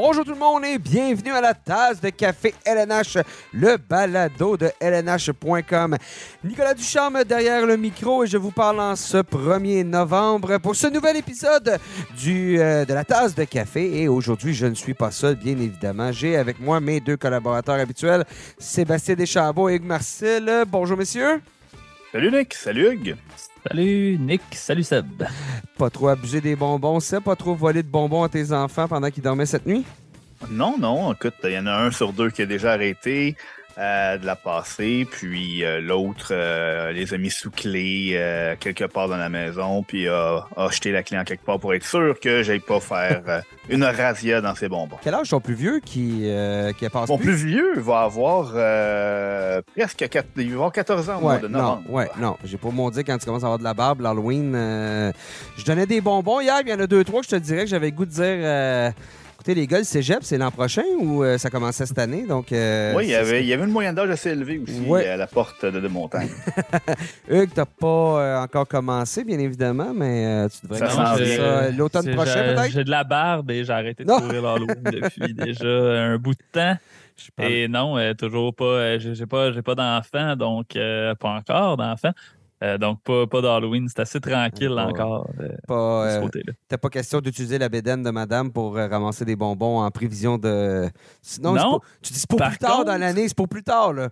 Bonjour tout le monde et bienvenue à la tasse de café LNH, le balado de LNH.com. Nicolas Ducharme derrière le micro et je vous parle en ce 1er novembre pour ce nouvel épisode du, euh, de la tasse de café. Et aujourd'hui, je ne suis pas seul, bien évidemment. J'ai avec moi mes deux collaborateurs habituels, Sébastien Deschambault et Hugues Marcel. Bonjour messieurs. Salut Nick, salut Hugues. Salut Nick, salut Seb. Pas trop abuser des bonbons, Seb? Pas trop voler de bonbons à tes enfants pendant qu'ils dormaient cette nuit? Non, non, écoute, il y en a un sur deux qui a déjà arrêté de la passer, puis euh, l'autre euh, les a mis sous clé euh, quelque part dans la maison, puis a, a jeté la clé en quelque part pour être sûr que j'aille pas faire euh, une razzia dans ses bonbons. Quel âge ton plus vieux qui, euh, qui a passé? Mon plus vieux va avoir euh, presque quatre- il va avoir 14 ans au mois Ouais, de non, novembre. ouais, non. J'ai pas mon dire quand tu commences à avoir de la barbe, l'Halloween. euh, je donnais des bonbons hier, il y en a deux, trois que je te dirais que j'avais le goût de dire. Euh, écoutez, les gars, le cégep, c'est l'an prochain ou euh, ça commençait cette année? Donc, euh, Oui, il y, avait, il y avait une moyenne d'âge assez élevée aussi Ouais. à la porte de, de montagne. Hugues, t'as pas euh, encore commencé, bien évidemment, mais euh, tu devrais Ça commencer ça l'automne prochain, j'ai- peut-être? J'ai de la barbe et j'ai arrêté de Non. courir l'Halloween depuis déjà un bout de temps. Et non, euh, toujours pas. euh, j'ai j'ai pas, j'ai pas d'enfant, donc euh, pas encore d'enfant. Euh, donc pas, pas d'Halloween, c'est assez tranquille Pas- encore euh, pas, de ce euh, côté-là. Pas question d'utiliser la bédaine de madame pour euh, ramasser des bonbons en prévision de. Sinon, Non. pour- tu dis c'est pour plus tard contre- dans l'année, c'est pour plus tard, là.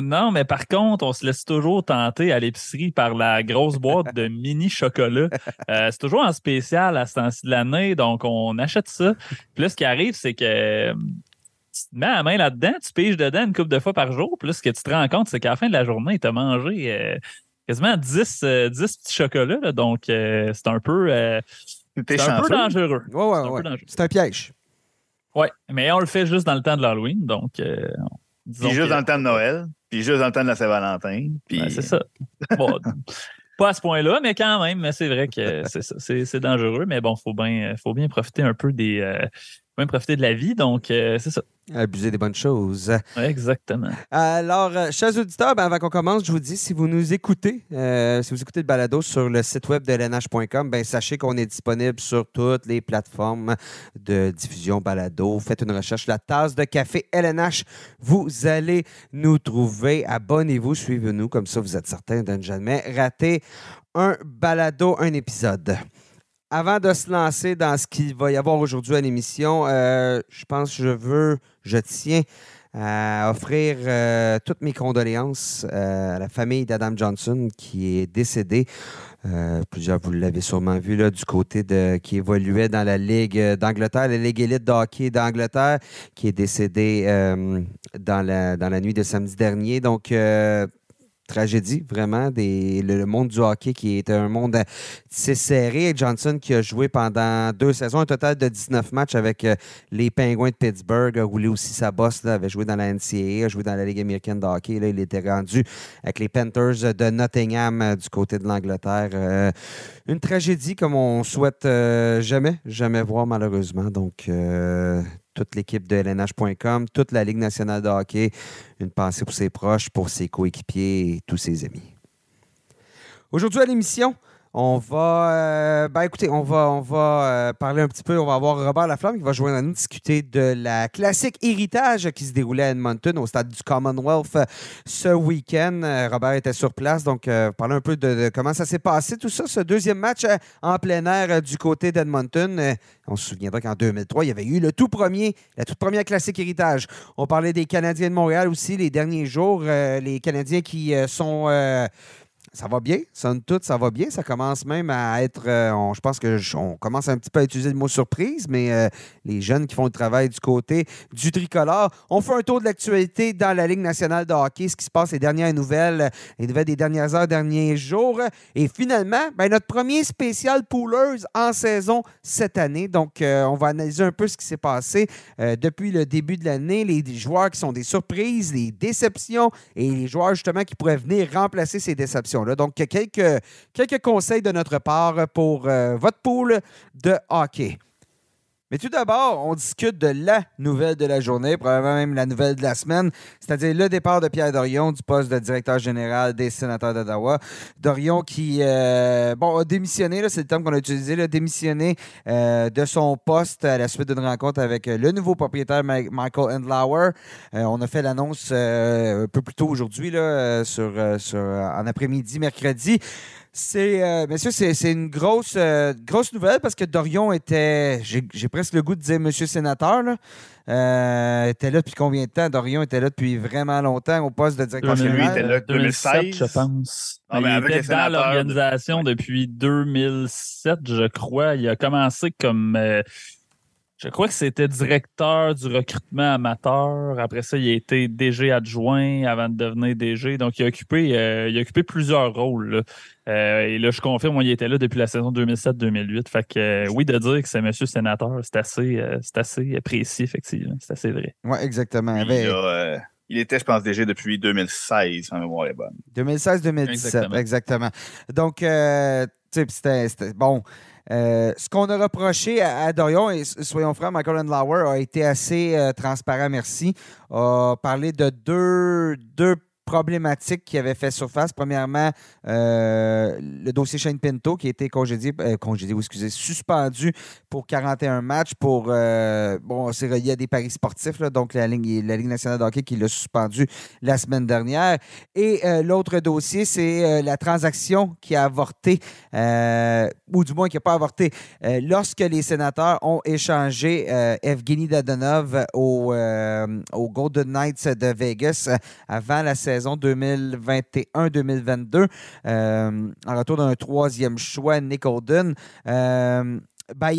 Non, mais par contre, on se laisse toujours tenter à l'épicerie par la grosse boîte de mini chocolat. C'est toujours en spécial à ce temps-ci de l'année, donc on achète ça. Puis là, ce qui arrive, c'est que tu te mets la main là-dedans, tu piges dedans une couple de fois par jour. Puis là, ce que tu te rends compte, c'est qu'à la fin de la journée, tu as mangé quasiment 10, euh, 10 petits chocolats. là. donc, euh, c'est un peu, euh, c'est un peu dangereux. Ouais, ouais, C'est un peu ouais. dangereux. C'est un piège. Ouais, mais on le fait juste dans le temps de l'Halloween, donc... euh, disons Puis juste que- dans le temps de Noël, puis juste dans le temps de la Saint-Valentin. Puis... C'est ça. Bon, pas à ce point-là, mais quand même, mais c'est vrai que c'est ça, c'est c'est dangereux, mais bon, faut bien, faut bien profiter un peu des, euh, faut bien profiter de la vie, donc euh, c'est ça. Abuser des bonnes choses. Exactement. Alors, euh, chers auditeurs, ben, avant qu'on commence, je vous dis, si vous nous écoutez, euh, si vous écoutez le balado sur le site web de lnh.com, ben, sachez qu'on est disponible sur toutes les plateformes de diffusion balado. Faites une recherche, la tasse de café LNH. Vous allez nous trouver. Abonnez-vous, suivez-nous, comme ça vous êtes certain de ne jamais rater un balado, un épisode. Avant de se lancer dans ce qu'il va y avoir aujourd'hui à l'émission, euh, je pense que je veux, je tiens à offrir euh, toutes mes condoléances euh, à la famille d'Adam Johnson qui est décédé. Plusieurs, vous l'avez sûrement vu, là, du côté de qui évoluait dans la Ligue d'Angleterre, la Ligue élite de hockey d'Angleterre, qui est décédé dans, la, dans la nuit de samedi dernier. Donc, tragédie, vraiment. Des, le, monde du hockey qui est un monde assez serré. Johnson qui a joué pendant deux saisons, un total de 19 matchs avec euh, les Penguins de Pittsburgh, a roulé aussi sa bosse, avait joué dans la NCAA, a joué dans la Ligue américaine de hockey. Là, il était rendu avec les Panthers de Nottingham euh, du côté de l'Angleterre. Euh, une tragédie comme on souhaite jamais, jamais voir malheureusement. Donc, toute l'équipe de LNH.com, toute la Ligue nationale de hockey, une pensée pour ses proches, pour ses coéquipiers et tous ses amis. Aujourd'hui à l'émission, on va, euh, ben écoutez, on va, on va euh, parler un petit peu. On va avoir Robert Laflamme qui va joindre à nous discuter de la classique héritage qui se déroulait à Edmonton au stade du Commonwealth euh, ce week-end. Robert était sur place, donc euh, parler un peu de, de comment ça s'est passé tout ça, ce deuxième match en plein air du côté d'Edmonton. On se souviendra qu'en 2003, il y avait eu le tout premier, la toute première classique héritage. On parlait des Canadiens de Montréal aussi les derniers jours, les Canadiens qui sont ça va bien, somme toute, ça va bien? Ça commence même à être. euh, on- je pense que on commence un petit peu à utiliser le mot surprise, mais euh, les jeunes qui font le travail du côté du tricolore. On fait un tour de l'actualité dans la Ligue nationale de hockey, ce qui se passe, les dernières nouvelles, les nouvelles des dernières heures, derniers jours. Et finalement, ben, notre premier spécial Poolers en saison cette année. Donc, euh, on va analyser un peu ce qui s'est passé depuis le début de l'année, les joueurs qui sont des surprises, les déceptions et les joueurs justement qui pourraient venir remplacer ces Donc, quelques, conseils de notre part pour euh, votre pool de hockey. Mais tout d'abord, on discute de la nouvelle de la journée, probablement même la nouvelle de la semaine, c'est-à-dire le départ de Pierre Dorion du poste de directeur général des sénateurs d'Ottawa. Dorion qui, euh, bon, a démissionné, c'est le terme qu'on a utilisé, a démissionné euh, de son poste à la suite d'une rencontre avec le nouveau propriétaire Michael Endlauer. Euh, on a fait l'annonce un peu plus tôt aujourd'hui, sur, sur, en après-midi, mercredi. C'est, euh, messieurs, c'est, une grosse, euh, grosse nouvelle parce que Dorion était, j'ai, presque le goût de dire Monsieur Sénateur, là. Euh, était là depuis combien de temps? Dorion était là depuis vraiment longtemps au poste de directeur général. Lui était là 2016, je pense. Ah, ben, il était dans l'organisation depuis 2007, je crois. Il a commencé comme je crois que c'était directeur du recrutement amateur. Après ça, il a été DG adjoint avant de devenir DG. Donc, il a occupé, euh, il a occupé plusieurs rôles. Euh, et là, je confirme, moi, il était là depuis la saison 2007-2008. Fait que euh, oui, de dire que c'est monsieur sénateur, c'est assez, assez précis, effectivement. C'est assez vrai. Oui, exactement. Il, était, je pense, DG depuis 2016, en mémoire est bonne. 2016-2017, exactement. Donc, tu sais, c'était bon. Euh, ce qu'on a reproché à, Dorion, et soyons francs, Michael Lauer a été assez euh, transparent, merci, a parlé de deux, deux qui avaient fait surface. Premièrement, euh, le dossier Shane Pinto qui a été congédié, euh, congédié excusez, suspendu pour 41 matchs pour. Euh, bon, c'est relié à des paris sportifs, là, donc la Ligue, la Ligue nationale de hockey qui l'a suspendu la semaine dernière. Et l'autre dossier, c'est la transaction qui a avorté, ou du moins qui n'a pas avorté, lorsque les sénateurs ont échangé Evgeny Dadonov au, au Golden Knights de Vegas avant la saison 2021-2022, euh, en retour d'un troisième choix, Nick Holden. Euh, ben,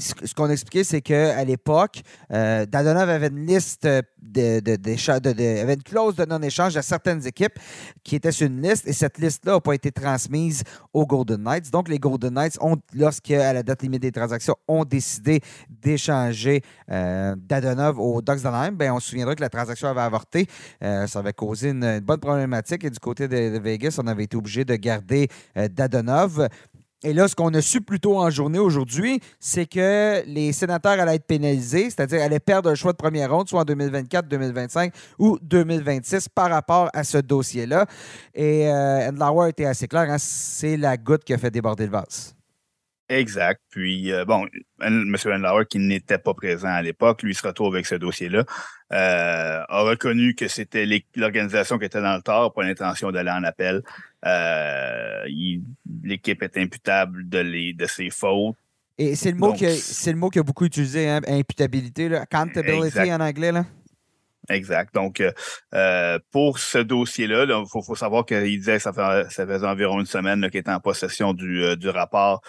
ce qu'on expliquait, c'est qu'à l'époque, euh, Dadonov avait une liste de, de, avait une clause de non-échange à certaines équipes qui étaient sur une liste et cette liste-là n'a pas été transmise aux Golden Knights. Donc, les Golden Knights, ont, lorsqu'à la date limite des transactions, ont décidé d'échanger euh, Dadonov aux Ducks d'Anaheim, ben, on se souviendra que la transaction avait avorté. Euh, ça avait causé une, bonne problématique et du côté de, Vegas, on avait été obligé de garder euh, Dadonov. Et là, ce qu'on a su plus tôt en journée aujourd'hui, c'est que les sénateurs allaient être pénalisés, c'est-à-dire allaient perdre un choix de première ronde, soit en 2024, 2025 ou 2026 par rapport à ce dossier-là. Et euh, Endlauer était assez clair, hein, c'est la goutte qui a fait déborder le vase. Exact. Puis, euh, bon, M. Endlauer, qui n'était pas présent à l'époque, lui se retrouve avec ce dossier-là, euh, a reconnu que c'était l'organisation qui était dans le tort, pour l'intention d'aller en appel. Euh, l'équipe est imputable de, les, de ses fautes. Et c'est le mot qui c'est le mot qu'il a beaucoup utilisé, hein, imputabilité, accountability en anglais là. Exact. Donc, euh, pour ce dossier-là, il faut, savoir qu'il disait que ça, faisait environ une semaine qu'il était en possession du, rapport.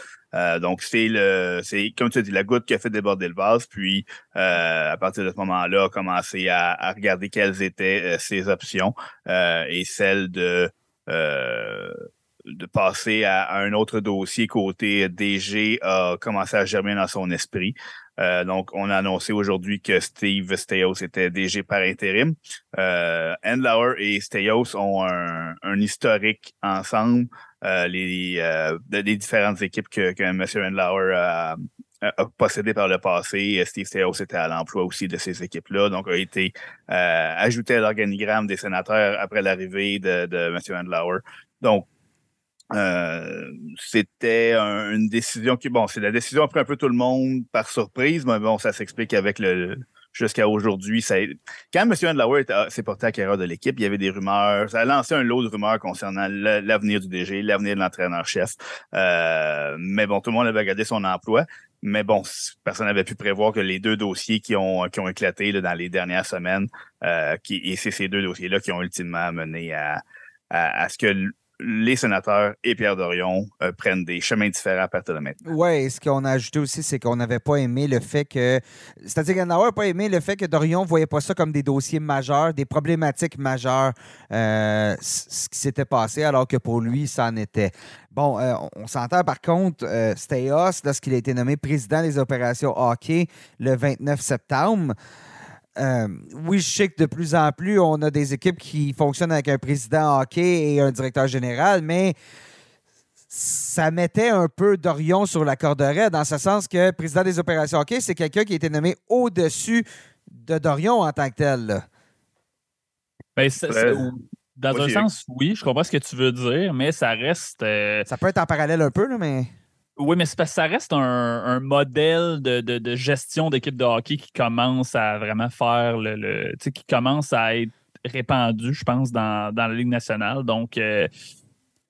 donc, c'est le c'est comme tu as dit, la goutte qui a fait déborder le vase. Puis, à partir de ce moment-là, a commencé à, à regarder quelles étaient ses options et celles de euh, de passer à, un autre dossier côté DG a commencé à germer dans son esprit. Euh, donc, on a annoncé aujourd'hui que Steve Steyos était DG par intérim. Euh, Endlauer et Steyos ont un, historique ensemble. Euh, les, des différentes équipes que, M. Endlauer a, par le passé. Steve Steyos était à l'emploi aussi de ces équipes-là, donc a été ajouté à l'organigramme des sénateurs après l'arrivée de, de M. Endlauer. Donc, euh, c'était une décision qui, bon, c'est la décision après un peu tout le monde par surprise, mais bon, ça s'explique avec le, jusqu'à aujourd'hui. Ça, quand M. Andlauer s'est porté carrière de l'équipe, il y avait des rumeurs. Ça a lancé un lot de rumeurs concernant l'avenir du DG, l'avenir de l'entraîneur-chef. Euh, mais bon, tout le monde avait gardé son emploi. Mais bon, personne n'avait pu prévoir que les deux dossiers qui ont, qui ont éclaté dans les dernières semaines, euh, qui, et c'est ces deux dossiers-là qui ont ultimement mené à, à, à ce que les sénateurs et Pierre Dorion euh, prennent des chemins différents à partir de maintenant. Oui, ce qu'on a ajouté aussi, c'est qu'on n'avait pas aimé le fait que. C'est-à-dire qu'on n'a pas aimé le fait que Dorion ne voyait pas ça comme des dossiers majeurs, des problématiques majeures, euh, ce qui s'était passé, alors que pour lui, ça en était. Bon, euh, on s'entend par contre, Steyos, lorsqu'il a été nommé président des opérations hockey le 29 septembre, euh, oui, je sais que de plus en plus, on a des équipes qui fonctionnent avec un président hockey et un directeur général, mais ça mettait un peu d'Orion sur la corde raide, dans ce sens que président des opérations OK, c'est quelqu'un qui a été nommé au-dessus de Dorion en tant que tel. Ben, dans un sens, oui, je comprends ce que tu veux dire, mais ça reste. Euh, ça peut être en parallèle un peu, mais. Oui, mais ça reste un, modèle de, gestion d'équipe de hockey qui commence à vraiment faire le. qui commence à être répandu, je pense, dans, la Ligue nationale. Donc, euh,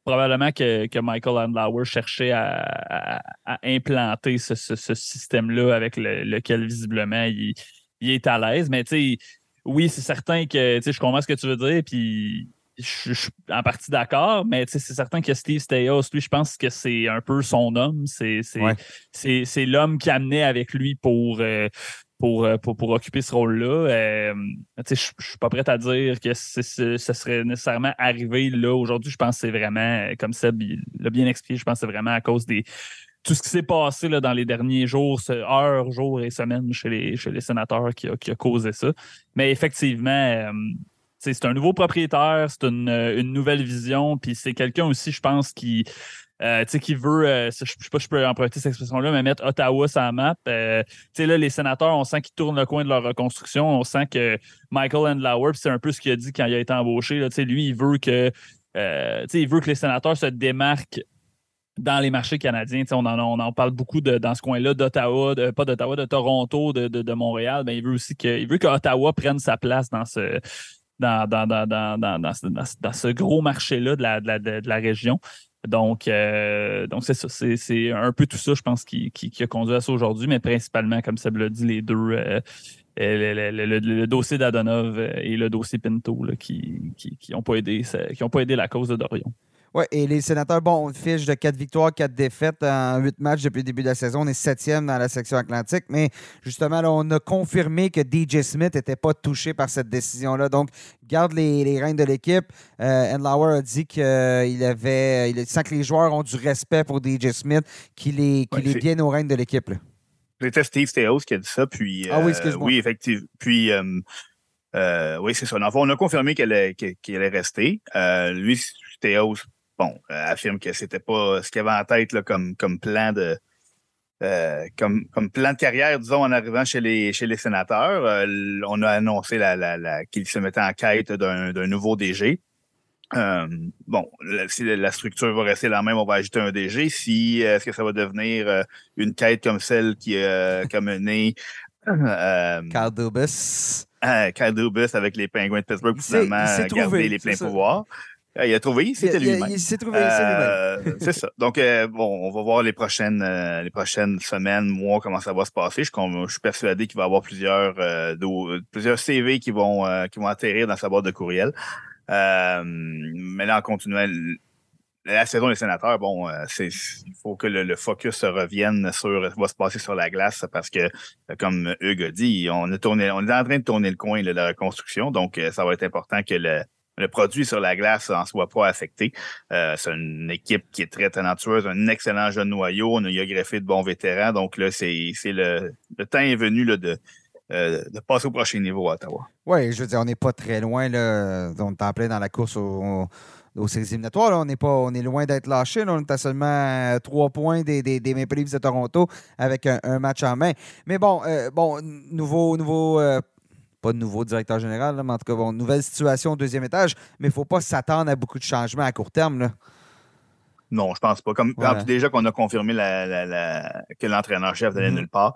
probablement que, Michael Andlauer cherchait à, implanter ce, système-là avec lequel visiblement il, est à l'aise. Mais tu sais, oui, c'est certain que je comprends ce que tu veux dire, puis je, suis en partie d'accord, mais c'est certain que Steve Steyos, lui, je pense que c'est un peu son homme. C'est l'homme qui amenait avec lui pour, euh, euh, pour, pour, occuper ce rôle-là. Euh, je ne suis pas prêt à dire que ce serait nécessairement arrivé là. Aujourd'hui, je pense que c'est vraiment, comme ça l'a bien expliqué, je pense que c'est vraiment à cause des tout ce qui s'est passé là, dans les derniers jours, heures, jours et semaines chez les, chez les sénateurs qui a, qui a causé ça. Mais effectivement, euh, c'est un nouveau propriétaire, c'est une, nouvelle vision, puis c'est quelqu'un aussi, je pense, qui euh, qui veut, euh, je ne sais pas si je peux emprunter cette expression-là, mais mettre Ottawa sur la map. Euh, là, les sénateurs, on sent qu'ils tournent le coin de leur reconstruction. On sent que Michael Andlauer, c'est un peu ce qu'il a dit quand il a été embauché. Là, lui, il veut que il veut que les sénateurs se démarquent dans les marchés canadiens. On en, on en parle beaucoup dans ce coin-là d'Ottawa, pas d'Ottawa, de Toronto, de, de, Montréal. Mais il veut aussi que, il veut qu'Ottawa prenne sa place dans ce, dans, dans, dans, dans, ce gros marché-là de la, de, la, région. Donc, euh, donc c'est ça. C'est un peu tout ça, je pense, qui, qui, a conduit à ça aujourd'hui, mais principalement, comme ça l'a dit, les deux, euh, le, dossier d'Adonov et le dossier Pinto qui n'ont pas, aidé, qui pas aidé la cause de Dorion. Oui, et les sénateurs, bon, on fiche de 4 victoires, 4 défaites en 8 matchs depuis le début de la saison. On est septième dans la section atlantique, mais justement, là, on a confirmé que DJ Smith n'était pas touché par cette décision-là. Donc, garde les, les rênes de l'équipe. Euh, Endlauer a dit qu'il avait, il sent que les joueurs ont du respect pour DJ Smith, qu'il est, qu'il est bien aux rênes de l'équipe. C'était Steve Steos qui a dit ça, puis... ah oui, excuse-moi. Oui, effectivement. Puis... Euh, euh, oui, c'est ça. on a confirmé qu'elle allait rester. lui, Théos bon, euh, affirme que c'était pas ce qu'il avait en tête là, comme, comme plan de euh, comme, comme plan de carrière, disons, en arrivant chez les, chez les sénateurs. Euh, on a annoncé la, la, qu'il se mettait en quête d'un, nouveau DG. bon, si la structure va rester la même, on va ajouter un DG. Si est-ce que ça va devenir une quête comme celle qui, a mené Carl Dubus. Avec les Penguins de Pittsburgh pour finalement garder les pleins pouvoirs. Ah, il a trouvé, c'était lui-même. Il, s'est trouvé, c'est euh, C'est ça. Donc, euh, bon, on va voir les prochaines, euh, les prochaines semaines, mois, comment ça va se passer. Je, je suis persuadé qu'il va y avoir plusieurs, plusieurs CV qui vont, qui vont atterrir dans sa boîte de courriel. mais là, en continuant, la saison des sénateurs, bon, il faut que le, focus se revienne sur ce qui va se passer sur la glace parce que, comme Hugues a dit, on est, tourné, on est en train de tourner le coin de la reconstruction. Donc, ça va être important que le le produit sur la glace en soit pas affecté. Euh, c'est une équipe qui est très talentueuse, un excellent jeune noyau. On a, greffé de bons vétérans. Donc là, c'est, le, le temps est venu là, de, euh, de passer au prochain niveau à Ottawa. Oui, je veux dire, on n'est pas très loin. Là. On est en plein dans la course au, aux séries éliminatoires. On, est pas, on est loin d'être lâché. On est à seulement euh, trois points des, des, des, Maple Leafs de Toronto avec un, match en main. Mais bon, bon nouveau, nouveau pas de nouveau directeur général, mais en tout cas, bon, nouvelle situation au deuxième étage, mais il ne faut pas s'attendre à beaucoup de changements à court terme. Là. Non, je pense pas. Comme déjà qu'on a confirmé la, que l'entraîneur-chef n'allait mm-hmm. nulle part,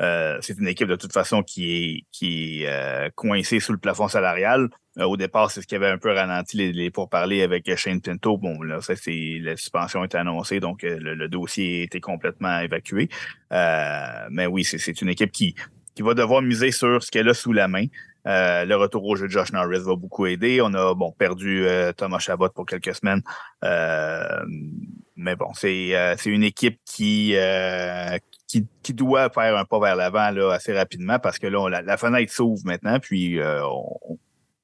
euh, c'est une équipe de toute façon qui est, qui est euh, coincée sous le plafond salarial. Euh, au départ, c'est ce qui avait un peu ralenti les, les pourparlers avec Shane Pinto. Bon, là, ça, c'est la suspension est annoncée, donc le, le, dossier a été complètement évacué. mais oui, c'est une équipe qui, qui va devoir miser sur ce qu'elle a sous la main. Euh, le retour au jeu de Josh Norris va beaucoup aider. On a bon perdu euh, Thomas Chabot pour quelques semaines. Euh, mais bon, c'est une équipe qui, qui, doit faire un pas vers l'avant assez rapidement parce que là, la, la, fenêtre s'ouvre maintenant, puis on,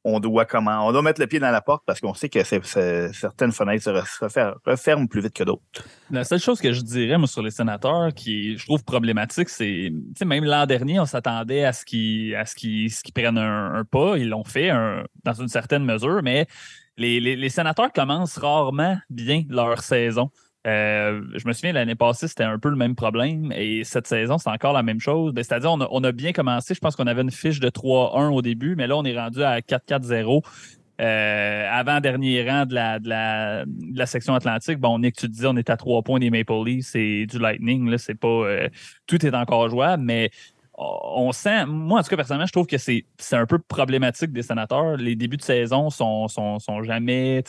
on doit comment on doit mettre le pied dans la porte parce qu'on sait que certaines fenêtres se referment plus vite que d'autres. La seule chose que je dirais sur les sénateurs qui je trouve problématique, c'est même l'an dernier, on s'attendait à ce qu'ils qu prennent un, pas. Ils l'ont fait dans une certaine mesure, mais les, sénateurs commencent rarement bien leur saison. Je me souviens, l'année passée, c'était un peu le même problème. Et cette saison, c'est encore la même chose. Ben, c'est-à-dire, on a, bien commencé. Je pense qu'on avait une fiche de 3-1 au début, mais là, on est rendu à 4-4-0. Euh, avant-dernier rang de la, section atlantique, bon, Nick, tu disais, on est à trois points des Maple Leafs et du Lightning. Là, c'est pas, euh, tout est encore jouable, mais on sent, moi en tout cas personnellement, je trouve que c'est un peu problématique des sénateurs. Les débuts de saison sont, sont, sont jamais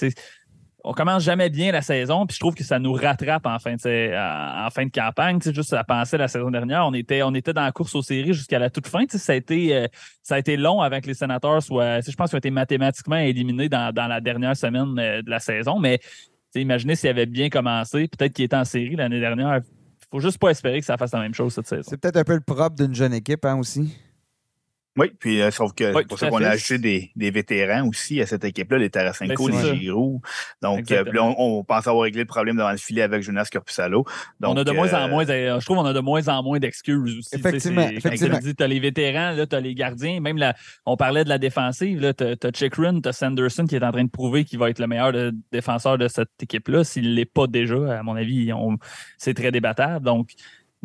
on commence jamais bien la saison, puis je trouve que ça nous rattrape en fin de, campagne. juste à penser la saison dernière, on était, dans la course aux séries jusqu'à la toute fin. Ça a, été, euh, ça a été long avec les sénateurs je pense qu'ils ont été mathématiquement éliminés dans, la dernière semaine euh, de la saison. Mais imaginez s'ils avaient bien commencé, peut-être qu'ils étaient en série l'année dernière. Il faut juste pas espérer que ça fasse la même chose cette saison. C'est peut-être un peu le propre d'une jeune équipe hein, aussi. Oui, puis euh, sauf que c'est pour ça qu'on a ajouté des, des, vétérans aussi à cette équipe-là, les Tarasenko, ben, les Giroud. Donc, euh, on, on, pense avoir réglé le problème devant le filet avec Jonas Corpusalo. Donc, on a de moins en euh, moins, je trouve qu'on a de moins en moins d'excuses aussi. Effectivement. effectivement. Tu as les vétérans, tu as les gardiens, même là, on parlait de la défensive, tu as, Chikrin, tu as Sanderson qui est en train de prouver qu'il va être le meilleur défenseur de cette équipe-là. S'il ne l'est pas déjà, à mon avis, c'est très débattable. Donc,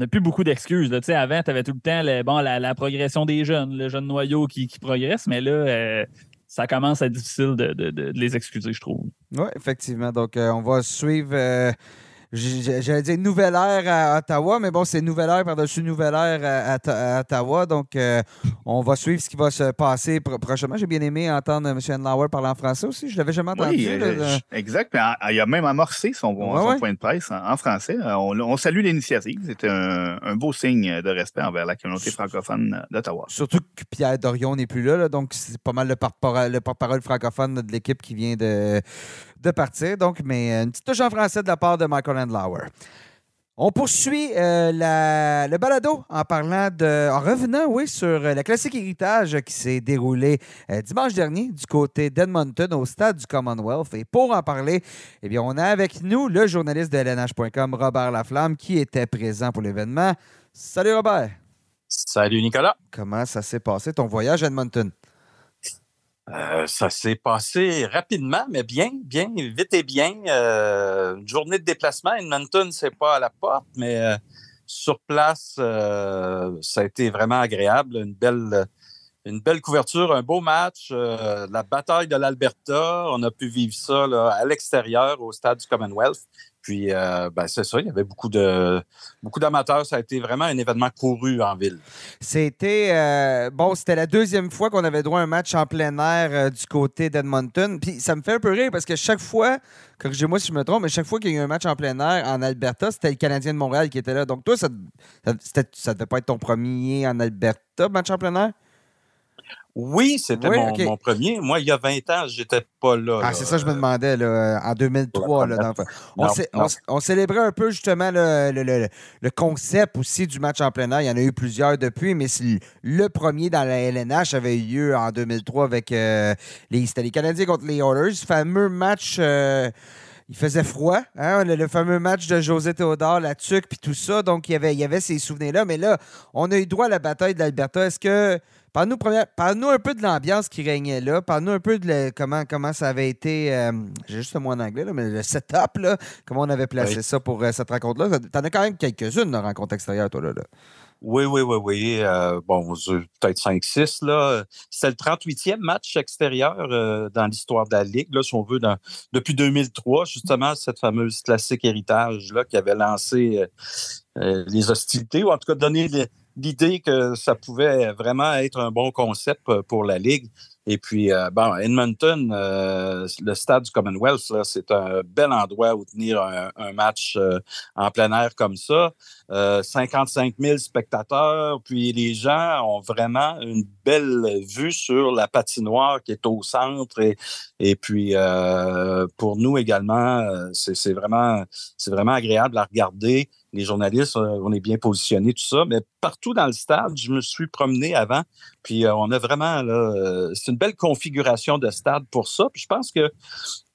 n'a plus beaucoup d'excuses. Avant, tu avais tout le temps bon, la, progression des jeunes, le jeune noyau qui, progresse, mais là, euh, ça commence à être difficile de, les excuser, je trouve. Oui, effectivement. Donc, euh, on va suivre. Euh, J'allais dire nouvelle ère à Ottawa, mais bon, c'est nouvelle ère par-dessus nouvelle ère à, Ottawa. Donc, euh, on va suivre ce qui va se passer prochainement. J'ai bien aimé entendre M. Enlauer parler en français aussi. Je ne l'avais jamais entendu. Oui, euh, exact. il a même amorcé son, point de presse en, français. Euh, on, salue l'initiative. C'était un, beau signe de respect envers la communauté francophone d'Ottawa. Surtout que Pierre Dorion n'est plus là, donc c'est pas mal le porte-parole francophone de l'équipe qui vient de de partir. Donc, mais euh, une petite touche en français de la part de Michael Landlauer. On poursuit euh, le balado en parlant de. en revenant, oui, sur euh, le classique héritage qui s'est déroulé dimanche dernier du côté d'Edmonton au stade du Commonwealth. Et pour en parler, eh bien, on a avec nous le journaliste de LNH.com, Robert Laflamme, qui était présent pour l'événement. Salut Robert. Salut Nicolas. Comment ça s'est passé ton voyage à Edmonton? Euh, ça s'est passé rapidement, mais bien, bien, vite et bien. Euh, une journée de déplacement, Edmonton, c'est pas à la porte, mais euh, sur place, ça a été vraiment agréable. Une belle, une belle couverture, un beau match, la bataille de l'Alberta. On a pu vivre ça à l'extérieur au stade du Commonwealth. Puis, euh, ben, c'est ça, il y avait beaucoup de beaucoup d'amateurs. Ça a été vraiment un événement couru en ville. C'était euh, bon, c'était la deuxième fois qu'on avait droit à un match en plein air euh, du côté d'Edmonton. Puis ça me fait un peu rire parce que chaque fois, corrigez-moi si je me trompe, mais chaque fois qu'il y a eu un match en plein air en Alberta, c'était le Canadien de Montréal qui était là. Donc toi, ça, ça, ça devait pas être ton premier en Alberta, match en plein air? Oui, c'était mon, premier. Moi, il y a 20 ans, j'étais pas là. Ah, c'est ça, je me demandais, là, en 2003. Là, on, célébrait un peu justement le, concept aussi du match en plein air. Il y en a eu plusieurs depuis, mais le premier dans la LNH avait eu lieu en 2003 avec euh, les, les Canadiens contre les Oilers. Fameux match. Euh, il faisait froid, hein? le, fameux match de José Théodore, la tuque, puis tout ça. Donc, il y avait, il y avait ces souvenirs-là. Mais là, on a eu droit à la bataille de l'Alberta. Est-ce que Parle-nous, Parle un peu de l'ambiance qui régnait là. Parle-nous un peu de comment, comment ça avait été. Euh, j'ai juste le mot en anglais, mais le setup, là, comment on avait placé ça pour euh, cette rencontre-là. T'en as quand même quelques-unes de rencontres extérieures, toi, là. Oui, oui, oui, oui. Euh, bon, peut-être 5-6. là. C'était le 38e match extérieur dans l'histoire de la Ligue, là, si on veut, depuis 2003, justement, cette fameuse classique héritage-là qui avait lancé les hostilités, ou en tout cas donné les, l'idée que ça pouvait vraiment être un bon concept euh, pour la Ligue. Et puis, euh, bon, Edmonton, euh, le stade du Commonwealth, c'est un bel endroit où tenir un, match en plein air comme ça. 55 000 spectateurs, puis les gens ont vraiment une belle vue sur la patinoire qui est au centre. Et, et puis, pour nous également, c'est vraiment, vraiment agréable à regarder les journalistes, euh, on est bien positionnés, tout ça. Mais partout dans le stade, je me suis promené avant. Puis euh, on a vraiment, là, euh, c'est une belle configuration de stade pour ça. Puis je pense que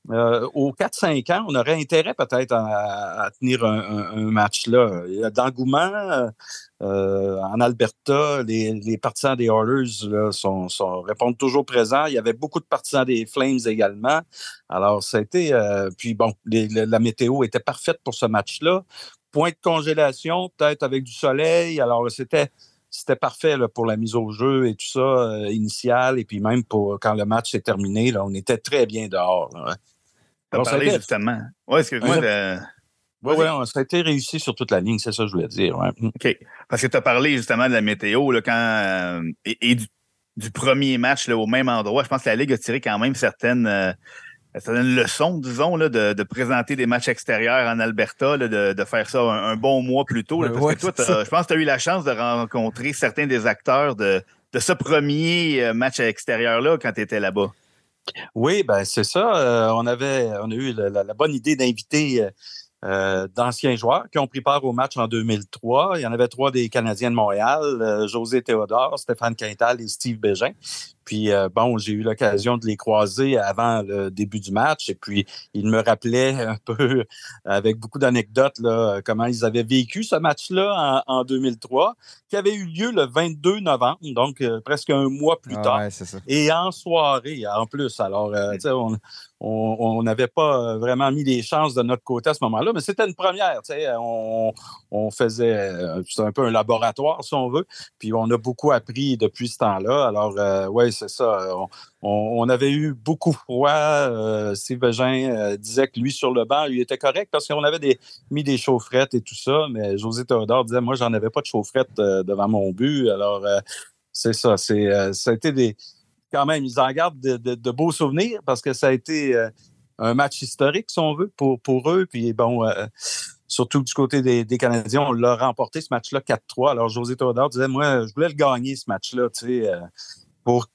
aux 4-5 ans, on aurait intérêt peut-être à, tenir un, match là. Il y a d'engouement. En Alberta, les, partisans des Oilers sont, répondent toujours présents. Il y avait beaucoup de partisans des Flames également. Alors, ça a été. Puis bon, la météo était parfaite pour ce match-là. Point de congélation, peut-être avec du soleil. Alors, c'était c'était parfait pour la mise au jeu et tout ça initial. Et puis même pour quand le match s'est terminé, là, on était très bien dehors. Tu as parlé justement. Oui, excuse-moi. Oui, oui, ça a été réussi sur toute la ligne, c'est ça que je voulais dire. Mm. OK. Parce que tu as parlé justement de la météo là, quand, euh, et, du, premier match là, au même endroit. Je pense que la Ligue a tiré quand même certaines, euh, certaines leçons, disons, là, de, de, présenter des matchs extérieurs en Alberta, là, de, de, faire ça un, bon mois plus tôt. parce que toi, je pense que tu as eu la chance de rencontrer certains des acteurs de, de ce premier euh, match extérieur-là quand tu étais là-bas. Oui, ben c'est ça. Euh, on avait, on a eu la, bonne idée d'inviter euh, euh, d'anciens joueurs qui ont pris part au match en 2003. Il y en avait trois des Canadiens de Montréal, José Théodore, Stéphane Quintal et Steve Bégin. Puis, euh, bon, j'ai eu l'occasion de les croiser avant le début du match. Et puis, ils me rappelaient un peu, avec beaucoup d'anecdotes, comment ils avaient vécu ce match-là en, 2003, qui avait eu lieu le 22 novembre, donc euh, presque un mois plus ah tard. Et en soirée, en plus. Alors, euh, tu sais, on, on n'avait pas vraiment mis les chances de notre côté à ce moment-là, mais c'était une première. On, on faisait, c'est un peu un laboratoire, si on veut, puis on a beaucoup appris depuis ce temps-là. Alors, oui, c'est ça. On, avait eu beaucoup froid. Euh, euh, disait que lui, sur le banc, il était correct parce qu'on avait mis des chaufferettes et tout ça. Mais José Théodore disait, moi, j'en avais pas de chaufferette euh, devant mon but. Alors, c'est ça. C'est, ça a été des. Quand même, ils en gardent de, beaux souvenirs parce que ça a été un match historique, si on veut, pour, eux. Puis bon, surtout du côté des, Canadiens, on l'a remporté ce match-là 4-3. Alors, José Théodore disait, moi, je voulais le gagner, ce match-là, tu sais, pour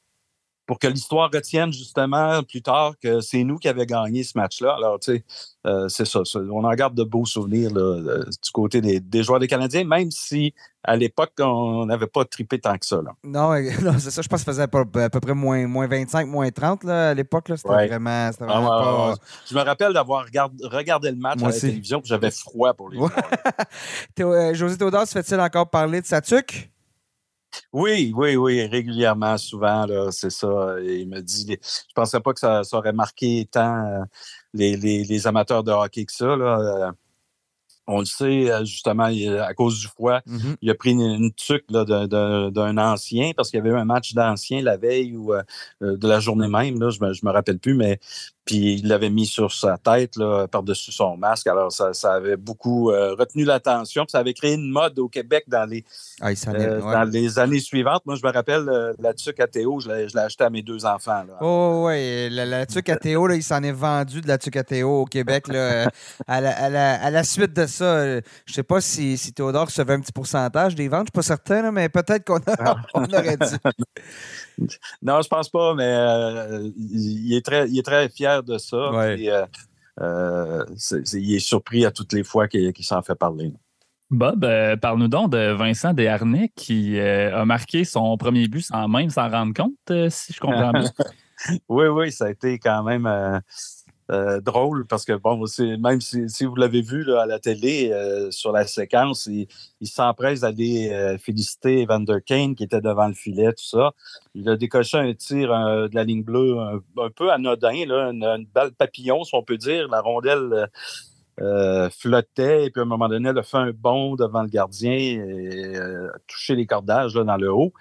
pour que l'histoire retienne justement plus tard que c'est nous qui avions gagné ce match-là. Alors, tu sais, euh, c'est ça, On en garde de beaux souvenirs du côté des, joueurs des Canadiens, même si à l'époque, on n'avait pas trippé tant que ça. Non, c'est ça. Je pense que ça faisait à peu, près moins, moins 25, moins 30 là, à l'époque. C'était vraiment, ah, pas... Je me rappelle d'avoir regardé le match à la télévision j'avais froid pour les euh, José Théodore, se fait-il encore parler de Satuk? Oui, oui, oui, régulièrement, souvent, c'est ça. Il me dit, je ne pensais pas que ça, aurait marqué tant euh, les, amateurs de hockey que ça. Là. Euh, on le sait, euh, justement, à cause du froid, mm-hmm. il a pris une, tuque d'un ancien parce qu'il y avait eu un match d'ancien la veille ou de la journée même, là, je ne me, me, rappelle plus, mais puis il l'avait mis sur sa tête par-dessus son masque. Alors, ça, avait beaucoup euh, retenu l'attention. Ça avait créé une mode au Québec dans les, ah, euh, dans les années suivantes. Moi, je me rappelle euh, la tuque à Théo, je l'ai acheté à mes deux enfants. Oh oui, la, la tuque à Théo, il s'en est vendu de la tuque à Théo au Québec. à, la, suite de ça, je ne sais pas si, si Théodore recevait un petit pourcentage des ventes, je ne suis pas certain, mais peut-être qu'on aurait dû. non, je pense pas, mais il, est très, il est très fier de ça. Euh, euh, il est surpris à toutes les fois qu'il s'en fait parler. Bob, euh, parle-nous donc de Vincent Desharnais qui a marqué son premier but sans même s'en rendre compte, si je comprends bien. oui, oui, ça a été quand même euh, drôle parce que, bon, même si, vous l'avez vu à la télé euh, sur la séquence, il, s'empresse d'aller euh, féliciter Evander Kane qui était devant le filet, tout ça. Il a décoché un tir de la ligne bleue un, peu anodin, là, une, balle papillon, si on peut dire. La rondelle. flottait et puis à un moment donné, elle a fait un bond devant le gardien et a touché les cordages dans le haut.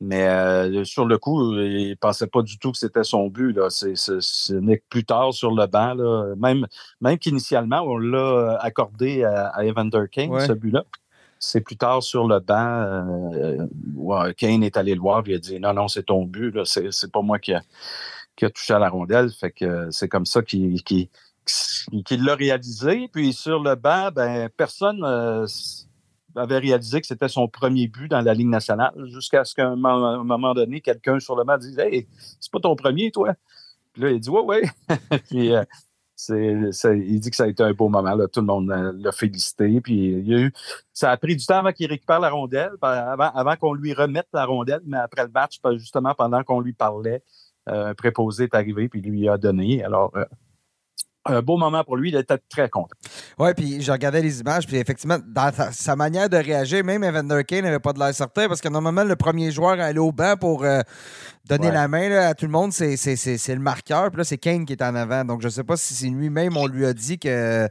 Mais euh, sur le coup, il ne pensait pas du tout que c'était son but. Ce n'est que plus tard sur le banc. Même, même qu'initialement, on l'a accordé à, Evander Kane, ce but-là. C'est plus tard sur le banc, euh, Kane est allé le voir et il a dit Non, non, c'est ton but, c'est pas moi qui a, qui a, touché à la rondelle. Fait que c'est comme ça qu'il l'a réalisé. Puis sur le banc, ben, personne. Euh, avait réalisé que c'était son premier but dans la Ligue nationale, jusqu'à ce qu'à un moment donné, quelqu'un sur le match dise Hey, c'est pas ton premier, toi? Puis là, il dit Ouais, ouais. puis, euh, il dit que ça a été un beau moment. Tout le monde euh, l'a félicité. Puis il y a eu, ça a pris du temps avant qu'il récupère la rondelle, avant, qu'on lui remette la rondelle, mais après le match, justement pendant qu'on lui parlait, euh, un préposé est arrivé puis lui a donné. Alors, un beau moment pour lui. Il était très content. Oui, puis je regardais les images, puis effectivement, dans sa manière de réagir, même Evander Kane n'avait pas de l'air certain parce que normalement, le premier joueur à aller au banc pour euh, donner la main à tout le monde, c'est le marqueur. Puis là, c'est Kane qui est en avant. Donc, je ne sais pas si c'est lui-même, on lui a dit que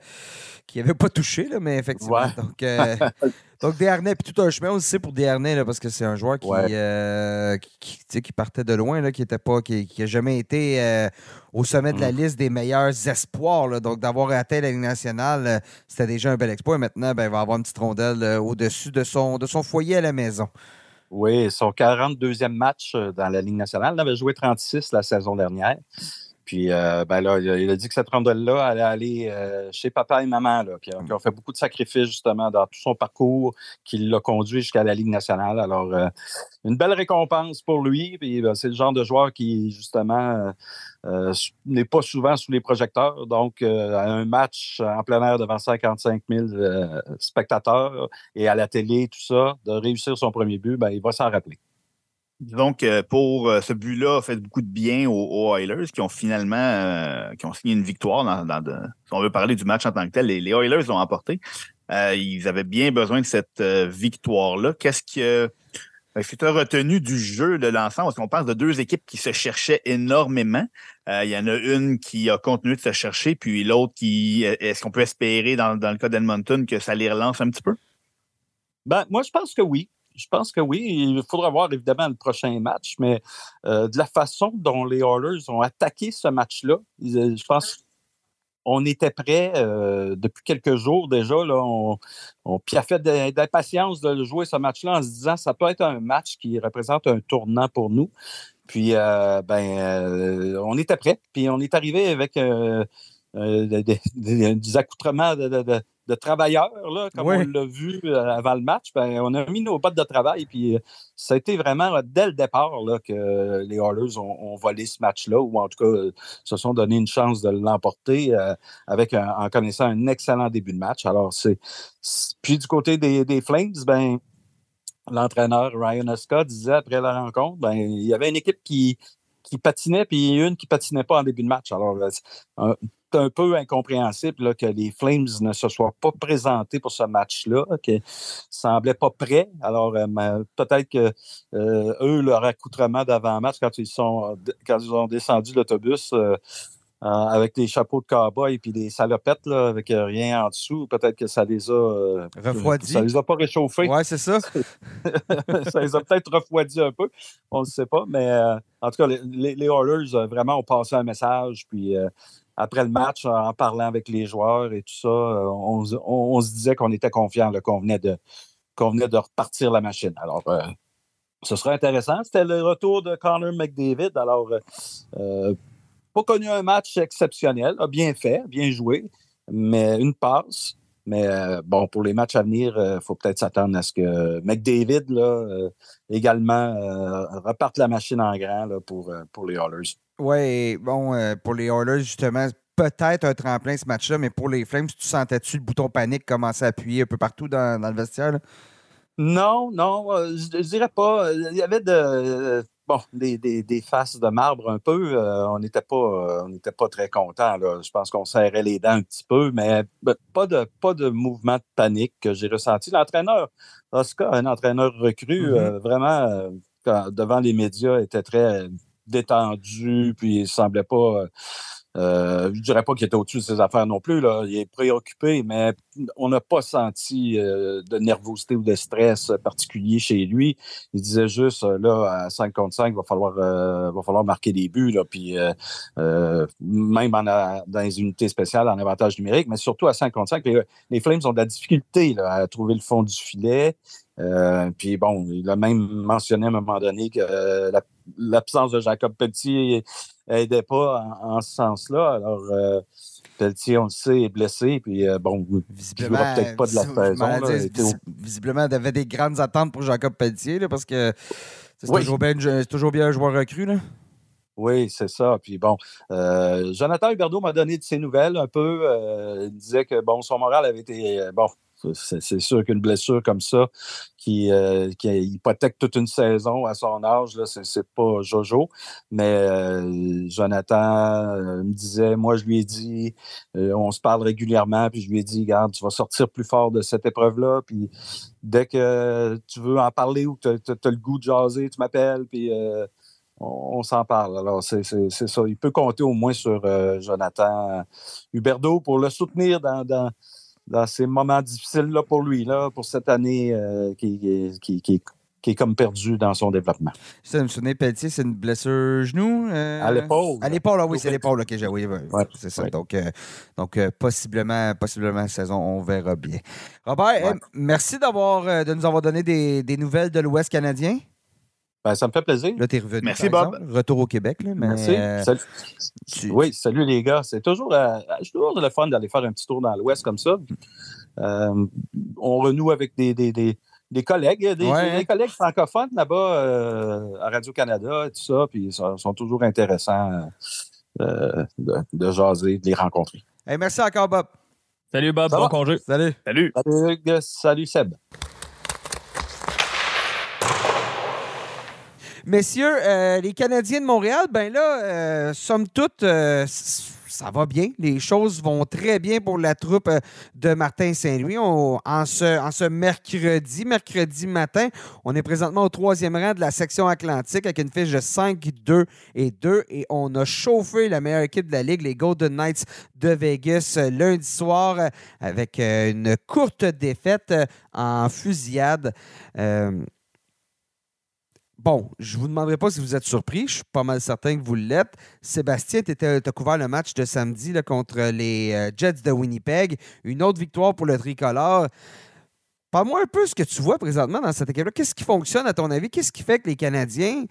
qu'il n'avait pas touché, là, mais effectivement. Donc, euh, donc, Desharnais, puis tout un chemin aussi pour Desharnais, parce que c'est un joueur qui, euh, qui, qui, partait de loin, là, qui n'a pas, qui, qui jamais été euh, au sommet de la mm. liste des meilleurs espoirs. donc, d'avoir atteint la Ligue nationale, c'était déjà un bel exploit. Et maintenant, ben, il va avoir une petite rondelle au-dessus de son, de son foyer à la maison. Oui, son 42e match dans la Ligue nationale. Il avait joué 36 la saison dernière. Puis euh, ben là, il a dit que cette rondelle-là allait aller euh, chez papa et maman, là, qui, ont fait beaucoup de sacrifices justement dans tout son parcours, qui l'a conduit jusqu'à la Ligue nationale. Alors, euh, une belle récompense pour lui. Puis ben, c'est le genre de joueur qui, justement, n'est pas souvent sous les projecteurs. Donc, un match en plein air devant 55 000 spectateurs et à la télé, tout ça, de réussir son premier but, ben, il va s'en rappeler. Donc, pour euh, ce but-là, a fait beaucoup de bien aux, Oilers qui ont finalement euh, qui ont signé une victoire. Dans, si on veut parler du match en tant que tel, les, Oilers l'ont emporté. Euh, ils avaient bien besoin de cette victoire-là. Qu'est-ce que tu as retenu du jeu de l'ensemble? Parce qu'on parle de deux équipes qui se cherchaient énormément. Il y en a une qui a continué de se chercher, puis l'autre qui. Est-ce qu'on peut espérer, dans, dans le cas d'Edmonton, que ça les relance un petit peu? Ben, moi, je pense que oui je pense que oui. Il faudra voir évidemment le prochain match, mais euh, de la façon dont les Oilers ont attaqué ce match-là, je pense on était prêt euh, depuis quelques jours déjà. Là, on, on piaffait d'impatience de jouer ce match-là en se disant ça peut être un match qui représente un tournant pour nous. Puis, euh, ben, on était prêt. Puis, on est arrivé avec des, accoutrements de, de travailleurs, là, comme on l'a vu euh, avant le match, ben, on a mis nos bottes de travail. Puis euh, ça a été vraiment dès le départ là, que les Oilers ont, volé ce match-là, ou en tout cas euh, se sont donné une chance de l'emporter avec en connaissant un excellent début de match. Alors, c'est. Puis du côté des, Flames, ben, l'entraîneur Ryan Oscar disait après la rencontre, ben, il y avait une équipe qui, qui patinait, puis une qui patinait pas en début de match. Alors, un peu incompréhensible que les Flames ne se soient pas présentés pour ce match-là, qu'ils ne semblaient pas prêts. Alors, euh, peut-être que euh, eux, leur accoutrement d'avant-match, quand ils sont quand ils ont descendu l'autobus euh, avec des chapeaux de cowboy et puis des salopettes avec rien en dessous, peut-être que ça les a refroidis. Ça les a pas réchauffés. Oui, c'est ça. ça les a peut-être refroidis un peu. On ne sait pas. Mais en tout cas, les, les Oilers vraiment ont passé un message. Puis après le match, en parlant avec les joueurs et tout ça, euh, on, se disait qu'on était confiant, qu'on venait, de, repartir la machine. Alors, euh, ce serait intéressant. C'était le retour de Connor McDavid. Alors, euh, pas connu un match exceptionnel, bien fait, bien joué, mais une passe. Mais bon, pour les matchs à venir, il faut peut-être s'attendre à ce que McDavid, là, également, reparte la machine en grand pour, pour les Oilers. Oui, bon, euh, pour les Oilers, justement, peut-être un tremplin ce match-là, mais pour les Flames, tu sentais-tu le bouton panique commencer à appuyer un peu partout dans, le vestiaire? Non, non, euh, je, ne dirais pas. Il y avait de, bon, des, faces de marbre un peu. Euh, on n'était pas, pas très contents. Je pense qu'on serrait les dents un petit peu, mais ben, pas de, pas de mouvement de panique que j'ai ressenti. L'entraîneur, Oscar, un entraîneur recru, mm-hmm. vraiment, devant les médias, était très détendu, puis il semblait pas. Euh, je dirais pas qu'il était au-dessus de ses affaires non plus. Là. Il est préoccupé, mais on n'a pas senti euh, de nervosité ou de stress particulier chez lui. Il disait juste, euh, là, à 5 contre 5, il va falloir, euh, va falloir marquer des buts, là, puis même dans les unités spéciales, en avantage numérique, mais surtout à 5 contre 5, les, Flames ont de la difficulté là, à trouver le fond du filet. Puis bon, il a même mentionné à un moment donné que euh, l'absence de Jacob Pelletier n'aidait pas en, ce sens-là. Alors, euh, Pelletier, on le sait, est blessé. Puis bon, visiblement, peut-être pas de la saison. visiblement, il avait des grandes attentes pour Jacob Pelletier parce que c'est toujours, bien, toujours bien un joueur recru. Là. Oui, c'est ça. Puis bon, euh, Jonathan Huberdeau m'a donné de ses nouvelles un peu. Euh, il disait que bon, son moral avait été euh, bon. C'est sûr qu'une blessure comme ça, qui, qui, hypothèque toute une saison à son âge, là, c'est pas Jojo. Mais Jonathan me disait, moi, je lui ai dit, on se parle régulièrement, puis je lui ai dit, regarde, tu vas sortir plus fort de cette épreuve-là, puis dès que tu veux en parler ou que tu as, le goût de jaser, tu m'appelles, puis on, s'en parle. Alors, c'est ça. Il peut compter au moins sur euh, Jonathan Huberdeau pour le soutenir dans, ces moments difficiles-là pour lui, là, pour cette année euh, qui, qui, est comme perdu dans son développement. Ça me souvenir, Pelletier, c'est une blessure genou? Euh, à l'épaule. À l'épaule, oui, c'est l'épaule j'ai. Oui, c'est ça. Donc, donc possiblement, possiblement, saison, on verra bien. Robert, merci d'avoir de nous avoir donné des, des nouvelles de l'Ouest canadien. Ben, ça me fait plaisir. Là, tu es revenu. Merci, Bob. Retour au Québec. Là, Merci. Euh, oui, salut les gars. C'est toujours, euh, toujours le fun d'aller faire un petit tour dans l'Ouest comme ça. Euh, on renoue avec des, des, des, des collègues, des, collègues francophones là-bas à Radio-Canada et tout ça. Puis ils sont, toujours intéressants de, de, jaser, de les rencontrer. merci encore, Bob. Salut, Bob. bon congé. Salut. Salut. Salut, salut Seb. Messieurs, euh, les Canadiens de Montréal, ben là, euh, somme toute, euh, ça va bien. Les choses vont très bien pour la troupe de Martin Saint-Louis. En ce, en ce mercredi, mercredi matin, on est présentement au troisième rang de la section Atlantique avec une fiche de 5, 2 et 2. Et on a chauffé la meilleure équipe de la Ligue, les Golden Knights de Vegas, lundi soir avec une courte défaite en fusillade. Bon, je ne vous demanderai pas si vous êtes surpris. Je suis pas mal certain que vous l'êtes. Sébastien, tu as couvert le match de samedi contre les euh, Jets de Winnipeg. Une autre victoire pour le tricolore. Parle-moi un peu ce que tu vois présentement dans cette équipe-là. Qu'est-ce qui fonctionne à ton avis? Qu'est-ce qui fait que les Canadiens,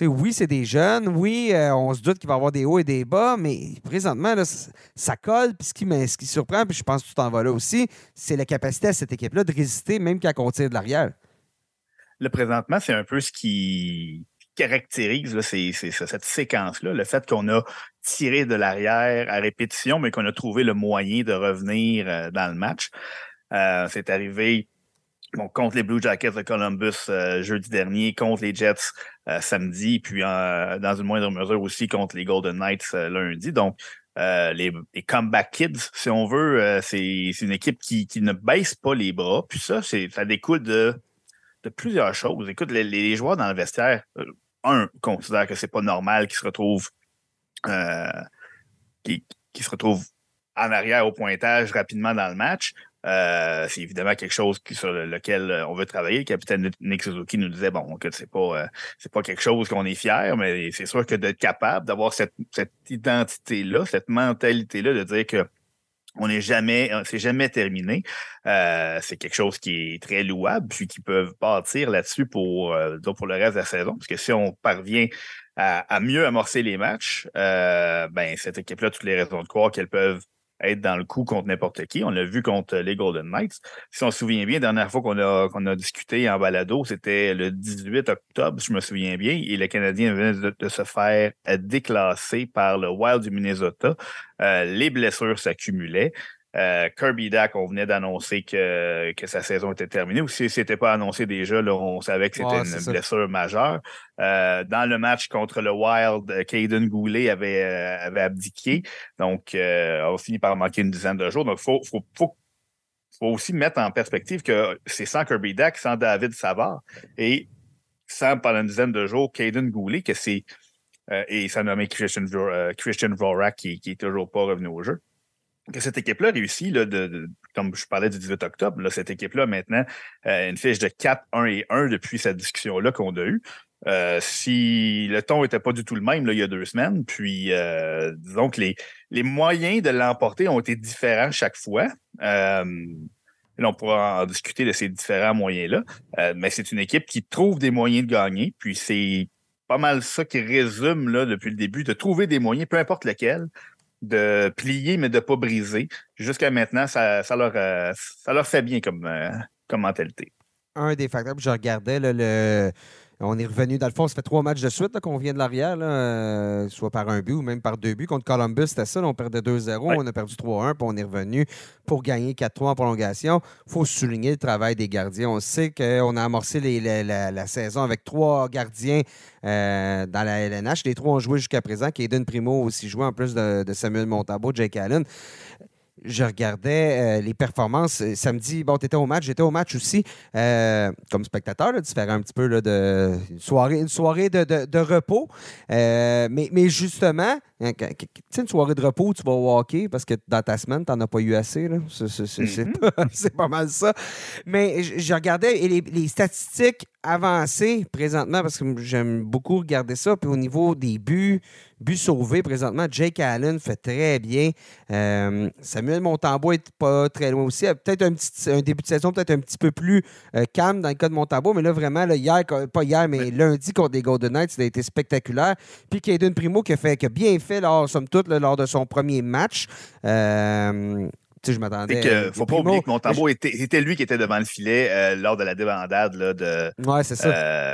oui, c'est des jeunes, oui, euh, on se doute qu'il va y avoir des hauts et des bas, mais présentement, ça colle. Puis ce qui, ce surprend, puis je pense que tu t'en vas là aussi, c'est la capacité à cette équipe-là de résister même quand on tire de l'arrière. Le présentement, c'est un peu ce qui caractérise cette séquence-là, le fait qu'on a tiré de l'arrière à répétition, mais qu'on a trouvé le moyen de revenir euh, dans le match. Euh, c'est arrivé contre les Blue Jackets de Columbus euh, jeudi dernier, contre les Jets samedi, puis dans une moindre mesure aussi contre les Golden Knights lundi. Donc, les, comeback kids, si on veut, c'est une équipe qui, qui, ne baisse pas les bras. Puis ça, ça découle de de plusieurs choses. Écoute, les, joueurs dans le vestiaire, euh, un, considèrent que c'est pas normal qu'ils se retrouvent euh, se retrouvent en arrière au pointage rapidement dans le match. Euh, c'est évidemment quelque chose sur lequel on veut travailler. Le capitaine Nick Suzuki nous disait bon que c'est pas c'est pas quelque chose qu'on est fier, mais c'est sûr que d'être capable d'avoir cette, cette identité-là, cette mentalité-là, de dire que on n'est jamais, c'est jamais terminé. Euh, c'est quelque chose qui est très louable, puis qui peuvent partir là-dessus pour, euh, pour le reste de la saison. Parce que si on parvient à, mieux amorcer les matchs, euh, ben cette équipe-là, toutes les raisons de croire qu'elles peuvent être dans le coup contre n'importe qui. On l'a vu contre les Golden Knights. Si on se souvient bien, la dernière fois qu'on a, discuté en balado, c'était le 18 octobre, je me souviens bien, et le Canadien venait de, se faire déclasser par le Wild du Minnesota. Euh, les blessures s'accumulaient. Euh, Kirby Dack, on venait d'annoncer que, que sa saison était terminée. Ou si c'était pas annoncé déjà, là, on savait que c'était une blessure majeure. Euh, dans le match contre le Wild, Caden Goulet avait, euh, avait abdiqué. Donc, euh, on a fini par manquer une dizaine de jours. Donc, il faut, faut, faut, faut, aussi mettre en perspective que c'est sans Kirby Dack, sans David Savard et sans pendant une dizaine de jours Caden Goulet, que c'est. et ça nommé Christian, Christian Vorak qui, qui est toujours pas revenu au jeu que cette équipe-là réussit, là, comme je parlais du 18 octobre, cette équipe-là maintenant euh, une fiche de 4, 1 et 1 depuis cette discussion-là qu'on a eue. Euh, si le ton n'était pas du tout le même il y a deux semaines, puis euh, disons que les, les moyens de l'emporter ont été différents chaque fois. On pourra en discuter de ces différents moyens-là, mais c'est une équipe qui trouve des moyens de gagner, puis c'est pas mal ça qui résume là, depuis le début, de trouver des moyens, peu importe lesquels, de plier, mais de ne pas briser. Jusqu'à maintenant, ça, ça, leur, euh, ça leur fait bien comme, euh, comme mentalité. Un des facteurs, je regardais le. On est revenu, dans le fond, ça fait trois matchs de suite qu'on vient de l'arrière, euh, soit par un but ou même par deux buts. Contre Columbus, c'était ça. on perdait 2-0, on a perdu 3-1, puis on est revenu pour gagner 4-3 en prolongation. Il faut souligner le travail des gardiens. On sait qu'on a amorcé la, saison avec trois gardiens euh, dans la LNH. Les trois ont joué jusqu'à présent. Kaden Primo aussi joué en plus de, de Samuel Montambo, Jake Allen je regardais euh, les performances euh, samedi. Bon, tu étais au match, j'étais au match aussi euh, comme spectateur, là, différent un petit peu là, de une soirée, une soirée de, repos. mais, mais justement, hein, tu sais, une soirée de repos, tu vas au hockey parce que dans ta semaine, tu n'en as pas eu assez. Mm-hmm. C'est pas, mal ça. Mais je regardais les, les statistiques avancées présentement parce que j'aime beaucoup regarder ça. Puis au niveau des buts, But sauvé présentement. Jake Allen fait très bien. Euh, Samuel Montambo est pas très loin aussi. Peut-être un, petit, un début de saison peut-être un petit peu plus euh, calme dans le cas de Montambo, mais là, vraiment, hier, pas hier, mais lundi contre les Golden Knights, ça a été spectaculaire. Puis Caden Primo qui a, fait, qui a bien fait, lors, somme toute, lors de son premier match. Euh, je m'attendais. Il faut pas oublier que Montambo était, c'était lui qui était devant le filet lors de la débandade là, de,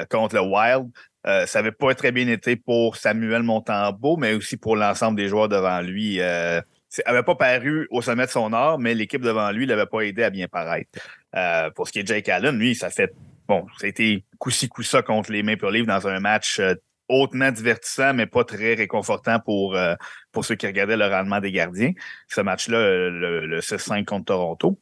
contre le Wild. Euh, ça n'avait pas très bien été pour Samuel Montembeau, mais aussi pour l'ensemble des joueurs devant lui. Euh, n'avait pas paru au sommet de son art, mais l'équipe devant lui ne l'avait pas aidé à bien paraître. Euh, pour ce qui est de Jake Allen, lui, ça fait bon, ça a été coup-ci coup-ça contre les Maple Leafs dans un match euh, hautement divertissant, mais pas très réconfortant pour, pour ceux qui regardaient le rendement des gardiens. Ce match-là, le, le 6-5 contre Toronto.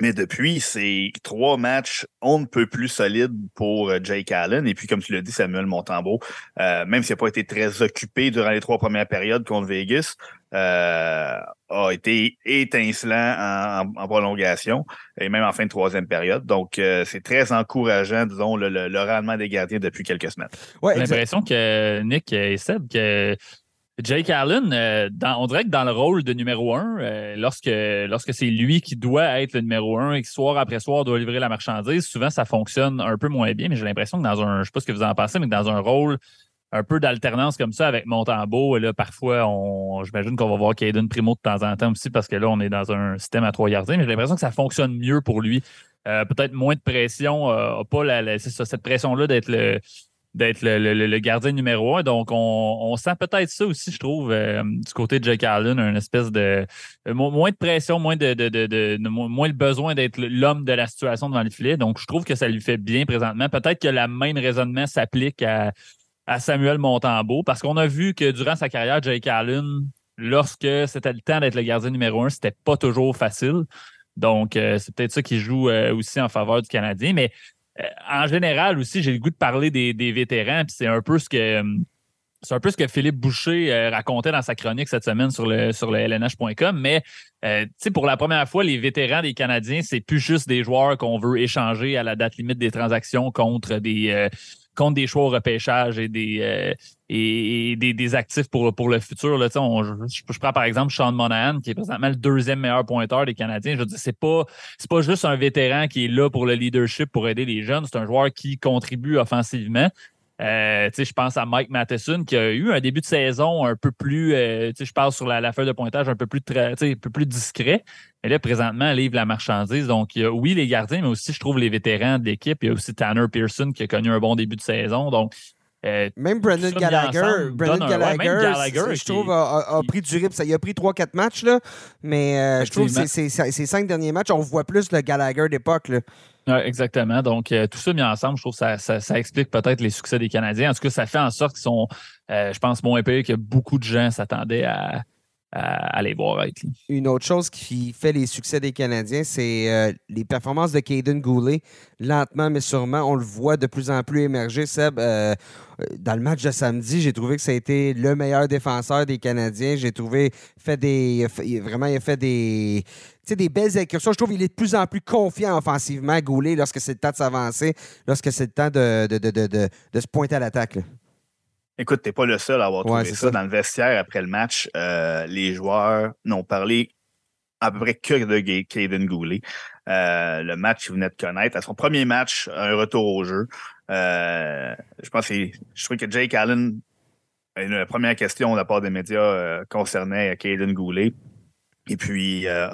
Mais depuis, c'est trois matchs on ne peut plus solides pour euh, Jake Allen. Et puis, comme tu l'as dit, Samuel Montembeau, euh, même s'il n'a pas été très occupé durant les trois premières périodes contre Vegas, euh, a été étincelant en, prolongation et même en fin de troisième période. Donc, c'est très encourageant, disons, le, rendement des gardiens depuis quelques semaines. Ouais, J'ai l'impression que Nick et Seb, que Jake Allen, euh, on dirait que dans le rôle de numéro un, euh, lorsque, lorsque c'est lui qui doit être le numéro un et que soir après soir doit livrer la marchandise, souvent ça fonctionne un peu moins bien. Mais j'ai l'impression que dans un, je sais pas ce que vous en pensez, mais dans un rôle un peu d'alternance comme ça avec Montembeau, là, parfois, j'imagine qu'on va voir Caden Primo de temps en temps aussi parce que là, on est dans un système à trois gardiens, mais j'ai l'impression que ça fonctionne mieux pour lui. Euh, peut-être moins de pression, pas cette pression-là d'être le d'être le, gardien numéro un. Donc, on, sent peut-être ça aussi, je trouve, euh, du côté de Jake Allen, une espèce de euh, moins de pression, moins de, moins le besoin d'être l'homme de la situation devant le filet. Donc, je trouve que ça lui fait bien présentement. Peut-être que le même raisonnement s'applique à, Samuel Montembeau, parce qu'on a vu que durant sa carrière, Jake Allen, lorsque c'était le temps d'être le gardien numéro un, c'était pas toujours facile. Donc, euh, c'est peut-être ça qui joue aussi en faveur du Canadien. Mais en général aussi, j'ai le goût de parler des, vétérans, puis c'est un peu ce que. Euh, c'est un peu ce que Philippe Boucher euh, racontait dans sa chronique cette semaine sur le, sur le LNH.com. Mais pour la première fois, les vétérans des Canadiens, c'est plus juste des joueurs qu'on veut échanger à la date limite des transactions contre des, contre des choix au repêchage et des, euh, et, des, actifs pour, pour le futur. Là, je, prends par exemple Sean Monahan, qui est présentement le deuxième meilleur pointeur des Canadiens. Je veux dire, c'est pas, c'est pas juste un vétéran qui est là pour le leadership, pour aider les jeunes. C'est un joueur qui contribue offensivement. Euh, je pense à Mike Matheson qui a eu un début de saison un peu plus, euh, je parle sur la, feuille de pointage un peu plus, un peu plus discret. Mais là, présentement, livre la marchandise. Donc, il y a, oui, les gardiens, mais aussi, je trouve, les vétérans de l'équipe. Il y a aussi Tanner Pearson qui a connu un bon début de saison. Donc, euh, même Brendan Gallagher, Brendan Gallagher, je trouve, a, pris du rythme. Il a pris 3-4 matchs, là, mais je trouve que ces cinq derniers matchs, on voit plus le Gallagher d'époque. Oui, exactement. Donc, euh, tout ça mis ensemble, je trouve que ça, ça, explique peut-être les succès des Canadiens. En tout cas, ça fait en sorte qu'ils sont, euh, je pense, moins payés que beaucoup de gens s'attendaient à, à, les voir être. Une autre chose qui fait les succès des Canadiens, c'est euh, les performances de Caden Goulet. Lentement, mais sûrement, on le voit de plus en plus émerger. Seb, dans le match de samedi, j'ai trouvé que ça a été le meilleur défenseur des Canadiens. J'ai trouvé fait des. Vraiment, il a fait des des belles incursions. Je trouve qu'il est de plus en plus confiant offensivement, Goulet, lorsque c'est le temps de s'avancer, lorsque c'est le temps de, se pointer à l'attaque. Écoute, t'es pas le seul à avoir trouvé ça. dans le vestiaire après le match. Euh, les joueurs n'ont parlé à peu près que de Caden Goulet. Euh, le match qu'il venait de connaître. À son premier match, un retour au jeu. Euh, je pense que je trouve que Jake Allen, une première question de la part des médias concernait Caden Goulet. Et puis, euh,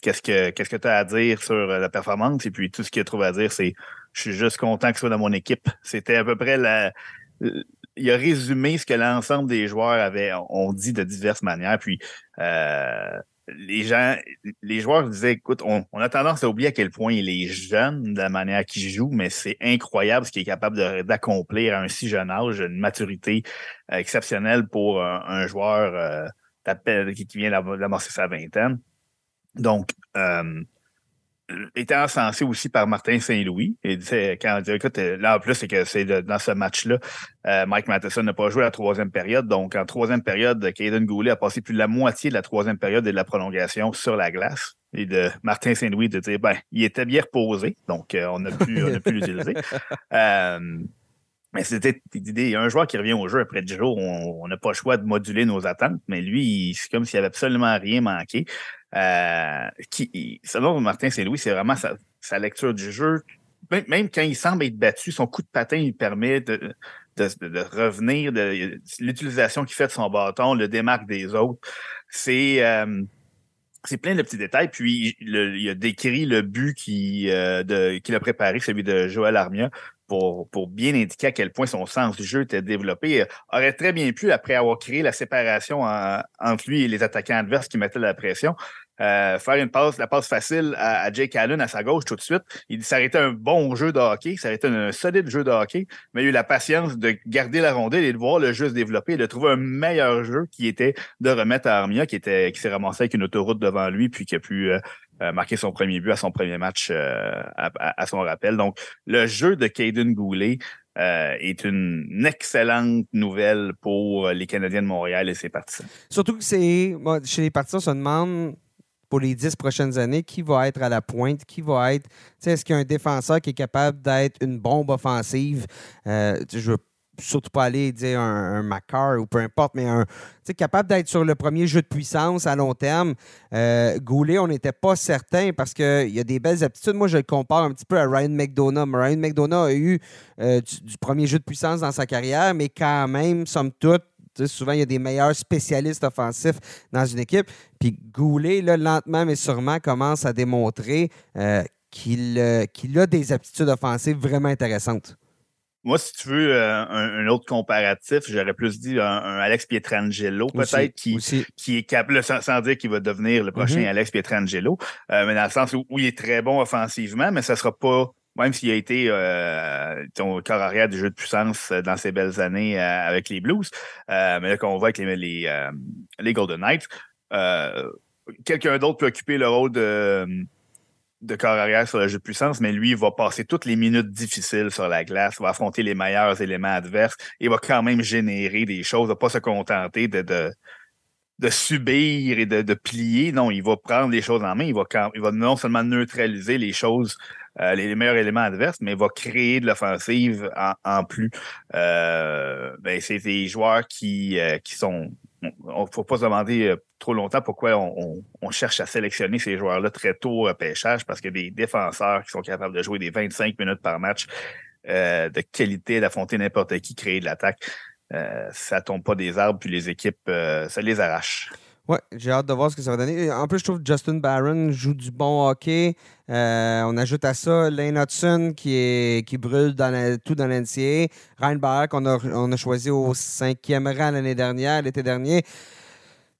qu'est-ce que qu'est-ce que tu as à dire sur la performance? Et puis, tout ce qu'il a trouvé à dire, c'est Je suis juste content que ce soit dans mon équipe. C'était à peu près la. Il a résumé ce que l'ensemble des joueurs avaient ont dit de diverses manières. Puis euh, les gens, les joueurs disaient, écoute, on, a tendance à oublier à quel point il est jeune de la manière qu'il joue, mais c'est incroyable ce qu'il est capable d'accomplir à un si jeune âge, une maturité euh, exceptionnelle pour un, joueur euh, qui, vient d'amorcer sa vingtaine. Donc, était encensé aussi par Martin Saint-Louis. Et quand on dit, écoute, là en plus, c'est que c'est dans ce match-là, euh, Mike Matheson n'a pas joué la troisième période. Donc, en troisième période, Caden Goulet a passé plus de la moitié de la troisième période et de la prolongation sur la glace. Et de Martin Saint-Louis de dire, ben, il était bien reposé, donc euh, on a pu, on a pu l'utiliser. Euh, mais c'était l'idée. Un joueur qui revient au jeu après 10 jours, on n'a pas le choix de moduler nos attentes, mais lui, c'est comme s'il avait absolument rien manqué. Euh, qui, selon Martin Saint-Louis, c'est vraiment sa, lecture du jeu. Même, quand il semble être battu, son coup de patin lui permet de, revenir, l'utilisation qu'il fait de son bâton, le démarque des autres. C'est euh, c'est plein de petits détails. Puis il a décrit le but euh, qu'il a préparé, celui de Joël Armia, pour, pour, bien indiquer à quel point son sens du jeu était développé. Il aurait très bien pu, après avoir créé la séparation entre lui et les attaquants adverses qui mettaient la pression, euh, faire une passe, la passe facile à, Jake Allen à sa gauche tout de suite. Il s'arrêtait un bon jeu de hockey, ça aurait été un solide jeu de hockey, mais il a eu la patience de garder la rondelle et de voir le jeu se développer, de trouver un meilleur jeu qui était de remettre à Armia, qui était qui s'est ramassé avec une autoroute devant lui, puis qui a pu euh, euh, marquer son premier but à son premier match à, son rappel. Donc, le jeu de Caden Goulet, est une excellente nouvelle pour les Canadiens de Montréal et ses partisans. Surtout que c'est chez les partisans, on se demande pour les dix prochaines années, qui va être à la pointe, qui va être. Est-ce qu'il y a un défenseur qui est capable d'être une bombe offensive? Euh, je veux surtout pas aller dire un, un Macar ou peu importe, mais un capable d'être sur le premier jeu de puissance à long terme. Euh, Goulet, on n'était pas certain parce qu'il y a des belles aptitudes. Moi, je le compare un petit peu à Ryan McDonough. Ryan McDonough a eu euh, du, premier jeu de puissance dans sa carrière, mais quand même, somme toute, souvent, il y a des meilleurs spécialistes offensifs dans une équipe. Puis Goulet, là, lentement mais sûrement, commence à démontrer euh, euh, qu'il a des aptitudes offensives vraiment intéressantes. Moi, si tu veux euh, un, autre comparatif, j'aurais plus dit un, Alex Pietrangelo, peut-être, qui, qui est capable, sans, dire qu'il va devenir le prochain mm-hmm. Alex Pietrangelo, mais dans le sens où, il est très bon offensivement, mais ça ne sera pas même s'il a été euh, ton corps arrière du jeu de puissance euh, dans ses belles années euh, avec les Blues, mais là qu'on voit avec les, Golden Knights, quelqu'un d'autre peut occuper le rôle de, de corps arrière sur le jeu de puissance, mais lui, il va passer toutes les minutes difficiles sur la glace, va affronter les meilleurs éléments adverses et va quand même générer des choses, va pas se contenter de, de subir et de, plier. Non, il va prendre les choses en main. Il va non seulement neutraliser les choses euh, les, meilleurs éléments adverses, mais va créer de l'offensive en, plus. Euh, ben, c'est des joueurs qui, euh, qui sont. On ne faut pas se demander trop longtemps pourquoi on, cherche à sélectionner ces joueurs-là très tôt au pêchage, parce a des défenseurs qui sont capables de jouer des 25 minutes par match de qualité, d'affronter n'importe qui, créer de l'attaque. ça tombe pas des arbres, puis les équipes, ça les arrache. Oui, j'ai hâte de voir ce que ça va donner. En plus, je trouve Justin Barron joue du bon hockey. Euh, on ajoute à ça Lane Hudson qui, est, qui brûle tout dans l'NCA. Ryan Barr qu'on a, on a choisi au cinquième rang l'année dernière, l'été dernier.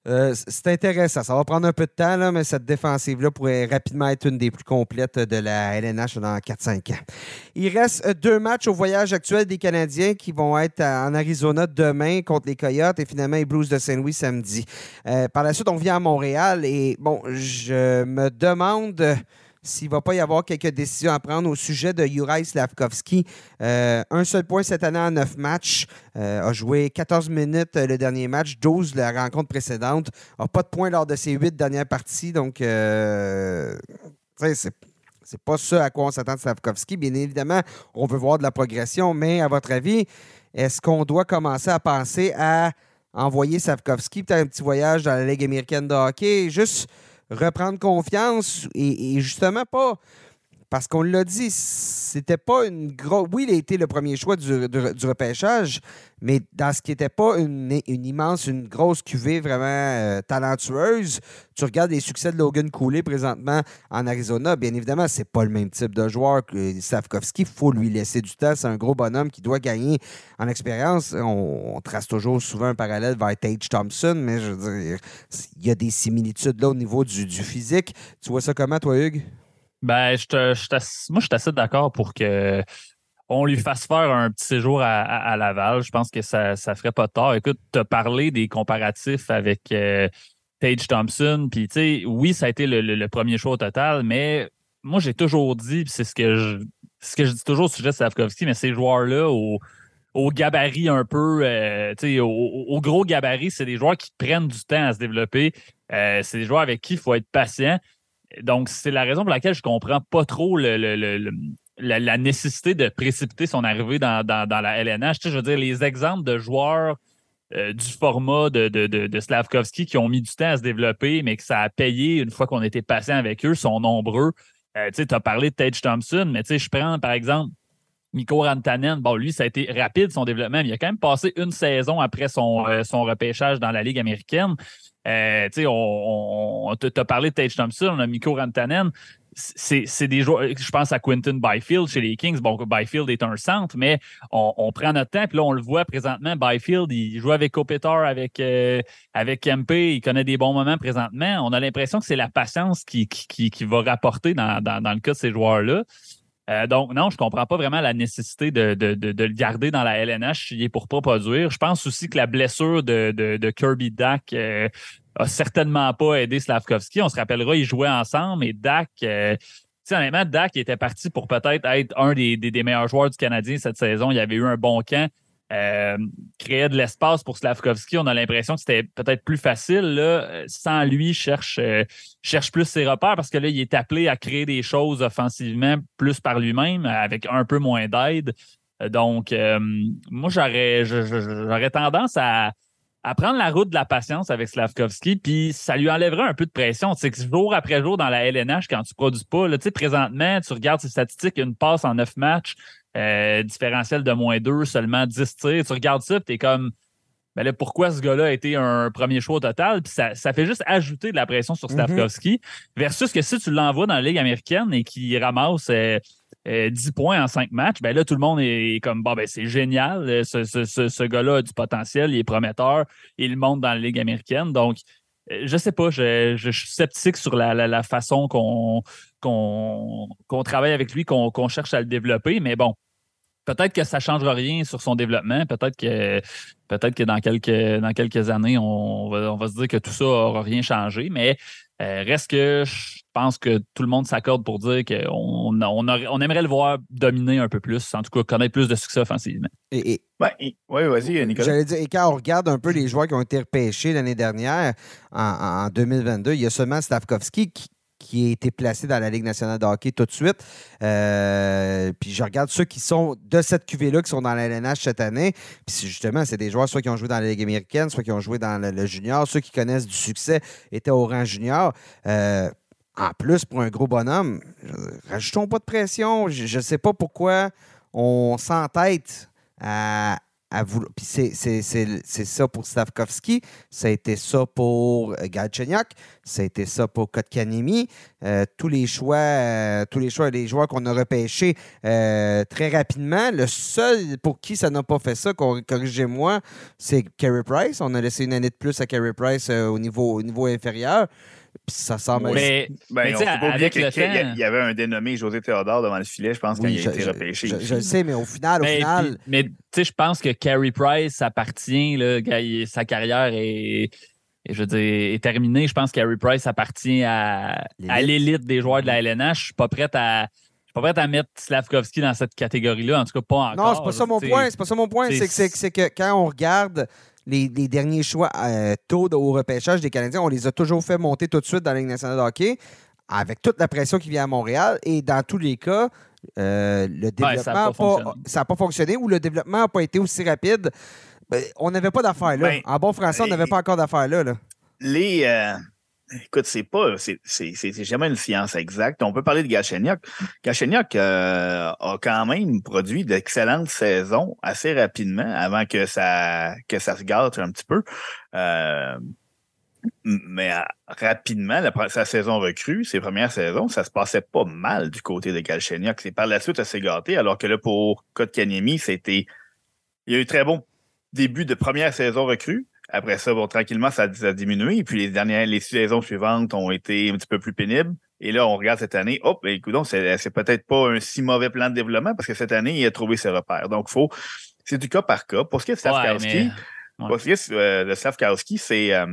Euh, c'est intéressant. Ça va prendre un peu de temps, mais cette défensive-là pourrait rapidement être une des plus complètes de la LNH dans 4-5 ans. Il reste euh, deux matchs au voyage actuel des Canadiens qui vont être en Arizona demain contre les Coyotes et finalement les Blues de Saint-Louis samedi. Euh, par la suite, on vient à Montréal et bon, je me demande s'il ne va pas y avoir quelques décisions à prendre au sujet de Juraj Slavkovski. Euh, un seul point cette année en neuf matchs. Euh, a joué 14 minutes euh, le dernier match, 12 la rencontre précédente. N'a pas de points lors de ses huit dernières parties. Donc, c'est c'est pas ça à quoi on s'attend de Slavkovski. Bien évidemment, on veut voir de la progression, mais à votre avis, est-ce qu'on doit commencer à penser à envoyer Slavkovski peut-être un petit voyage dans la Ligue américaine de hockey? Juste reprendre confiance et, justement pas Parce qu'on l'a dit, c'était pas une grosse. Oui, il a été le premier choix du, du, repêchage, mais dans ce qui n'était pas une, immense, une grosse cuvée vraiment euh, talentueuse, tu regardes les succès de Logan Cooley présentement en Arizona, bien évidemment, c'est pas le même type de joueur que Slavkovski. Il faut lui laisser du temps. C'est un gros bonhomme qui doit gagner en expérience. On, trace toujours souvent un parallèle vers Tage Thompson, mais je veux dire, il y a des similitudes là au niveau du, du physique. Tu vois ça comment, toi, Hugues? Ben, je te, moi, je suis assez d'accord pour que on lui fasse faire un petit séjour à, Laval. Je pense que ça ne ferait pas tort. Écoute, as parlé des comparatifs avec euh, Tage Thompson. Puis, tu sais, oui, ça a été le, premier choix au total, mais moi, j'ai toujours dit, c'est ce que je ce que je dis toujours au sujet de Savkovski, mais ces joueurs-là, au, au gabarit un peu, euh, sais, au, gros gabarit, c'est des joueurs qui prennent du temps à se développer. Euh, c'est des joueurs avec qui il faut être patient. Donc, c'est la raison pour laquelle je ne comprends pas trop la, nécessité de précipiter son arrivée dans, la LNH. je veux dire, les exemples de joueurs euh, du format de, de, Slavkovski qui ont mis du temps à se développer, mais que ça a payé une fois qu'on était patient avec eux, sont nombreux. Euh, tu as parlé de Tage Thompson, mais je prends par exemple Mikko Rantanen. Bon, lui, ça a été rapide son développement, mais il a quand même passé une saison après son, euh, son repêchage dans la Ligue américaine. Euh, tu on, on, t'a parlé de Tage Thompson, on a Mikko Rantanen. C'est des joueurs, je pense à Quinton Byfield chez les Kings. Bon, Byfield est un centre, mais on, prend notre temps. Puis là, on le voit présentement. Byfield, il joue avec Kopitar, avec, euh, avec Kempe. Il connaît des bons moments présentement. On a l'impression que c'est la patience qui, qui, qui, va rapporter dans, dans, dans le cas de ces joueurs-là. Euh, donc, non, je ne comprends pas vraiment la nécessité de, le garder dans la LNH il est pour pas produire. Je pense aussi que la blessure de, Kirby Dak euh, a certainement pas aidé Slavkovski. On se rappellera, ils jouaient ensemble et Dak. Euh, honnêtement, Dak était parti pour peut-être être un des, des, meilleurs joueurs du Canadien cette saison. Il avait eu un bon camp. Euh, créer de l'espace pour Slavkovski. On a l'impression que c'était peut-être plus facile. Là. Sans lui, cherche, euh, cherche plus ses repères parce que là, il est appelé à créer des choses offensivement plus par lui-même, avec un peu moins d'aide. Donc, euh, moi, j'aurais, j'aurais tendance à, à prendre la route de la patience avec Slavkovski, puis ça lui enlèverait un peu de pression. Que jour après jour dans la LNH, quand tu produis pas, là, présentement, tu regardes ses statistiques, une passe en neuf matchs, euh, différentiel de moins 2, seulement 10 tirs. Tu regardes ça, tu es comme, ben là, pourquoi ce gars-là a été un premier choix au total? Puis ça, ça fait juste ajouter de la pression sur mm-hmm. Stavkovski. Versus que si tu l'envoies dans la Ligue américaine et qu'il ramasse 10 euh, euh, points en 5 matchs, ben là, tout le monde est comme, bon, ben c'est génial. Ce, ce, ce, gars-là a du potentiel, il est prometteur, il monte dans la Ligue américaine. Donc, je sais pas, je, je, suis sceptique sur la, la, façon qu'on qu'on travaille avec lui, qu'on cherche à le développer, mais bon, peut-être que ça ne changera rien sur son développement. Peut-être que peut-être que dans quelques, dans quelques années, on va, on va, se dire que tout ça n'aura rien changé. Mais euh, reste que je pense que tout le monde s'accorde pour dire qu'on on, on, aimerait le voir dominer un peu plus, en tout cas connaître plus de succès offensivement. Et, oui, vas-y, Nicolas. J'allais dire, et quand on regarde un peu les joueurs qui ont été repêchés l'année dernière, en, en, 2022, il y a seulement Stavkovski qui, qui a été placé dans la Ligue nationale de hockey tout de suite. Euh, puis je regarde ceux qui sont de cette QV-là, qui sont dans la LNH cette année. Puis justement, c'est des joueurs soit qui ont joué dans la Ligue américaine, soit qui ont joué dans le, junior. Ceux qui connaissent du succès étaient au rang junior. Euh, en plus, pour un gros bonhomme, rajoutons pas de pression. Je ne sais pas pourquoi on s'entête à, c'est ça pour Stavkovski, ça a été ça pour euh, Galchenyuk, ça a été ça pour Kotkanemi. Euh, tous les choix, euh, tous les choix, joueurs qu'on a repêchés très rapidement. Le seul pour qui ça n'a pas fait ça, corrigez-moi, c'est Carey Price. On a laissé une année de plus à Carey Price au, niveau, au niveau inférieur ça semble. Mais, ben, mais il y avait un dénommé José Théodore devant le filet, je pense, quand il a été repêché. Je, le sais, mais au final, au final. mais tu sais, je pense que Carey Price appartient, là, sa carrière est. Je veux dire, est terminée. Je pense que Carey Price appartient à, l'élite des joueurs de la LNH. Je suis pas prête à. pas prête à mettre Slavkovski dans cette catégorie-là, en tout cas pas encore. Non, c'est pas ça mon point. C'est pas ça mon point. C'est que, que quand on regarde les, derniers choix euh, tôt au repêchage des Canadiens, on les a toujours fait monter tout de suite dans la Ligue nationale de hockey, avec toute la pression qui vient à Montréal. Et dans tous les cas, euh, le développement ça n'a pas, fonctionné ou le développement n'a pas été aussi rapide. Ben, on n'avait pas d'affaires là. Ben, en bon français, on n'avait pas encore d'affaires là, Les. Euh, écoute, c'est pas, c'est jamais une science exacte. On peut parler de Galchenyuk. Galchenyuk euh, a quand même produit d'excellentes saisons assez rapidement avant que ça, que ça se gâte un petit peu. Euh, mais euh, rapidement, sa saison recrue, ses premières saisons, ça se passait pas mal du côté de Galchenyuk. C'est par la suite assez gâté, alors que là, pour Kotkaniemi, c'était. Il y a eu très bon début de première saison recrue. Après ça, bon, tranquillement, ça, a diminué. Et puis les dernières, les saisons suivantes ont été un petit peu plus pénibles. Et là, on regarde cette année, hop, écoute, c'est peut-être pas un si mauvais plan de développement parce que cette année, il a trouvé ses repères. Donc, faut, c'est du cas par cas. Pour ce qui est de Slavkowski, qui est euh, Slavkowski, c'est, euh,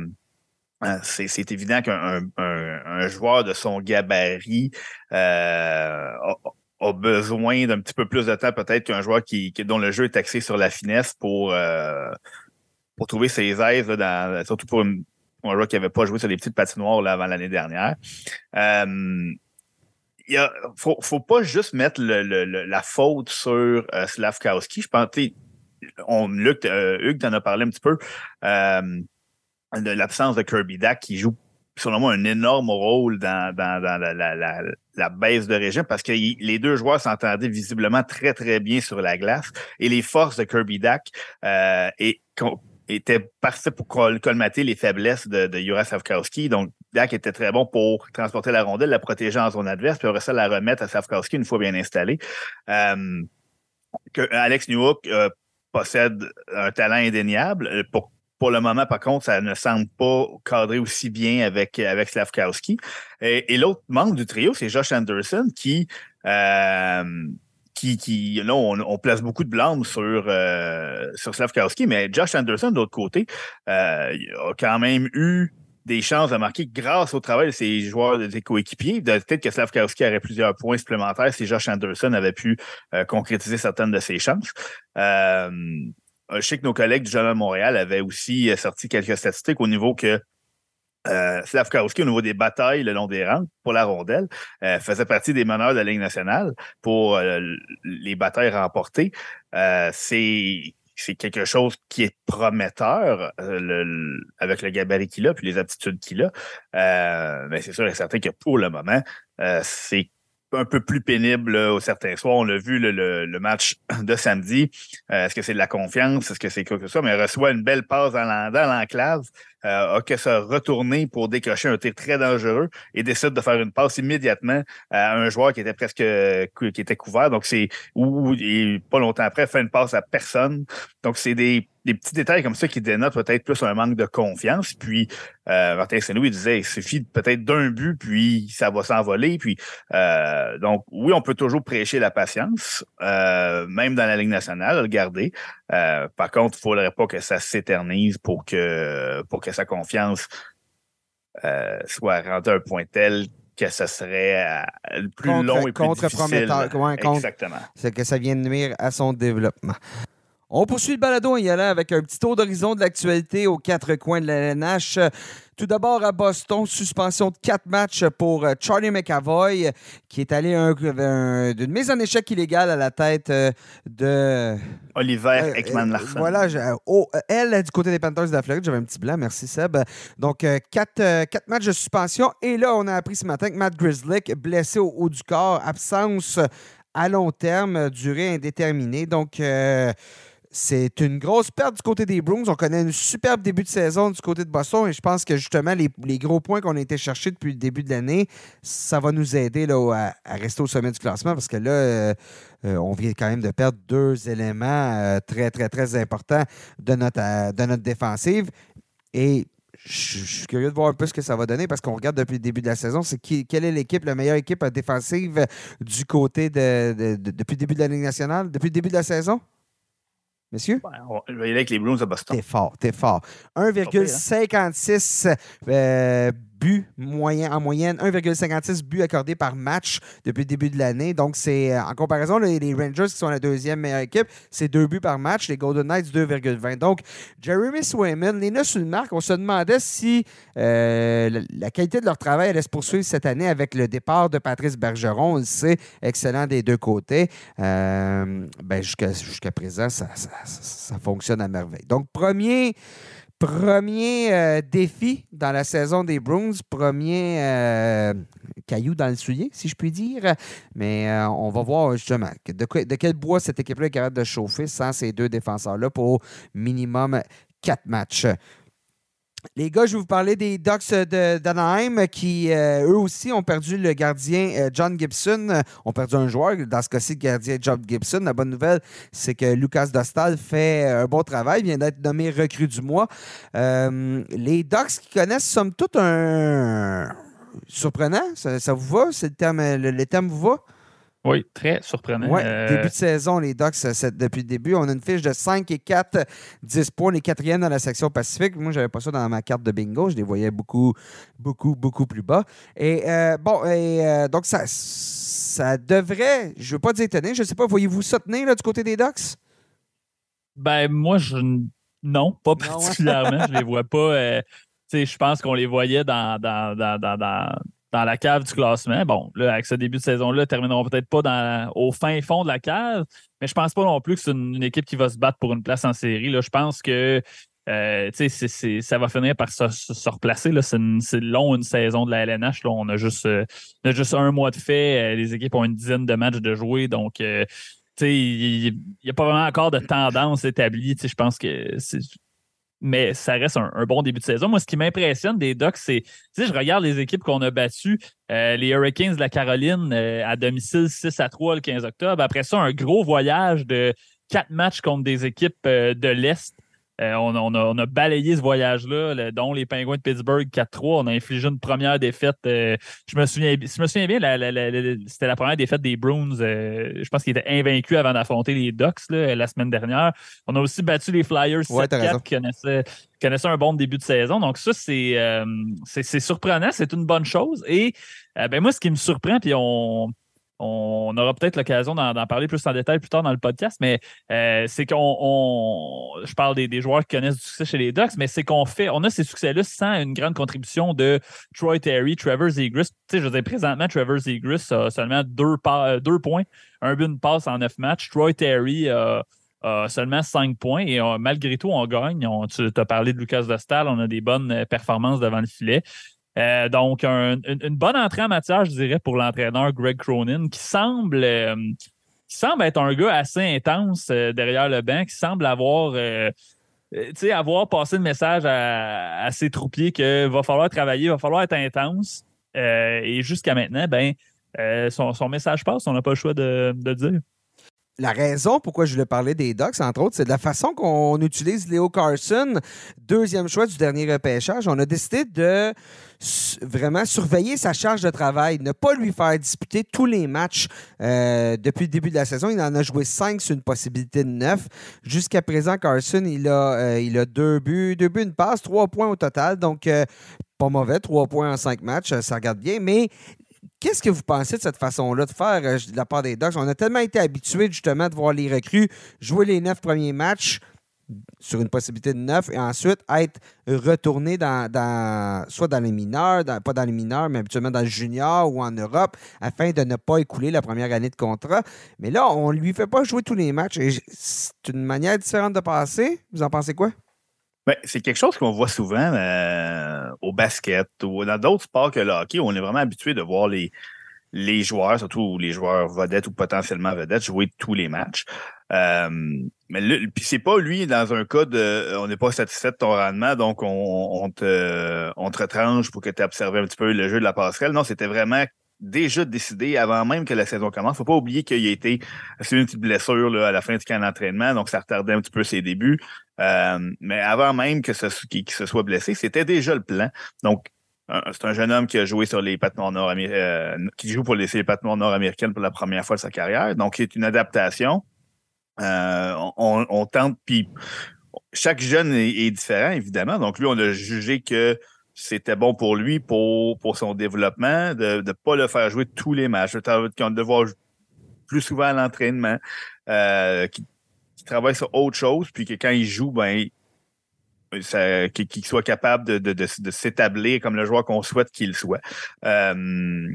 euh, c'est évident qu'un un, joueur de son gabarit euh, a, besoin d'un petit peu plus de temps peut-être qu'un joueur qui, dont le jeu est axé sur la finesse pour, euh, trouver ses aises, dans, surtout pour un joueur qui n'avait pas joué sur les petites patinoires là, avant l'année dernière. il ne faut, pas juste mettre la faute sur Slavkowski. Je pense, on, Luc, Hugues t'en a parlé un petit peu de l'absence de Kirby Dack qui joue selon moi un énorme rôle dans, la, baisse de régime parce que les deux joueurs s'entendaient visiblement très très bien sur la glace et les forces de Kirby Dack euh, étaient parfaites pour colmater les faiblesses de, de Jura Savkowski. Donc, Dak était très bon pour transporter la rondelle, la protéger en zone adverse, puis après ça, la remettre à Savkowski une fois bien installé. Euh, que Alex Newhook euh, possède un talent indéniable. Pour pour le moment, par contre, ça ne semble pas cadrer aussi bien avec, avec Slavkowski. Et, l'autre membre du trio, c'est Josh Anderson qui, euh, là, on, place beaucoup de blâme sur, euh, Slavkowski, mais Josh Anderson, de l'autre côté, euh, a quand même eu des chances de marquer grâce au travail de ses joueurs, de ses coéquipiers. Peut-être que Slavkowski aurait plusieurs points supplémentaires si Josh Anderson avait pu concrétiser certaines de ses chances. Euh, je sais que nos collègues du Journal de Montréal avaient aussi euh, sorti quelques statistiques au niveau que euh, Slavkowski, au niveau des batailles le long des rangs pour la rondelle, euh, faisait partie des meneurs de la Ligue nationale pour les batailles remportées. c'est c'est quelque chose qui est prometteur avec le gabarit qu'il a puis les aptitudes qu'il a. mais c'est sûr et certain que pour le moment, c'est un peu plus pénible au certains soirs. On l'a vu le, match de samedi. Euh, est-ce que c'est de la confiance? Est-ce que c'est quoi que ce soit? Mais reçoit une belle passe dans l'enclave euh, a que se retourner pour décrocher un tir très dangereux et décide de faire une passe immédiatement à un joueur qui était presque qui était couvert. Donc, c'est ou pas longtemps après, fait une passe à personne. Donc, c'est des, petits détails comme ça qui dénotent peut-être plus un manque de confiance. Puis, euh, Martin Saint-Louis disait il suffit peut-être d'un but, puis ça va s'envoler. Puis, euh, donc, oui, on peut toujours prêcher la patience, euh, même dans la Ligue nationale, le garder. Euh, par contre, il ne faudrait pas que ça s'éternise pour que, pour que sa confiance euh, soit rendue à un point tel que ça serait euh, plus long et plus difficile. Exactement. C'est que ça vienne nuire à son développement. On poursuit le balado en y allant avec un petit tour d'horizon de l'actualité aux quatre coins de la LNH. Tout d'abord à Boston, suspension de quatre matchs pour euh, Charlie McAvoy, qui est allé d'une mise en échec illégale à la tête euh, de. Oliver euh, Ekman Larson. Voilà, oh, elle, du côté des Panthers de la Floride, j'avais un petit blanc, merci Seb. Donc, quatre, quatre, matchs de suspension. Et là, on a appris ce matin que Matt Grizzlick, blessé au haut du corps, absence à long terme, durée indéterminée. Donc, c'est une grosse perte du côté des Bruins. On connaît un superbe début de saison du côté de Boston et je pense que justement, les, gros points qu'on a été chercher depuis le début de l'année, ça va nous aider là, à, rester au sommet du classement parce que là, euh, euh, on vient quand même de perdre deux éléments euh, très, très, très importants de notre, de notre défensive. Et je suis curieux de voir un peu ce que ça va donner parce qu'on regarde depuis le début de la saison, c'est qui, quelle est l'équipe, la meilleure équipe défensive du côté de, depuis le début de la Ligue nationale, depuis le début de la saison? Messieurs? je vais y aller avec les Blues de Boston. T'es fort, t'es fort. 1,56 euh, buts moyen, en moyenne, 1,56 buts accordés par match depuis le début de l'année. Donc, c'est euh, en comparaison, les, Rangers qui sont la deuxième meilleure équipe, c'est deux buts par match. Les Golden Knights, 2,20. Donc, Jeremy Swayman, les neufs sur le marque, on se demandait si euh, la, qualité de leur travail allait se poursuivre cette année avec le départ de Patrice Bergeron. On le sait, excellent des deux côtés. Euh, ben, jusqu'à présent, ça, ça, fonctionne à merveille. Donc, premier Premier euh, défi dans la saison des Bruins, premier euh, caillou dans le soulier, si je puis dire. Mais euh, on va voir justement de, de quel bois cette équipe-là est capable de chauffer sans ces deux défenseurs-là pour minimum quatre matchs. Les gars, je vais vous parler des Ducks d'Anaheim qui, euh, eux aussi, ont perdu le gardien euh, John Gibson. Euh, ont perdu un joueur, dans ce cas-ci, le gardien John Gibson. La bonne nouvelle, c'est que Lucas Dostal fait un bon travail, vient d'être nommé recrue du mois. les Ducks qui connaissent, somme toute, un. Surprenant, ça, vous va? Le le, le terme vous va? Oui, très surprenant. Oui, euh, début de saison, les Ducks, depuis le début, on a une fiche de 5 et 4, 10 points, les quatrièmes dans la section Pacifique. Moi, je n'avais pas ça dans ma carte de bingo. Je les voyais beaucoup, beaucoup, beaucoup plus bas. Et euh, bon, et, euh, donc ça, ça devrait, je ne veux pas dire étonner, je ne sais pas, voyez-vous ça tenir là, du côté des Ducks? Ben, moi, je non, pas particulièrement. je les vois pas. je pense qu'on les voyait dans, dans, dans, dans dans la cave du classement. Bon, là, avec ce début de saison-là, ils termineront peut-être pas au fin fond de la cave, mais je pense pas non plus que c'est une, équipe qui va se battre pour une place en série. Là, je pense que euh, ça va finir par se, replacer. C'est, long une saison de la LNH. Là. On, a juste, euh, juste un mois de fait. Euh, les équipes ont une dizaine de matchs de jouer. Donc, il n'y a pas vraiment encore de tendance établie. Je pense que c'est, mais ça reste un, bon début de saison. Moi, ce qui m'impressionne des Ducks, c'est, tu sais, je regarde les équipes qu'on a battues, euh, les Hurricanes de la Caroline euh, à domicile 6 à 3 le 15 octobre. Après ça, un gros voyage de quatre matchs contre des équipes euh, de l'Est. Euh, on, a, balayé ce voyage-là, dont les Pingouins de Pittsburgh 4-3. On a infligé une première défaite. Euh, je, me souviens, je me souviens bien, c'était la première défaite des Bruins. Euh, je pense qu'ils étaient invaincus avant d'affronter les Ducks la semaine dernière. On a aussi battu les Flyers 7-4 qui connaissaient, un bon début de saison. Donc, ça, c'est, c'est, surprenant. C'est une bonne chose. Et ben moi, ce qui me surprend, puis on on aura peut-être l'occasion d'en parler plus en détail plus tard dans le podcast, mais euh, c'est qu'on. je parle des, joueurs qui connaissent du succès chez les Ducks, mais c'est qu'on fait. On a ces succès-là sans une grande contribution de Troy Terry, Trevor Zegris. Tu sais, je veux présentement, Trevor Zegris a seulement deux, deux points, un but, une passe en neuf matchs. Troy Terry a. seulement cinq points et euh, malgré tout, on gagne. tu as parlé de Lucas Vestal, on a des bonnes euh, performances devant le filet. Euh, donc, une, bonne entrée en matière, je dirais, pour l'entraîneur Greg Cronin, qui semble, euh, qui semble être un gars assez intense euh, derrière le banc, qui semble avoir, avoir passé le message à, ses troupiers qu'il va falloir travailler, il va falloir être intense. et jusqu'à maintenant, ben, son, message passe, on n'a pas le choix de, de dire la raison pourquoi je voulais parler des Ducks, entre autres, c'est de la façon qu'on utilise Léo Carson, deuxième choix du dernier repêchage. On a décidé de vraiment surveiller sa charge de travail, ne pas lui faire disputer tous les matchs euh, depuis le début de la saison. Il en a joué cinq sur une possibilité de neuf. Jusqu'à présent, Carson, il a, euh, deux buts, deux buts, une passe, trois points au total. Donc, euh, pas mauvais, trois points en cinq matchs, ça regarde bien. Mais Qu'est-ce que vous pensez de cette façon-là de faire euh, de la part des Ducks? On a tellement été habitués justement de voir les recrues jouer les neuf premiers matchs sur une possibilité de neuf et ensuite être retourné dans, soit dans les mineurs, pas dans les mineurs, mais habituellement dans le junior ou en Europe, afin de ne pas écouler la première année de contrat. Mais là, on ne lui fait pas jouer tous les matchs. C'est une manière différente de passer. Vous en pensez quoi? Ben, c'est quelque chose qu'on voit souvent euh, au basket ou dans d'autres sports que le hockey on est vraiment habitué de voir les, joueurs, surtout les joueurs vedettes ou potentiellement vedettes, jouer tous les matchs. Euh, mais puis c'est pas lui dans un cas de on n'est pas satisfait de ton rendement, donc on, te, on te retranche pour que tu observé un petit peu le jeu de la passerelle. Non, c'était vraiment déjà décidé avant même que la saison commence. Faut pas oublier qu'il a été c'est une petite blessure à la fin du camp d'entraînement, donc ça retardait un petit peu ses débuts. Euh, mais avant même que ce, qu'il, se soit blessé, c'était déjà le plan. Donc, c'est un jeune homme qui a joué sur les pattes nord-américaines, euh, qui joue pour les, les nord-américaines pour la première fois de sa carrière. Donc, c'est une adaptation. Euh, on, tente, puis chaque jeune est, différent, évidemment. Donc, lui, on a jugé que c'était bon pour lui, pour, pour son développement, de ne pas le faire jouer tous les matchs, de voir plus souvent à l'entraînement, euh, travaille sur autre chose, puis que quand il joue, ben, qu'il soit capable de, de, s'établir comme le joueur qu'on souhaite qu'il soit. Euh,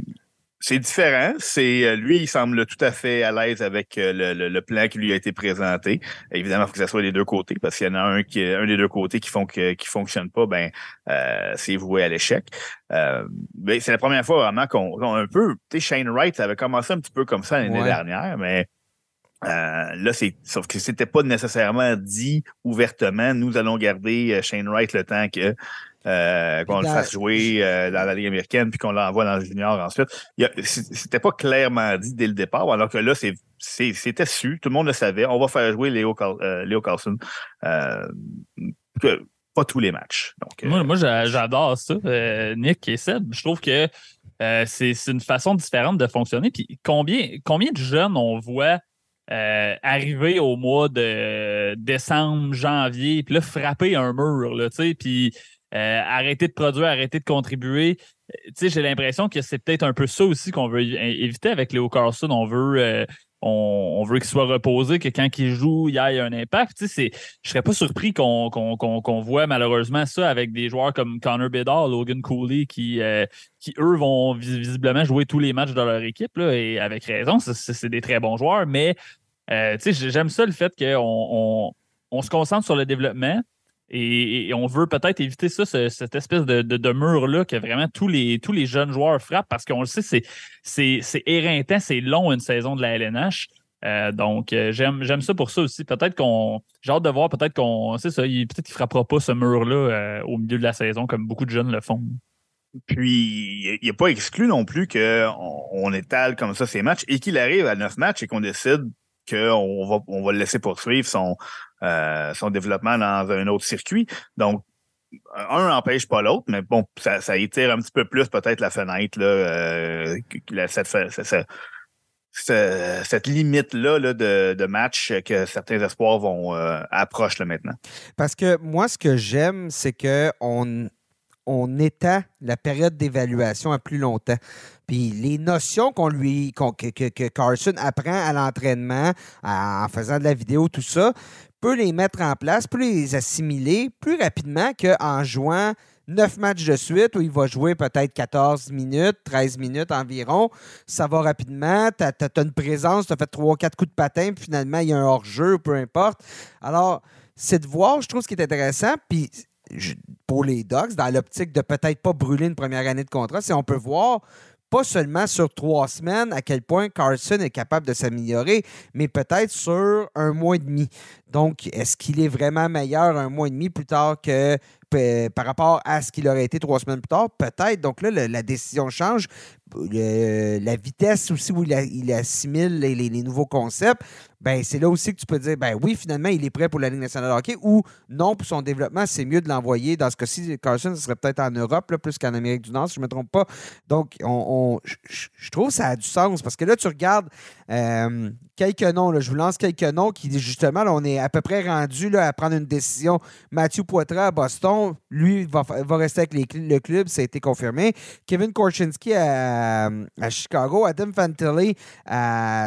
c'est différent. C'est euh, lui, il semble tout à fait à l'aise avec euh, le, plan qui lui a été présenté. Évidemment, il faut que ce soit les deux côtés, parce qu'il y en a un qui un des deux côtés qui font que qui fonctionne pas, ben euh, c'est voué à l'échec. mais c'est la première fois vraiment qu'on un peu. Tu sais, Shane Wright avait commencé un petit peu comme ça l'année dernière, mais là, c'est sauf que c'était pas nécessairement dit ouvertement. Nous allons garder Shane Wright le temps que euh, qu'on le fasse jouer euh, dans la Ligue américaine puis qu'on l'envoie dans le junior ensuite. C'était pas clairement dit dès le départ, alors que là, c'était su, tout le monde le savait. On va faire jouer Léo, euh, Carlson. pas tous les matchs. moi, moi j'adore ça, Nick et Seb. Je trouve que c'est une façon différente de fonctionner. Puis combien, combien de jeunes on voit arriver au mois de décembre, janvier, puis là, frapper un mur, là, tu sais, puis euh, arrêter de produire, arrêter de contribuer. Euh, j'ai l'impression que c'est peut-être un peu ça aussi qu'on veut éviter avec Léo Carlson. On veut, euh, on, veut qu'il soit reposé, que quand il joue, il y ait un impact. Je ne serais pas surpris qu'on voit malheureusement ça avec des joueurs comme Connor Bedard, Logan Cooley, qui, qui eux vont visiblement jouer tous les matchs de leur équipe, là, et avec raison, c'est des très bons joueurs, mais j'aime ça le fait qu'on on se concentre sur le développement, et, on veut peut-être éviter ça, cette espèce de, mur-là que vraiment tous les, jeunes joueurs frappent parce qu'on le sait, c'est éreintant, c'est long une saison de la LNH. Euh, donc, euh, j'aime ça pour ça aussi. Peut-être qu'on. J'ai hâte de voir, peut-être qu'on. C'est ça, peut-être qu'il ne frappera pas ce mur-là euh, au milieu de la saison comme beaucoup de jeunes le font. Puis, il n'est pas exclu non plus qu'on on étale comme ça ces matchs et qu'il arrive à neuf matchs et qu'on décide qu'on on va le laisser poursuivre son, euh, son développement dans un autre circuit. Donc, un n'empêche pas l'autre, mais bon, ça, étire un petit peu plus peut-être la fenêtre, cette, limite-là là, de, match que certains espoirs vont euh, approcher maintenant. Parce que moi, ce que j'aime, c'est qu'on on étend la période d'évaluation à plus longtemps. Puis les notions qu'on lui, que, Carson apprend à l'entraînement, en faisant de la vidéo, tout ça, peut les mettre en place, peut les assimiler plus rapidement qu'en jouant neuf matchs de suite où il va jouer peut-être 14 minutes, 13 minutes environ. Ça va rapidement. Tu as, une présence, tu as fait 3-4 coups de patin, puis finalement, il y a un hors-jeu, peu importe. Alors, c'est de voir, je trouve, ce qui est intéressant. Puis pour les Dogs, dans l'optique de peut-être pas brûler une première année de contrat, si on peut voir pas seulement sur trois semaines à quel point Carson est capable de s'améliorer, mais peut-être sur un mois et demi. Donc, est-ce qu'il est vraiment meilleur un mois et demi plus tard que par rapport à ce qu'il aurait été trois semaines plus tard? Peut-être. Donc là, la décision change. La vitesse aussi où il, assimile les, nouveaux concepts, ben c'est là aussi que tu peux dire, ben oui, finalement, il est prêt pour la Ligue nationale de hockey ou non, pour son développement, c'est mieux de l'envoyer. Dans ce cas-ci, Carson, ce serait peut-être en Europe plus qu'en Amérique du Nord, si je ne me trompe pas. Donc, on, je trouve que ça a du sens parce que là, tu regardes euh, quelques noms. Là, je vous lance quelques noms qui, justement, là, on est à peu près rendu là, à prendre une décision. Mathieu Poitras à Boston, lui, va, va rester avec le club, ça a été confirmé. Kevin Korchinski à, Chicago, Adam Fantilli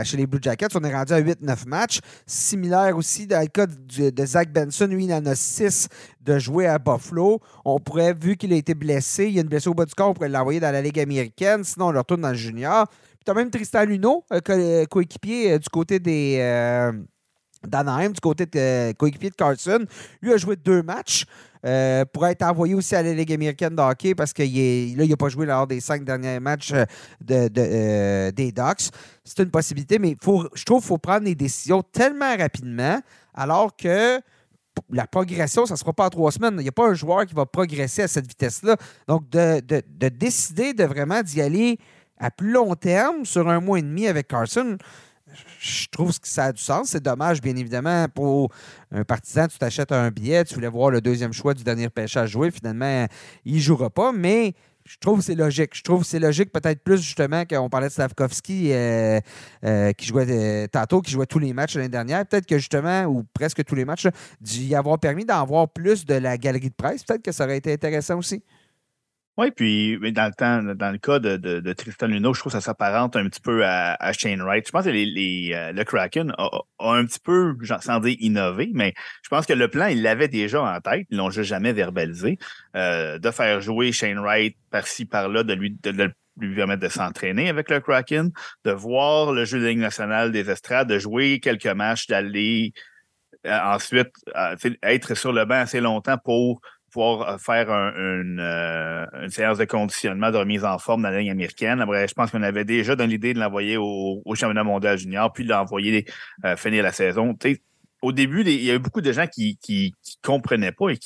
chez les Blue Jackets, on est rendu à 8-9 matchs. Similaire aussi dans le cas de, Zach Benson, lui, il en a 6 de jouer à Buffalo. On pourrait, vu qu'il a été blessé, il y a une blessure au bas du corps, on pourrait l'envoyer dans la Ligue américaine. Sinon, on le retourne dans le junior. Tu as même Tristan Luneau, euh, coéquipier euh, du côté des. Euh, d'Anaheim, du côté de coéquipier de Carlson. Lui a joué deux matchs. pour être envoyé aussi à la Ligue américaine de hockey parce qu'il n'a pas joué lors des cinq derniers matchs de, des Ducks. C'est une possibilité, mais je trouve qu'il faut prendre des décisions tellement rapidement alors que la progression, ça ne sera pas en trois semaines. Il n'y a pas un joueur qui va progresser à cette vitesse-là. Donc, de, de décider de vraiment d'y aller à plus long terme, sur un mois et demi avec Carson, je trouve que ça a du sens. C'est dommage, bien évidemment, pour un partisan, tu t'achètes un billet, tu voulais voir le deuxième choix du dernier pêchage jouer. Finalement, il ne jouera pas, mais je trouve que c'est logique. Je trouve que c'est logique peut-être plus justement qu'on parlait de Slavkovski euh, euh, qui jouait euh, tantôt, qui jouait tous les matchs l'année dernière. Peut-être que justement, ou presque tous les matchs, d'y avoir permis d'en voir plus de la galerie de presse. Peut-être que ça aurait été intéressant aussi. Oui, puis dans le temps, dans le cas de, Tristan Luno, je trouve que ça s'apparente un petit peu à, Shane Wright. Je pense que euh, le Kraken a, un petit peu, sans dire innové, mais je pense que le plan, il l'avait déjà en tête, ils l'ont juste jamais verbalisé, euh, de faire jouer Shane Wright par-ci, par-là, de lui permettre de s'entraîner avec le Kraken, de voir le jeu de Ligue nationale des estrades, de jouer quelques matchs, d'aller euh, ensuite être sur le banc assez longtemps pour pouvoir faire une, séance de conditionnement, de remise en forme dans la ligne américaine. Après, je pense qu'on avait déjà dans l'idée de l'envoyer au, championnat mondial junior, puis de l'envoyer finir la saison. au début, il y avait beaucoup de gens qui ne comprenaient pas et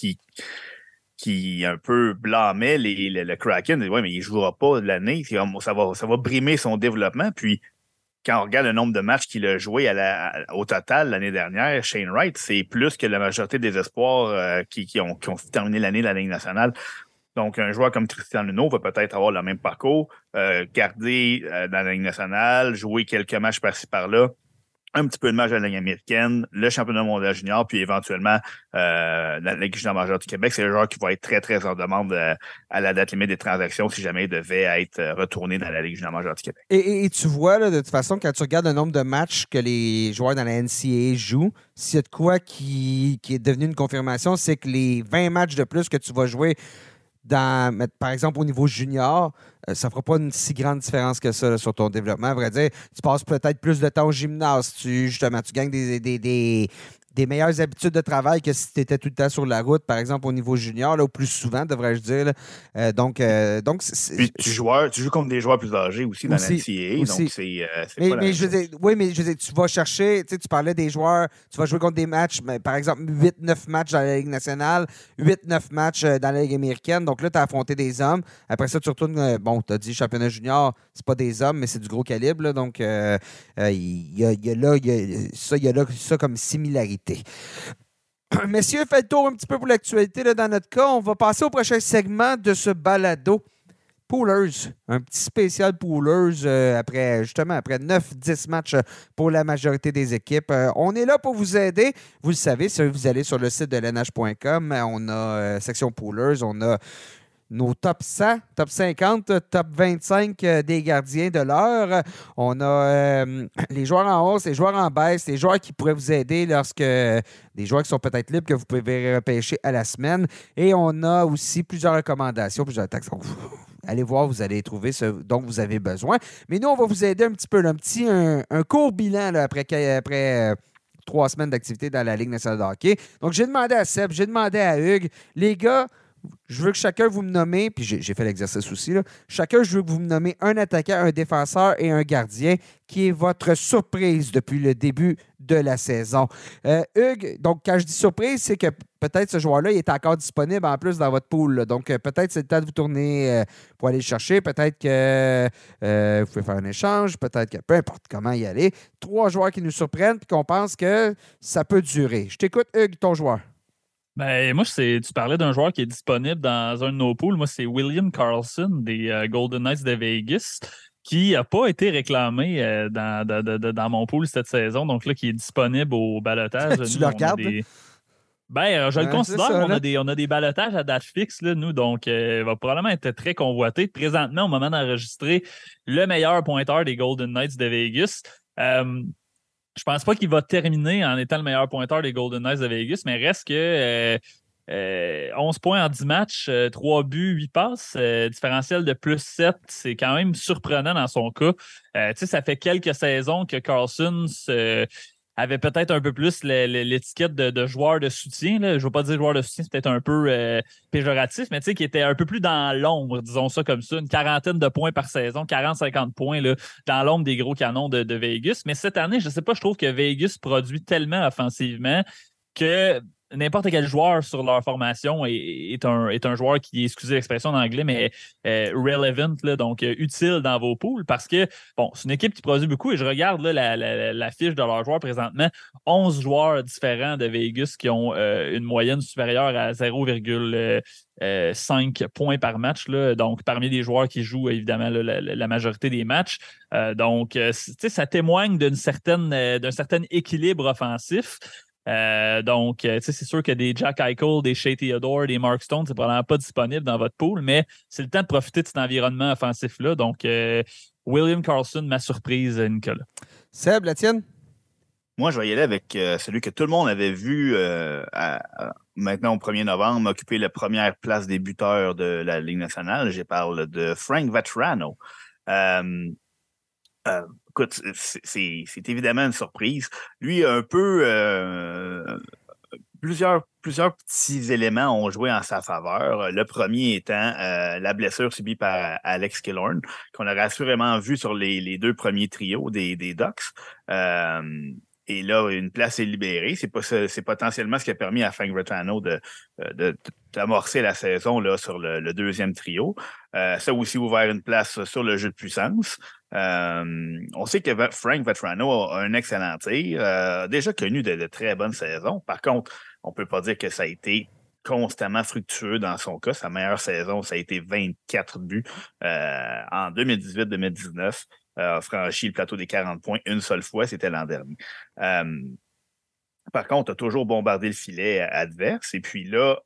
qui, un peu blâmait les, le, Kraken. Oui, mais il ne jouera pas l'année. Ça va, ça va brimer son développement. Puis, quand on regarde le nombre de matchs qu'il a joué au total l'année dernière, Shane Wright, c'est plus que la majorité des espoirs euh, qui, ont, terminé l'année de la Ligue nationale. Donc, un joueur comme Christian Luneau va peut-être avoir le même parcours, euh, garder euh, dans la Ligue nationale, jouer quelques matchs par-ci par-là, un petit peu de match à la Ligue américaine, le championnat mondial junior, puis éventuellement euh, la Ligue junior majeure du Québec. C'est le joueur qui va être très, très en demande euh, à la date limite des transactions si jamais il devait être euh, retourné dans la Ligue junior majeure du Québec. Et, tu vois, de toute façon, quand tu regardes le nombre de matchs que les joueurs dans la NCAA jouent, s'il y a de quoi qui, qui est devenu une confirmation, c'est que les 20 matchs de plus que tu vas jouer par exemple, au niveau junior, euh, ça ne fera pas une si grande différence que ça sur ton développement. À vrai dire, tu passes peut-être plus de temps au gymnase. Tu, justement, tu gagnes des meilleures habitudes de travail que si tu étais tout le temps sur la route, par exemple au niveau junior, là, ou plus souvent, devrais-je dire. Euh, donc, euh, donc Puis tu, joues, tu joues contre des joueurs plus âgés aussi dans la NCAA. Donc, c'est. Euh, mais, mais je veux oui, mais je veux dire, tu vas chercher, tu, sais, tu parlais des joueurs, tu vas jouer contre des matchs, mais, par exemple, 8-9 matchs dans la Ligue nationale, 8-9 matchs dans la Ligue américaine. Donc là, tu as affronté des hommes. Après ça, tu retournes, bon, tu as dit championnat junior, c'est pas des hommes, mais c'est du gros calibre. donc, il y, a, y, a, là, y a, ça, il y a là ça comme similarité. Messieurs, faites le tour un petit peu pour l'actualité dans notre cas. On va passer au prochain segment de ce balado. Poolers, un petit spécial Poolers euh, après justement après 9-10 matchs pour la majorité des équipes. Euh, on est là pour vous aider. Vous le savez, si vous allez sur le site de l'NH.com, on a euh, section Poolers, on a nos top 100, top 50, top 25 euh, des gardiens de l'heure. On a euh, les joueurs en hausse, les joueurs en baisse, les joueurs qui pourraient vous aider lorsque des joueurs qui sont peut-être libres que vous pouvez repêcher à la semaine. Et on a aussi plusieurs recommandations, plusieurs taxes. Allez voir, vous allez trouver ce dont vous avez besoin. Mais nous, on va vous aider un petit peu, un petit, un, court bilan après, euh, trois semaines d'activité dans la Ligue nationale de hockey. Donc, j'ai demandé à Seb, j'ai demandé à Hugues, les gars, je veux que chacun vous me nommez, puis j'ai fait l'exercice aussi, chacun, je veux que vous me nommez un attaquant, un défenseur et un gardien qui est votre surprise depuis le début de la saison. Euh, Hugues, donc quand je dis surprise, c'est que peut-être ce joueur-là est encore disponible en plus dans votre pool. Donc euh, peut-être c'est le temps de vous tourner euh, pour aller le chercher. Peut-être que vous pouvez faire un échange. Peut-être que peu importe comment y aller. Trois joueurs qui nous surprennent et qu'on pense que ça peut durer. Je t'écoute, Hugues, ton joueur. Ben, moi, tu parlais d'un joueur qui est disponible dans un de nos pools. Moi, c'est William Carlson des euh, Golden Knights de Vegas, qui n'a pas été réclamé euh, dans, dans, mon pool cette saison. Donc là, qui est disponible au balotage. tu le regardes? Ben, euh, je le considère. on, a des, on a des balotages à date fixe, là, nous, donc il va probablement être très convoité. Présentement, au moment d'enregistrer, le meilleur pointeur des Golden Knights de Vegas. Je pense pas qu'il va terminer en étant le meilleur pointeur des Golden Knights de Vegas, mais reste que 11 euh, points en 10 matchs, 3 euh, buts, 8 passes, euh, différentiel de plus 7, c'est quand même surprenant dans son cas. ça fait quelques saisons que Carlson avait peut-être un peu plus l'étiquette de, joueur de soutien. Je ne veux pas dire joueur de soutien, c'est peut-être un peu euh, péjoratif, mais qui était un peu plus dans l'ombre, disons ça comme ça, une quarantaine de points par saison, 40-50 points là, dans l'ombre des gros canons de, de, Vegas. Mais cette année, je ne sais pas, je trouve que Vegas produit tellement offensivement que n'importe quel joueur sur leur formation est, un, est un joueur qui, excusez l'expression en anglais, mais euh, relevant, donc euh, utile dans vos poules parce que, bon, c'est une équipe qui produit beaucoup et je regarde la, fiche de leurs joueurs présentement. 11 joueurs différents de Vegas qui ont euh, une moyenne supérieure à 0,5 points par match. Là, donc, parmi les joueurs qui jouent évidemment la, majorité des matchs. donc, ça témoigne d'une certaine, d'un certain équilibre offensif. Euh, donc, euh, c'est sûr que des Jack Eichel, des Shea Theodore, des Mark Stone, c'est probablement pas disponible dans votre pool, mais c'est le temps de profiter de cet environnement offensif-là. Donc, euh, William Carlson, ma surprise, Nicolas. Seb, la tienne? Moi, je vais y aller avec celui que tout le monde avait vu maintenant au 1er novembre occuper la première place des buteurs de la Ligue nationale. Je parle de Frank Vetrano. Écoute, c'est évidemment une surprise. Lui, un peu plusieurs, plusieurs petits éléments ont joué en sa faveur. Le premier étant euh, la blessure subie par Alex Killorn, qu'on aurait assurément vu sur les, deux premiers trios des, des Ducks. Euh, et là, une place est libérée. C'est, potentiellement ce qui a permis à Frank Retrano de, de, d'amorcer la saison là, sur le, deuxième trio. Euh, ça a aussi ouvert une place sur le jeu de puissance. On sait que Frank Vetrano a un excellent tir, déjà connu de, très bonnes saisons. Par contre, on ne peut pas dire que ça a été constamment fructueux dans son cas. Sa meilleure saison, ça a été 24 buts euh, en 2018-2019. Euh, a franchi le plateau des 40 points une seule fois, c'était l'an dernier. Euh, par contre, a toujours bombardé le filet adverse. Et puis là,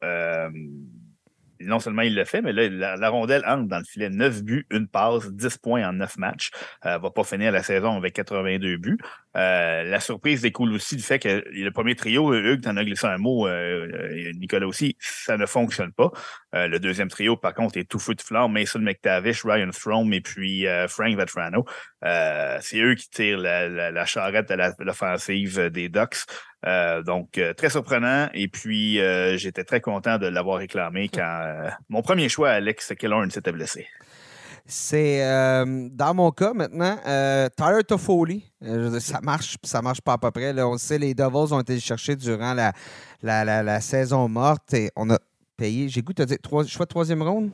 non seulement il le fait, mais là, la, rondelle entre dans le filet 9 buts, une passe, 10 points en 9 matchs. Euh, va pas finir la saison avec 82 buts. Euh, la surprise découle aussi du fait que le premier trio, Hugues, en as glissé un mot, euh, Nicolas aussi, ça ne fonctionne pas. Le deuxième trio, par contre, est tout feu de flamme. Mason McTavish, Ryan Throne et puis Frank Vetrano. c'est eux qui tirent la, charrette de l'offensive des Ducks. Euh, donc, euh, très surprenant. Et puis, euh, j'étais très content de l'avoir réclamé quand mon premier choix, Alex Killorn, s'était blessé. C'est dans mon cas maintenant, Tyler Toffoli. ça marche, ça marche pas à peu près. On sait, les Devils ont été cherchés durant la, la, saison morte et on a payé. J'ai goût de dire, choix de troisième ronde?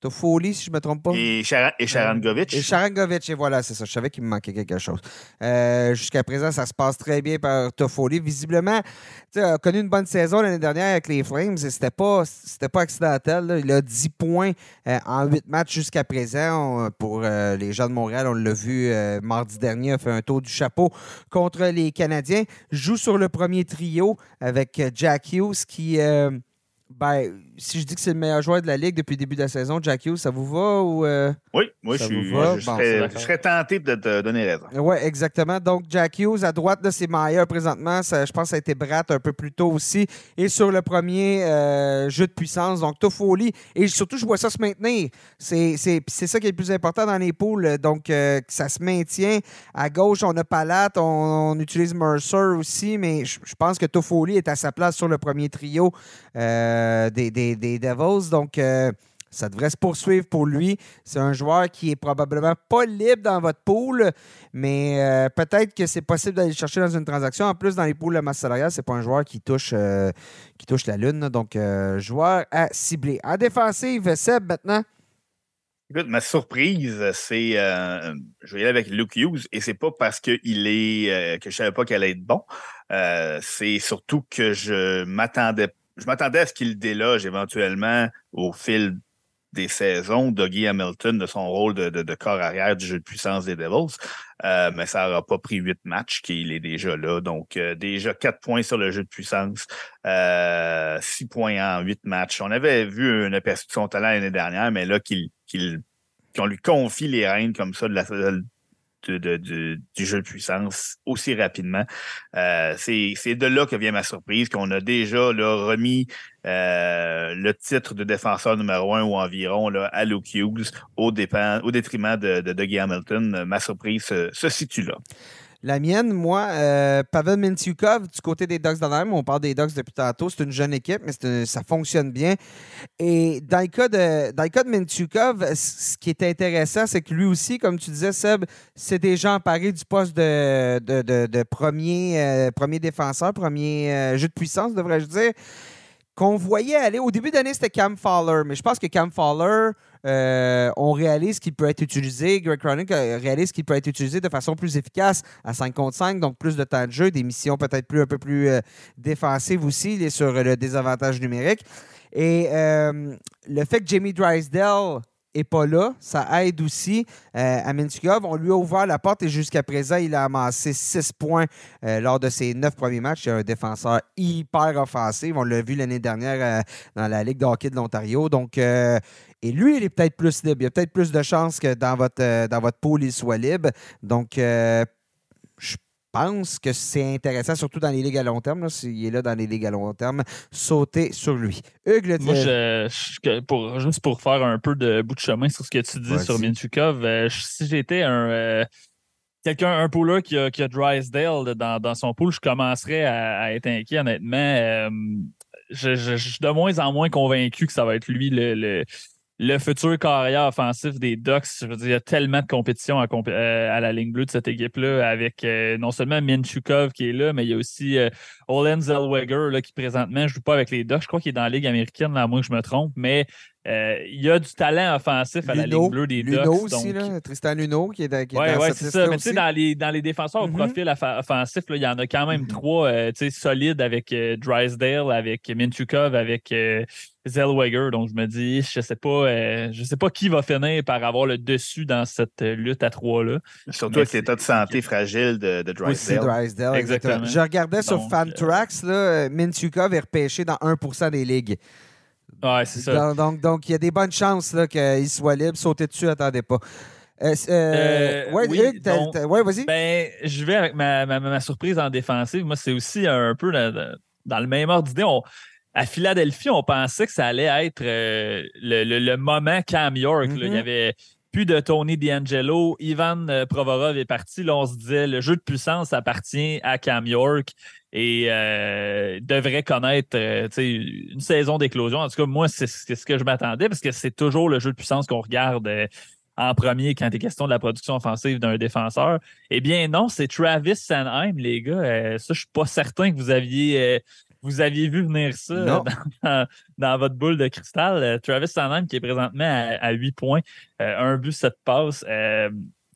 Toffoli, si je ne me trompe pas? Et, Sharangovic. Et Sharangovic, et voilà, c'est ça. Je savais qu'il me manquait quelque chose. Euh, jusqu'à présent, ça se passe très bien par Toffoli. Visiblement, il a connu une bonne saison l'année dernière avec les Flames et c'était pas, pas accidentel. Il a 10 points euh, en 8 matchs jusqu'à présent. pour euh, les gens de Montréal, on l'a vu mardi dernier, a fait un tour du chapeau contre les Canadiens. Joue sur le premier trio avec Jack Hughes qui ben, si je dis que c'est le meilleur joueur de la Ligue depuis le début de la saison, Jack Hughes, ça vous va ou. Euh, oui, moi, je, suis, je, serais, tenté de te donner raison. Oui, exactement. Donc, Jack Hughes, à droite de ses meilleurs présentement, je pense que ça a été Bratt un peu plus tôt aussi. Et sur le premier euh, jeu de puissance, donc Toffoli. Et surtout, je vois ça se maintenir. C'est ça qui est le plus important dans les poules. Donc, euh, ça se maintient. À gauche, on a Palat, on, utilise Mercer aussi, mais je, pense que Toffoli est à sa place sur le premier trio. Euh, des, Devils. Donc, euh, ça devrait se poursuivre pour lui. C'est un joueur qui est probablement pas libre dans votre pool, mais euh, peut-être que c'est possible d'aller le chercher dans une transaction. En plus, dans les poules de masse salariale, c'est pas un joueur qui touche, qui touche la lune. Donc, joueur à cibler. En défensive, Seb, maintenant. Écoute, ma surprise, c'est je vais y aller avec Luke Hughes et c'est pas parce qu'il est que je savais pas qu'elle allait être bon. c'est surtout que je m'attendais je m'attendais à ce qu'il déloge éventuellement au fil des saisons Dougie Hamilton de son rôle de, corps arrière du jeu de puissance des Devils. Euh, mais ça n'aura pas pris huit matchs qu'il est déjà là. Donc, euh, déjà quatre points sur le jeu de puissance, euh, six points en huit matchs. On avait vu un aperçu de son talent l'année dernière, mais là, qu'il, qu'on lui confie les rênes comme ça de la, du jeu de puissance aussi rapidement. Euh, c'est de là que vient ma surprise, qu'on a déjà remis euh, le titre de défenseur numéro un ou environ là, à Luke Hughes au, dépend, au détriment de, de Dougie Hamilton. Ma surprise se situe là. La mienne, moi, euh, Pavel Mintyukov, du côté des Ducks d'Anaheim, on parle des Ducks depuis tantôt, c'est une jeune équipe, mais ça fonctionne bien. Et dans le cas de, ce qui est intéressant, c'est que lui aussi, comme tu disais, Seb, c'est déjà emparé du poste de, euh, premier défenseur, premier euh, jeu de puissance, devrais-je dire qu'on voyait aller. Au début d'année, c'était Cam Fowler, mais je pense que Cam Fowler, euh, on réalise qu'il peut être utilisé, Greg Chronic euh, réalise qu'il peut être utilisé de façon plus efficace à 5 contre 5, donc plus de temps de jeu, des missions peut-être plus, un peu plus euh, défensives aussi, il est sur le désavantage numérique. Et le fait que Jamie Drysdale n'est pas là. Ça aide aussi euh, à Mintukov. On lui a ouvert la porte et jusqu'à présent, il a amassé 6 points euh, lors de ses 9 premiers matchs. C'est un défenseur hyper offensif. On l'a vu l'année dernière euh, dans la Ligue de de l'Ontario. Donc, et lui, il est peut-être plus libre. Il a peut-être plus de chances que dans votre, dans votre pool, il soit libre. Donc, pense que c'est intéressant, surtout dans les ligues à long terme, s'il est là dans les ligues à long terme, sauter sur lui. Hugues, le Moi, je, pour, juste pour faire un peu de bout de chemin sur ce que tu dis sur Minchukov, euh, si j'étais un. Euh, quelqu'un, un pooler qui a, qui a Drysdale dans, dans, son pool, je commencerais à, être inquiet, honnêtement. Euh, je, je, je, suis de moins en moins convaincu que ça va être lui le, le, le futur carrière offensif des Ducks. Je veux dire, il y a tellement de compétition à, euh, à la ligne bleue de cette équipe-là, avec euh, non seulement Minchukov qui est là, mais il y a aussi euh, Olen Zellweger là, qui présentement ne joue pas avec les Ducks. Je crois qu'il est dans la Ligue américaine, là, à moins que je me trompe, mais euh, il y a du talent offensif à la ligne bleue des Ducks. Luno aussi, là, Tristan Luno qui est, dans, qui ouais, ouais, c'est ça. Mais tu sais, dans les, dans les défenseurs au mm-hmm. profil offensif, il y en a quand même mm-hmm. trois euh, solides avec euh, Drysdale, avec Minchukov, avec Zellweger. Donc, je me dis, je sais pas je sais pas qui va finir par avoir le dessus dans cette lutte à trois-là. Surtout avec l'état de santé fragile de, de Drysdale. Drysdale exactement. Je regardais sur Fantrax, là, Minchukov est repêché dans 1% des ligues. Ouais, c'est ça. Donc, donc, il y a des bonnes chances qu'il soit libre. Sauter dessus, attendez pas. Euh, euh, ouais, oui, vas-y. Ben, je vais avec ma, ma, surprise en défensive. Moi, c'est aussi un peu dans, le même ordre d'idée. À Philadelphie, on pensait que ça allait être euh, le, le, moment Cam York. Il y mm-hmm. avait plus de Tony D'Angelo. Ivan Provorov est parti. Là, on se disait le jeu de puissance appartient à Cam York et euh, devrait connaître euh, une saison d'éclosion. En tout cas, moi, c'est ce que je m'attendais parce que c'est toujours le jeu de puissance qu'on regarde euh, en premier quand il est question de la production offensive d'un défenseur. Eh bien, non, c'est Travis Sanheim, les gars. ça, je suis pas certain que vous aviez. vous aviez vu venir ça dans, votre boule de cristal. Travis Sanheim, qui est présentement à, 8 points, un but, 7 passes,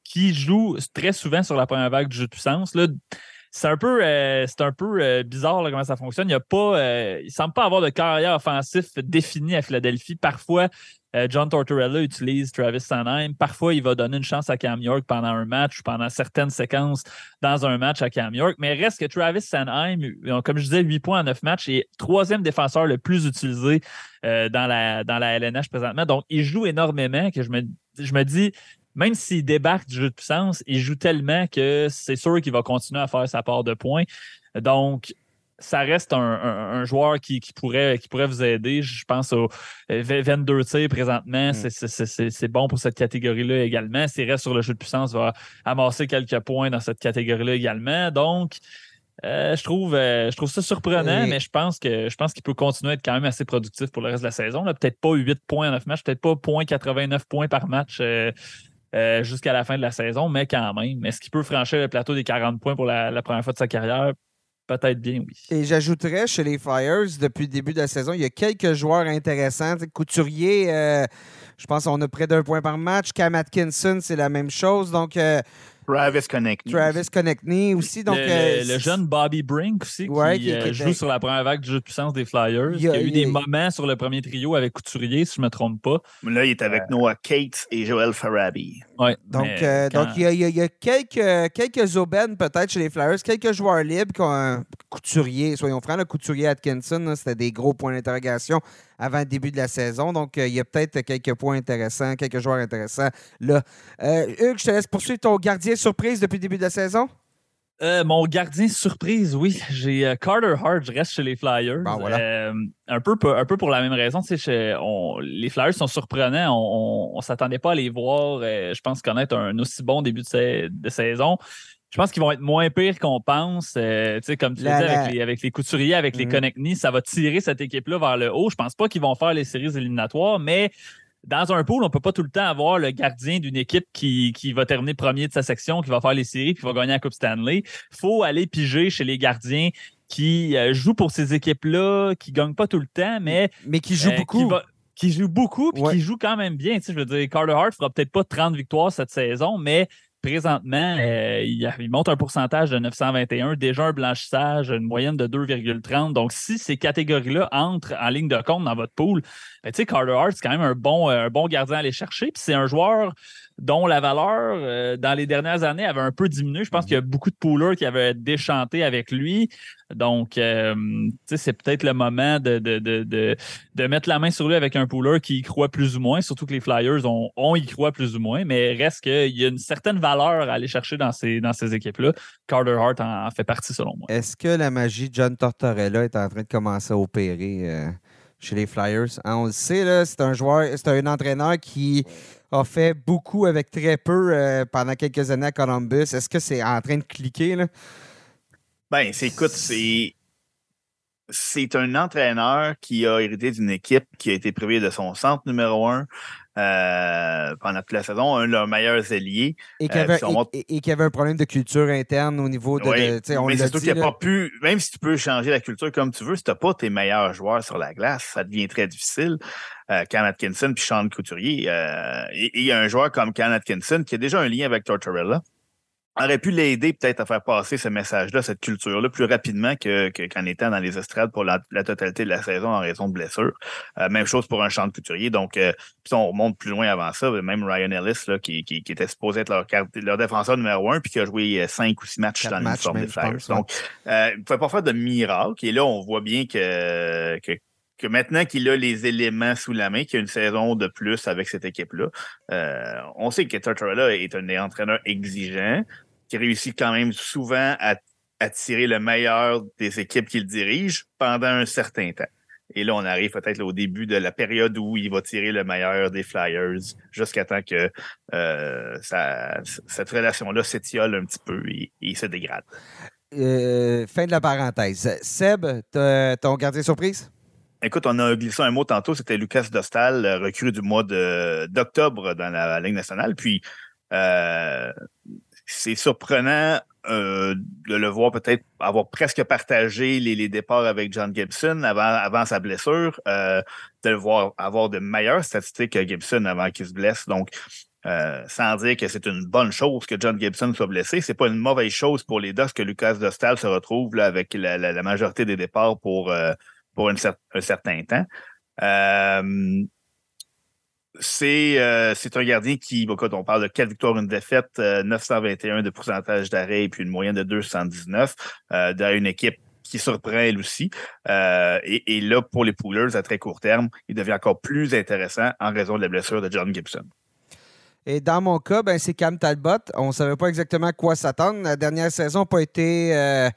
qui joue très souvent sur la première vague du jeu de puissance. Là, c'est un peu, euh, un peu euh, bizarre comment ça fonctionne. Il ne euh, semble pas avoir de carrière offensif définie à Philadelphie. Parfois, John Tortorella utilise Travis Sanheim. Parfois, il va donner une chance à Cam York pendant un match ou pendant certaines séquences dans un match à Cam York. Mais reste que Travis Sanheim, comme je disais, 8 points en 9 matchs, est troisième défenseur le plus utilisé dans, la, dans la LNH présentement. Donc, il joue énormément que je me, je me dis, même s'il débarque du jeu de puissance, il joue tellement que c'est sûr qu'il va continuer à faire sa part de points. Donc, ça reste un, joueur qui, pourrait, qui pourrait vous aider. Je pense aux 22 tirs présentement. Mm. C'est bon pour cette catégorie-là également. S'il reste sur le jeu de puissance, il va amasser quelques points dans cette catégorie-là également. Donc, euh, je, trouve, euh, je trouve ça surprenant, mais je pense que je pense qu'il peut continuer à être quand même assez productif pour le reste de la saison. Peut-être pas 8 points en 9 matchs, peut-être pas 0.89 points par match. Euh, euh, jusqu'à la fin de la saison, mais quand même. Est-ce qu'il peut franchir le plateau des 40 points pour la, première fois de sa carrière? Peut-être bien, oui. Et j'ajouterais chez les Flyers, depuis le début de la saison, il y a quelques joueurs intéressants. Couturier, euh, je pense qu'on a près d'un point par match. Cam Atkinson, c'est la même chose. Donc, euh, Travis Connectney. Travis Connectney aussi. Donc, le, euh, jeune Bobby Brink aussi, qui, euh, joue sur la première vague du jeu de puissance des Flyers. Il, y a, eu des moments sur le premier trio avec Couturier, si je ne me trompe pas. Là, il est avec euh, Noah Cates et Joel Farabi. Ouais, donc, donc il, y a, quelques, quelques aubaines peut-être chez les Flyers, quelques joueurs libres. Couturier, soyons francs, le Couturier Atkinson, c'était des gros points d'interrogation avant le début de la saison. Donc, il y a peut-être quelques points intéressants, quelques joueurs intéressants là. Hugues, je te laisse poursuivre ton gardien surprise depuis le début de la saison? Euh, mon gardien surprise, oui. J'ai euh, Carter Hart, je reste chez les Flyers. Euh, un, peu, un peu pour la même raison. les Flyers sont surprenants. On ne s'attendait pas à les voir, je pense, connaître un aussi bon début de, saison. Je pense qu'ils vont être moins pires qu'on pense. comme tu disais, avec les, avec les, couturiers, avec les mhm. Connectnis, ça va tirer cette équipe-là vers le haut. Je pense pas qu'ils vont faire les séries éliminatoires, mais dans un pool, on ne peut pas tout le temps avoir le gardien d'une équipe qui, qui, va terminer premier de sa section, qui va faire les séries, qui va gagner la Coupe Stanley. Il faut aller piger chez les gardiens qui euh, jouent pour ces équipes-là, qui ne gagnent pas tout le temps, mais. Mais qui jouent euh, beaucoup. Qui, jouent beaucoup, puis qui jouent quand même bien. Tu sais, je veux dire, Carter Hart fera peut-être pas 30 victoires cette saison, mais présentement, euh, il, monte un pourcentage de 921, déjà un blanchissage, une moyenne de 2,30. Donc, si ces catégories-là entrent en ligne de compte dans votre pool, ben, tu sais, Carter Hart, c'est quand même un bon, euh, un bon gardien à aller chercher. Puis c'est un joueur dont la valeur, euh, dans les dernières années, avait un peu diminué. Je pense qu'il y a beaucoup de poolers qui avaient déchanté avec lui. Donc, euh, c'est peut-être le moment de, de, de, de, mettre la main sur lui avec un pooler qui y croit plus ou moins, surtout que les Flyers ont, on y croit plus ou moins, mais reste qu'il y a une certaine valeur à aller chercher dans ces, dans ces équipes-là. Carter Hart en, fait partie, selon moi. Est-ce que la magie de John Tortorella est en train de commencer à opérer euh, chez les Flyers? Hein, on le sait, c'est un joueur, c'est un entraîneur qui a fait beaucoup avec très peu euh, pendant quelques années à Columbus. Est-ce que c'est en train de cliquer? Là? Ben, écoute, c'est. C'est un entraîneur qui a hérité d'une équipe qui a été privée de son centre numéro un euh, pendant toute la saison, un de leurs meilleurs alliés. Et qui, avait, avait, un problème de culture interne au niveau de. Oui, on mais c'est qu'il pas pu. Même si tu peux changer la culture comme tu veux, si tu n'as pas tes meilleurs joueurs sur la glace, ça devient très difficile. Euh, Cam Atkinson puis Sean Couturier. Euh, et il y a un joueur comme Cam Atkinson qui a déjà un lien avec Tortorella aurait pu l'aider peut-être à faire passer ce message-là, cette culture-là, plus rapidement que, qu'en étant dans les estrades pour la, totalité de la saison en raison de blessures. Euh, même chose pour un champ de couturier. Donc, euh, puis on remonte plus loin avant ça, même Ryan Ellis, là, qui, qui, était supposé être leur, leur défenseur numéro un, puis qui a joué euh, cinq ou six matchs dans l'uniforme des Flyers. Donc, euh, il ne pouvait pas faire de miracle. Et là, on voit bien que, que que maintenant qu'il a les éléments sous la main, qu'il a une saison de plus avec cette équipe-là, euh, on sait que Tortorella est un entraîneur exigeant, qui réussit quand même souvent à, tirer le meilleur des équipes qu'il dirige pendant un certain temps. Et là, on arrive peut-être au début de la période où il va tirer le meilleur des Flyers jusqu'à temps que euh, cette relation-là s'étiole un petit peu et, et se dégrade. Euh, fin de la parenthèse. Seb, ton gardien surprise? Écoute, on a glissé un mot tantôt, c'était Lucas Dostal, recrue du mois d'octobre dans la Ligue nationale. Puis, euh, c'est surprenant euh, de le voir peut-être avoir presque partagé les, départs avec John Gibson avant, avant sa blessure, euh, de le voir avoir de meilleures statistiques que Gibson avant qu'il se blesse. Donc, euh, sans dire que c'est une bonne chose que John Gibson soit blessé, c'est pas une mauvaise chose pour les Ducks que Lucas Dostal se retrouve là, avec la, majorité des départs pour, pour un certain temps. Euh, c'est un gardien qui, quand on parle de 4 victoires, une défaite, 921 euh, de pourcentage d'arrêt et puis une moyenne de 219 euh, une équipe qui surprend elle aussi. et, et, là, pour les Poolers, à très court terme, il devient encore plus intéressant en raison de la blessure de John Gibson. Et dans mon cas, ben, c'est Cam Talbot. On ne savait pas exactement à quoi s'attendre. La dernière saison n'a pas été euh,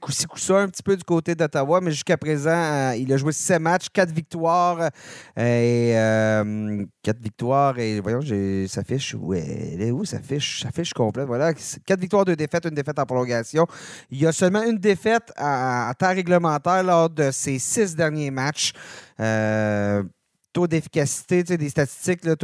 coup-ci, coup un petit peu du côté d'Ottawa, mais jusqu'à présent, euh, il a joué 7 matchs, 4 victoires. Et, euh, 4 victoires. Et voyons, j'ai sa fiche. Où elle est où sa fiche? Sa fiche complète. Voilà. 4 victoires, 2 défaites, une défaite en prolongation. Il y a seulement une défaite en temps réglementaire lors de ses 6 derniers matchs. Euh, taux d'efficacité, des statistiques là,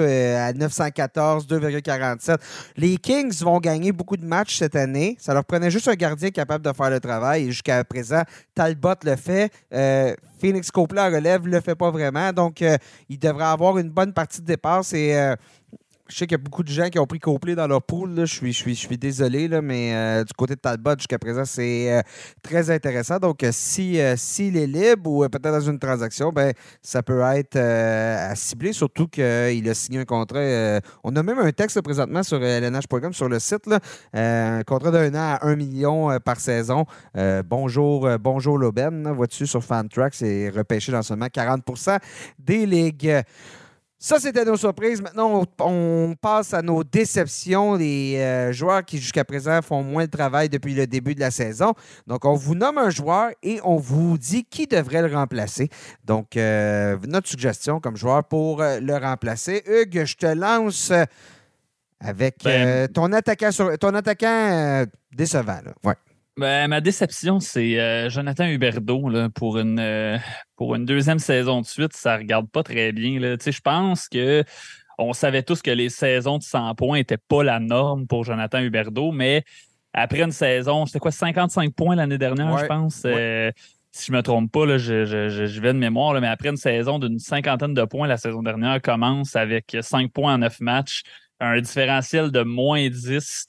à 914, 2,47. Les Kings vont gagner beaucoup de matchs cette année. Ça leur prenait juste un gardien capable de faire le travail. Et jusqu'à présent, Talbot le fait. Euh, Phoenix Copley relève le fait pas vraiment. Donc, euh, il devrait avoir une bonne partie de. C'est euh, je sais qu'il y a beaucoup de gens qui ont pris Copley dans leur pool. Je, suis, je, suis, je suis désolé, mais euh, du côté de Talbot, jusqu'à présent, c'est euh, très intéressant. Donc, euh, si, s'il est libre ou peut-être dans une transaction, ben, ça peut être à cibler, surtout qu'il a signé un contrat. on a même un texte présentement sur LNH.com, sur le site. Un contrat d'un an à 1 million par saison. bonjour, bonjour Loben, vois-tu sur Fantrax, c'est repêché dans seulement 40% des ligues. Ça, c'était nos surprises. Maintenant, on, passe à nos déceptions, les euh, joueurs qui, jusqu'à présent, font moins de travail depuis le début de la saison. Donc, on vous nomme un joueur et on vous dit qui devrait le remplacer. Donc, euh, notre suggestion comme joueur pour euh, le remplacer. Hugues, je te lance avec ben, ton attaquant, sur, ton attaquant décevant. Ouais. Ben, ma déception, c'est Jonathan Huberdeau pour, une, pour une deuxième saison de suite. Ça ne regarde pas très bien. Je pense que on savait tous que les saisons de 100 points n'étaient pas la norme pour Jonathan Huberdeau, mais après une saison, c'était quoi, 55 points l'année dernière, je pense? Euh, si je ne me trompe pas, là, je, je, vais de mémoire, mais après une saison d'une cinquantaine de points, la saison dernière commence avec 5 points en 9 matchs, un différentiel de moins 10,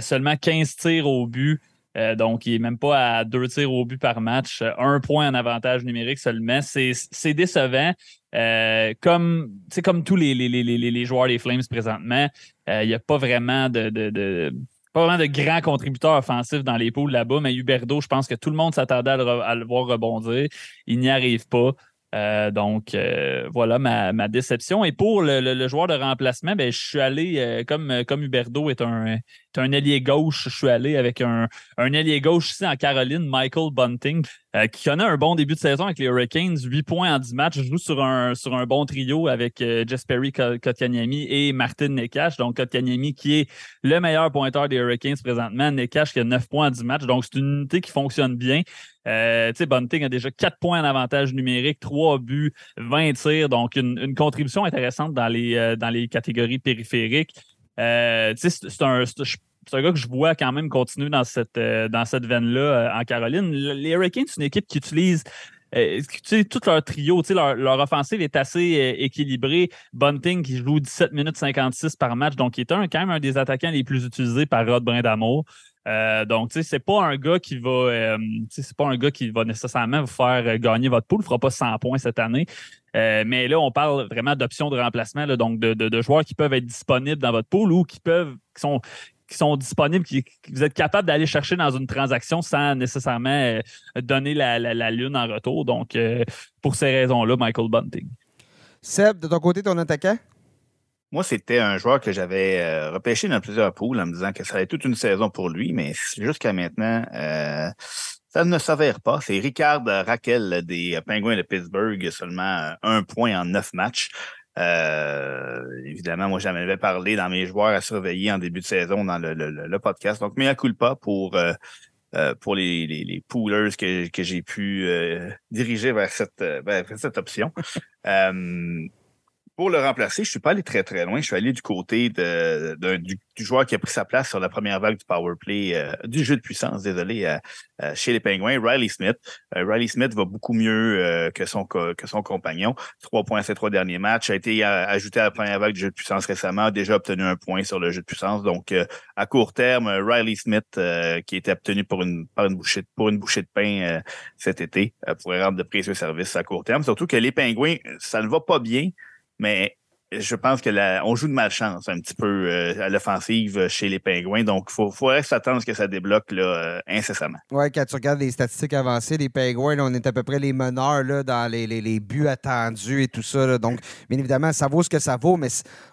seulement 15 tirs au but. Euh, donc, il n'est même pas à deux tirs au but par match. Euh, un point en avantage numérique seulement. C'est décevant. Euh, comme, comme tous les, les, les, les, joueurs des Flames présentement, il n'y a pas vraiment de, de, pas vraiment de grands contributeurs offensifs dans les poules là-bas, mais Huberdo, je pense que tout le monde s'attendait à, le voir rebondir. Il n'y arrive pas. Euh, donc, euh, voilà ma, déception. Et pour le, joueur de remplacement, ben, je suis allé, euh, comme, comme Huberdo est un, un ailier gauche, je suis allé avec un, un ailier gauche ici en Caroline, Michael Bunting, qui connaît un bon début de saison avec les Hurricanes, 8 points en 10 matchs, joue sur un, sur un bon trio avec Jesperi Kotkaniemi et Martin Nekash. Donc, Kotkaniemi qui est le meilleur pointeur des Hurricanes présentement, Nekash qui a 9 points en 10 matchs. Donc, c'est une unité qui fonctionne bien. Euh, Bunting a déjà 4 points d'avantage numérique, 3 buts, 20 tirs, donc une, contribution intéressante dans les, euh, dans les catégories périphériques. Euh, c'est un, un gars que je vois quand même continuer dans cette, euh, cette veine-là en Caroline. Les Hurricanes, c'est une équipe qui utilise tout leur trio, leur, leur offensive est assez équilibrée. Bunting qui joue 17 minutes 56 par match, donc il est un, quand même un des attaquants les plus utilisés par Rod Brindamour. Euh, donc, tu sais, c'est pas un gars qui va, euh, c'est pas un gars qui va nécessairement vous faire euh, gagner votre poule. Il fera pas 100 points cette année. mais là, on parle vraiment d'options de remplacement, donc de, joueurs qui peuvent être disponibles dans votre poule ou qui peuvent, qui sont, qui sont disponibles, qui, vous êtes capable d'aller chercher dans une transaction sans nécessairement donner la, la, lune en retour. Donc, pour ces raisons-là, Michael Bunting. Seb, de ton côté, ton attaquant? Moi, c'était un joueur que j'avais euh, repêché dans plusieurs poules en me disant que ça allait toute une saison pour lui, mais jusqu'à maintenant, euh, ça ne s'avère pas. C'est Ricard Raquel des Penguins de Pittsburgh, seulement un point en neuf matchs. Euh, évidemment, moi, j'en avais parlé dans mes joueurs à surveiller en début de saison dans le, podcast. Donc, mea culpa pour, pour les, les, les poolers que, que j'ai pu diriger vers cette, vers cette option. Pour le remplacer, je ne suis pas allé très très loin. Je suis allé du côté de, du, joueur qui a pris sa place sur la première vague du power play, euh, du jeu de puissance, désolé, euh, euh, chez les Penguins, Riley Smith. Riley Smith va beaucoup mieux que, son, que son compagnon. Trois points ces trois derniers matchs. A été ajouté à la première vague du jeu de puissance récemment, a déjà obtenu un point sur le jeu de puissance. Donc, à court terme, Riley Smith, qui était obtenu pour une, par une bouchée, pour une bouchée de pain cet été, pourrait rendre de précieux services à court terme. Surtout que les Penguins, ça ne va pas bien mais je pense que on joue de malchance un petit peu euh, à l'offensive chez les Pingouins. Donc, il faut, faudrait s'attendre à ce que ça débloque là, euh, incessamment. Oui, quand tu regardes les statistiques avancées, les Pingouins, on est à peu près les meneurs là, dans les, buts attendus et tout ça. donc, bien évidemment, ça vaut ce que ça vaut, mais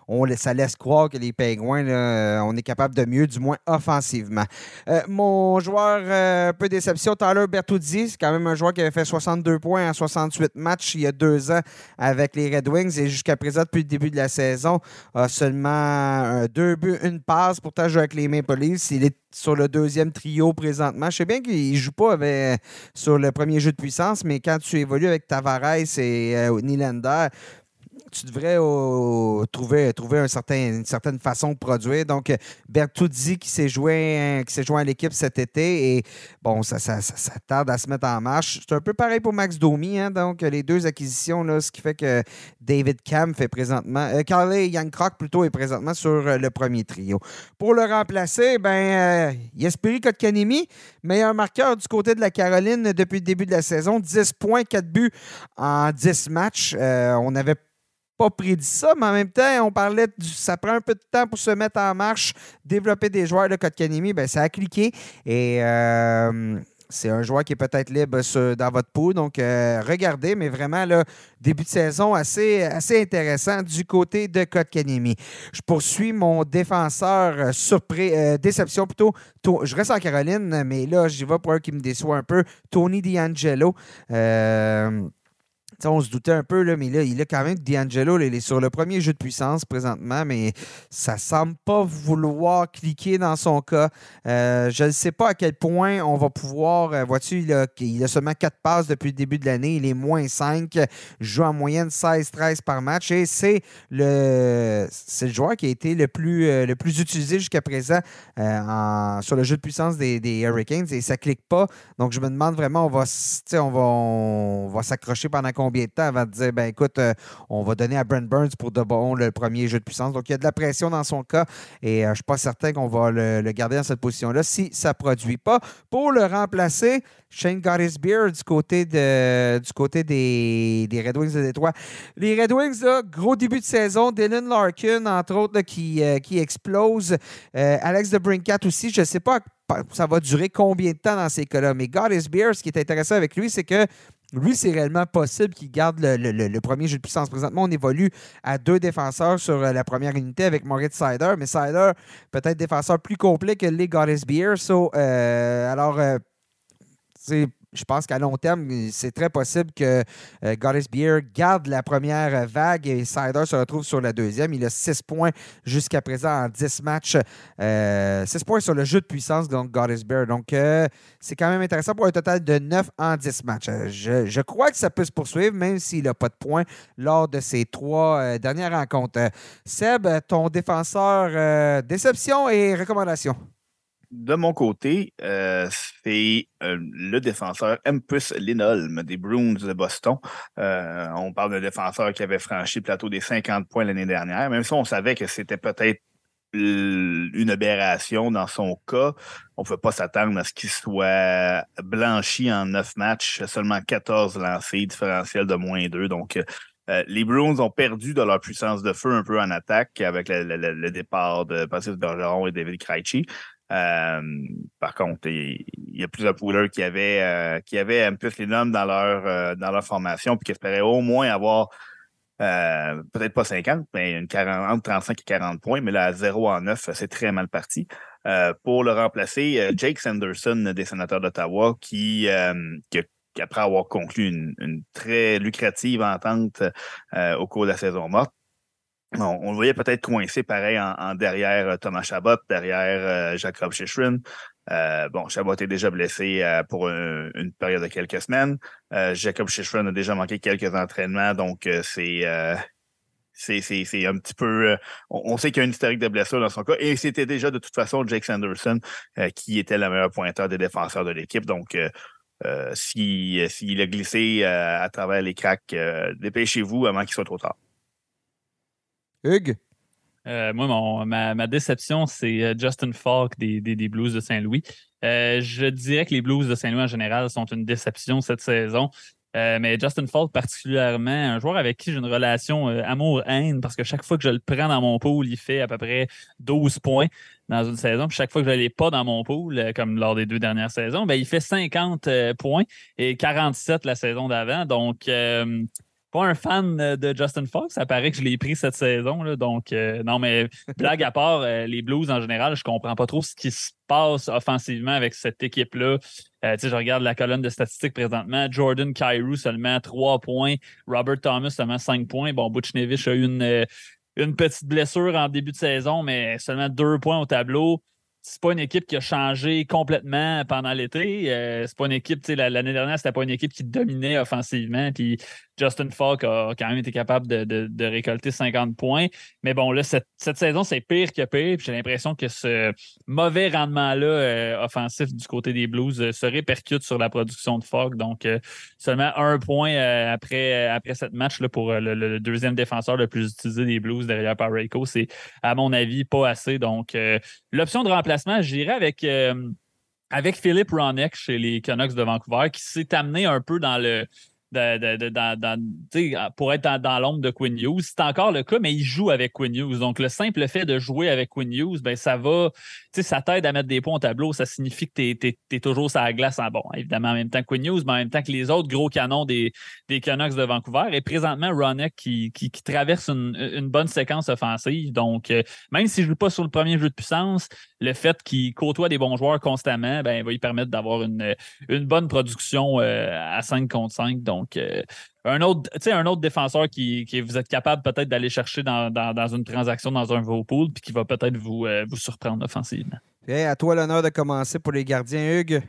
on, ça laisse croire que les Pingouins, là, on est capable de mieux, du moins offensivement. Euh, mon joueur peu déception, Tyler Bertuzzi, c'est quand même un joueur qui avait fait 62 points en 68 matchs il y a deux ans avec les Red Wings et jusqu'à présent, depuis le début de la saison, a seulement deux buts, une passe. Pourtant, jouer avec les Maple Leafs. Il est sur le deuxième trio présentement. Je sais bien qu'il ne joue pas avec, sur le premier jeu de puissance, mais quand tu évolues avec Tavares et euh, tu devrais trouver, trouver un certain, une certaine façon de produire. Donc, Bertuzzi qui s'est s'est joué à l'équipe cet été et bon, ça, tarde à se mettre en marche. C'est un peu pareil pour Max Domi, hein, donc les deux acquisitions, là, ce qui fait que David Cam fait présentement, euh, Carly Youngcrock plutôt est présentement sur euh, le premier trio. Pour le remplacer, ben, euh, Yesperi Kotkanemi, meilleur marqueur du côté de la Caroline depuis le début de la saison, 10 points, 4 buts en 10 matchs. on avait pas prédit ça, mais en même temps, on parlait du, ça prend un peu de temps pour se mettre en marche, développer des joueurs de Kotkanemi, ben ça a cliqué et euh, c'est un joueur qui est peut-être libre dans votre pool. Donc, euh, regardez, mais vraiment, début de saison assez, intéressant du côté de Kotkanemi. Je poursuis mon défenseur euh, surpris, déception plutôt. Je reste en Caroline, mais là, j'y vais pour un qui me déçoit un peu. Tony D'Angelo on se doutait un peu, là, mais là, il a quand même D'Angelo. Il est sur le premier jeu de puissance présentement, mais ça semble pas vouloir cliquer dans son cas. Euh, je ne sais pas à quel point on va pouvoir. Euh, vois-tu, il a, seulement 4 passes depuis le début de l'année. Il est moins 5. Joue en moyenne 16-13 par match. Et c'est le, le joueur qui a été le plus, euh, le plus utilisé jusqu'à présent sur le jeu de puissance des, Hurricanes. Et ça clique pas. Donc, je me demande vraiment, on va, on va, on va s'accrocher pendant qu'on combien de temps avant de dire, ben écoute, euh, on va donner à Brent Burns pour de bon le premier jeu de puissance. Donc, il y a de la pression dans son cas et je ne suis pas certain qu'on va le, garder dans cette position-là si ça ne produit pas. Pour le remplacer, Shane Beard du côté, de, du côté des, des Red Wings de Détroit. Les Red Wings, gros début de saison. Dylan Larkin, entre autres, qui, qui explose. Alex de Brincat aussi. Je ne sais pas ça va durer combien de temps dans ces cas-là. Mais God is Beer, ce qui est intéressant avec lui, c'est que lui, c'est réellement possible qu'il garde le, premier jeu de puissance. Présentement, on évolue à deux défenseurs sur euh, la première unité avec Moritz Sider, mais Sider, peut-être défenseur plus complet que les Goddess Beer. Euh, alors, euh, c'est je pense qu'à long terme, c'est très possible que euh, Goddess Beer garde la première vague et Sider se retrouve sur la deuxième. Il a 6 points jusqu'à présent en 10 matchs. 6 euh, points sur le jeu de puissance, donc Goddess Beer. Donc, euh, c'est quand même intéressant pour un total de 9 en 10 matchs. Je, crois que ça peut se poursuivre, même s'il n'a pas de points lors de ces trois dernières rencontres. Seb, ton défenseur, déception et recommandation? De mon côté, euh, c'est euh, le défenseur Empus Linolm des Bruins de Boston. Euh, on parle d'un défenseur qui avait franchi le plateau des 50 points l'année dernière. Même si on savait que c'était peut-être une aberration dans son cas, on ne pouvait pas s'attendre à ce qu'il soit blanchi en neuf matchs, seulement 14 lancés, différentiel de moins 2. Donc, les Bruins ont perdu de leur puissance de feu un peu en attaque avec le, départ de Patrice Bergeron et David Krejci. Euh, par contre, il, y a plusieurs poolers qui avaient, euh, qui avaient un peu les noms dans leur, euh, dans leur formation puis qui espéraient au moins avoir peut-être pas 50, mais une 40, entre 35 et 40 points. Mais là, à 0 en 9, c'est très mal parti. pour le remplacer, Jake Sanderson des sénateurs d'Ottawa, qui, après avoir conclu une très lucrative entente au cours de la saison morte, on, le voyait peut-être coincé pareil en, derrière euh, Thomas Chabot, derrière euh, Jacob Shishrin. Euh, bon, Chabot est déjà blessé pour une période de quelques semaines. Jacob Shishrin a déjà manqué quelques entraînements, donc c'est c'est un petit peu. on, sait qu'il y a une historique de blessure dans son cas. Et c'était déjà de toute façon Jake Sanderson qui était le meilleur pointeur des défenseurs de l'équipe. Donc, s'il a glissé à travers les cracks, dépêchez-vous avant qu'il soit trop tard. Hugues? Euh, moi, ma, déception, c'est euh, Justin Falk des, Blues de Saint-Louis. Euh, je dirais que les Blues de Saint-Louis en général sont une déception cette saison. mais Justin Falk, particulièrement, un joueur avec qui j'ai une relation amour-haine, parce que chaque fois que je le prends dans mon pool, il fait à peu près 12 points dans une saison. Puis chaque fois que je ne l'ai pas dans mon pool, comme lors des deux dernières saisons, ben, il fait 50 points et 47 la saison d'avant. Donc, un fan euh, de Justin Fox. Ça paraît que je l'ai pris cette saison. Donc, euh, non, mais blague à part, euh, les Blues en général, je comprends pas trop ce qui se passe offensivement avec cette équipe-là. je regarde la colonne de statistiques présentement. Jordan Cairo seulement 3 points. Robert Thomas seulement 5 points. Bon, Butchnevich a eu une, une petite blessure en début de saison, mais seulement 2 points au tableau c'est pas une équipe qui a changé complètement pendant l'été. Euh, c'est pas une équipe, l'année dernière, c'était pas une équipe qui dominait offensivement. Puis Justin Falk a quand même été capable de, récolter 50 points. Mais bon, là, cette, saison, c'est pire que pire. J'ai l'impression que ce mauvais rendement-là euh, offensif du côté des Blues euh, se répercute sur la production de Falk. Donc, seulement un point après, après cette match là, pour le, deuxième défenseur le plus utilisé des Blues derrière Parayko. C'est, à mon avis, pas assez. Donc, l'option de j'irai avec, euh, avec Philippe Ronek chez les Canucks de Vancouver, qui s'est amené un peu dans le, pour être dans, l'ombre de Quinn Hughes. C'est encore le cas, mais il joue avec Quinn Hughes. Donc, le simple fait de jouer avec Quinn Hughes, ben, ça va, ça t'aide à mettre des points au tableau. Ça signifie que tu es, toujours sur la glace en bon. Évidemment, en même temps que Quinn Hughes, mais en même temps que les autres gros canons des, Canucks de Vancouver. Et présentement, Ronick qui, traverse une, bonne séquence offensive. Donc, euh, même s'il ne joue pas sur le premier jeu de puissance, le fait qu'il côtoie des bons joueurs constamment, ben, va lui permettre d'avoir une, une bonne production euh, à 5 contre 5. Donc, euh, un, autre, un autre défenseur qui, vous êtes capable peut-être d'aller chercher dans, une transaction dans un vos pool, puis qui va peut-être vous, euh, vous surprendre offensivement. à toi l'honneur de commencer pour les gardiens, Hugues.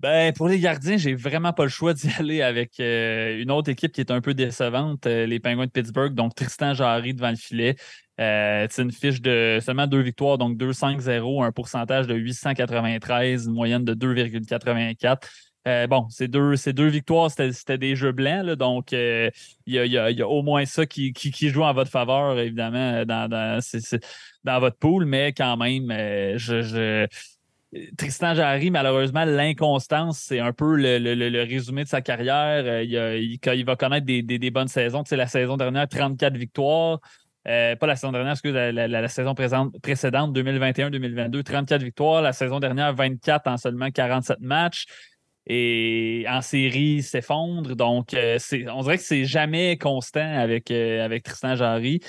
Ben, pour les gardiens, j'ai vraiment pas le choix d'y aller avec une autre équipe qui est un peu décevante, les Penguins de Pittsburgh, donc Tristan Jarry devant le filet. c'est une fiche de seulement deux victoires, donc 2-5-0, un pourcentage de 893, une moyenne de 2,84. Bon, ces deux, ces deux victoires, c'était des jeux blancs, donc il y, a, au moins ça qui, qui, joue en votre faveur, évidemment, dans, dans, dans votre pool, mais quand même, Tristan Jarry, malheureusement, l'inconstance, c'est un peu le, résumé de sa carrière. Euh, il, va connaître des, bonnes saisons. Tu la saison dernière, 34 victoires. Euh, pas la saison dernière, excuse, la, la, saison précédente, 2021-2022, 34 victoires. La saison dernière, 24 en seulement 47 matchs. Et en série, s'effondre. Donc, euh, on dirait que c'est jamais constant avec, avec Tristan Jarry.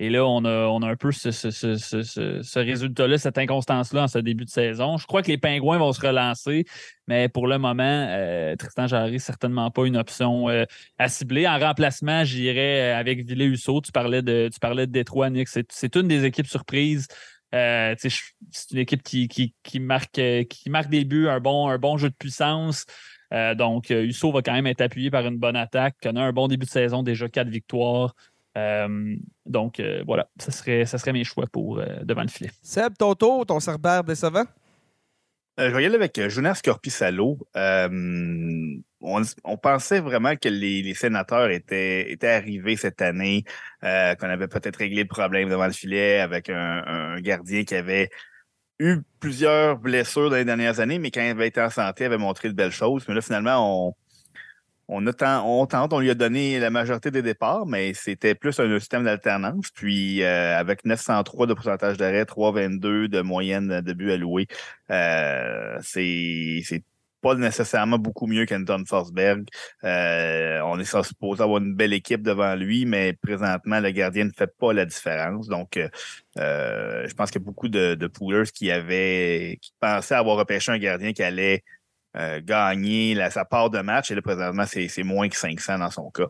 Et là, on a, on a un peu ce, résultat-là, cette inconstance-là en ce début de saison. Je crois que les Pingouins vont se relancer, mais pour le moment, euh, Tristan Jarry, certainement pas une option euh, à cibler. En remplacement, j'irais euh, avec Ville Husso. Tu parlais de, tu parlais de Détroit, Nick. C'est une des équipes surprises. C'est une équipe qui, qui, marque, qui marque des buts, un bon, un bon jeu de puissance. donc, Husso va quand même être appuyé par une bonne attaque, connaît un bon début de saison, déjà quatre victoires. Euh, donc, euh, voilà, ça serait, ça serait mes choix pour euh, devant le filet. Seb, ton tour, ton Cerbère décevant? je vais y aller avec Jonas Corpissalo. On, pensait vraiment que les, sénateurs étaient, arrivés cette année, qu'on avait peut-être réglé le problème devant le filet avec un, gardien qui avait eu plusieurs blessures dans les dernières années, mais quand il avait été en santé, avait montré de belles choses. Mais là, finalement, on, on, tente, on lui a donné la majorité des départs, mais c'était plus un, système d'alternance. Puis euh, avec 903 de pourcentage d'arrêt, 322 de moyenne de but alloué, euh, c'est pas nécessairement beaucoup mieux qu'Anton Forsberg. Euh, on est supposé avoir une belle équipe devant lui, mais présentement, le gardien ne fait pas la différence. Donc, euh, je pense qu'il y a beaucoup de, de poolers qui avaient qui pensaient avoir repêché un gardien qui allait euh, gagner sa part de match. Et là, présentement, c'est moins que 500 dans son cas.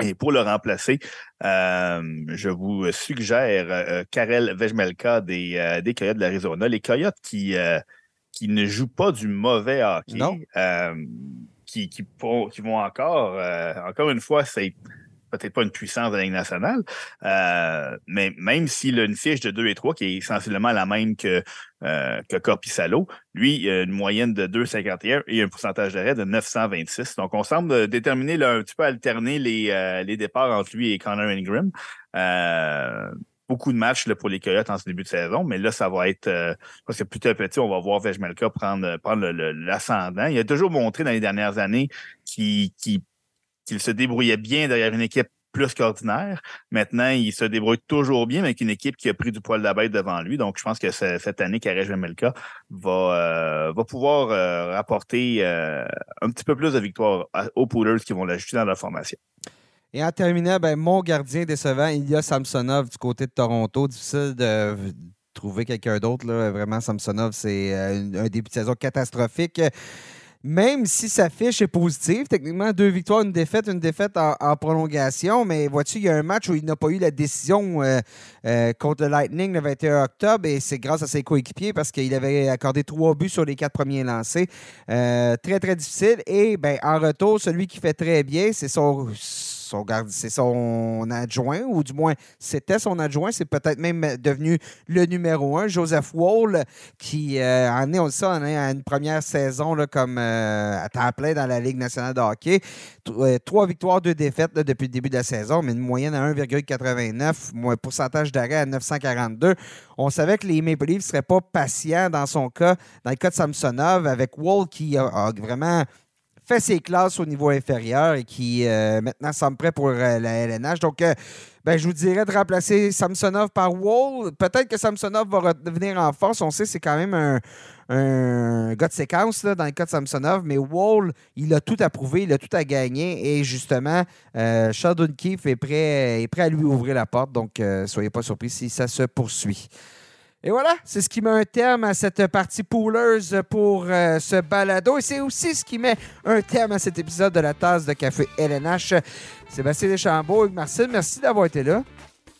Et pour le remplacer, euh, je vous suggère euh, Karel Vejmelka des, des Coyotes de l'Arizona. Les Coyotes qui, qui ne jouent pas du mauvais hockey, qui, qui, qui, vont encore, encore une fois, c'est peut-être pas une puissance de la Ligue nationale, euh, mais même s'il a une fiche de 2 et 3 qui est essentiellement la même que, euh, que Corpissalo, lui, il a une moyenne de 2,51 et un pourcentage d'arrêt de 926. Donc, on semble déterminer là, un petit peu alterner les, euh, les départs entre lui et Connor Ingram. Euh, beaucoup de matchs pour les Coyotes en ce début de saison, mais là, ça va être, parce que petit à petit, on va voir Vejmelka prendre, prendre l'ascendant. Il a toujours montré dans les dernières années qu'il se débrouillait bien derrière une équipe plus qu'ordinaire. Maintenant, il se débrouille toujours bien avec une équipe qui a pris du poil de la bête devant lui. Donc, je pense que cette année, Karel Vemelka va, euh, va pouvoir euh, rapporter euh, un petit peu plus de victoires aux Poolers qui vont l'ajouter dans leur formation. Et en terminant, ben, mon gardien décevant, Ilya Samsonov du côté de Toronto. Difficile de trouver quelqu'un d'autre. Vraiment, Samsonov, c'est un début de saison catastrophique même si sa fiche est positive, techniquement, deux victoires, une défaite, une défaite en, prolongation, mais vois-tu, il y a un match où il n'a pas eu la décision euh, euh, contre le Lightning le 21 octobre, et c'est grâce à ses coéquipiers parce qu'il avait accordé trois buts sur les quatre premiers lancés. Euh, très, très difficile. Et ben, en retour, celui qui fait très bien, c'est son c'est son adjoint, ou du moins c'était son adjoint, c'est peut-être même devenu le numéro un, Joseph Wall, qui euh, en est, on ça, en à une première saison là, comme euh, à temps plein dans la Ligue nationale de hockey. Euh, trois victoires, deux défaites depuis le début de la saison, mais une moyenne à 1,89, pourcentage d'arrêt à 942. On savait que les Maple Leafs ne seraient pas patients dans son cas, dans le cas de Samsonov, avec Wall qui a vraiment fait ses classes au niveau inférieur et qui euh, maintenant semble prêt pour euh, la LNH. Donc, euh, ben, je vous dirais de remplacer Samsonov par Wall. Peut-être que Samsonov va revenir en force. On sait c'est quand même un, gars de séquence dans le cas de Samsonov, mais Wall, il a tout à prouver, il a tout à gagner. Et justement, Sheldon Keefe est prêt, est prêt à lui ouvrir la porte. Donc, soyez pas surpris si ça se poursuit. Et voilà, c'est ce qui met un terme à cette partie pouleuse pour euh, ce balado. Et c'est aussi ce qui met un terme à cet épisode de la tasse de café LNH. Sébastien Deschambault et Marcel, merci d'avoir été là.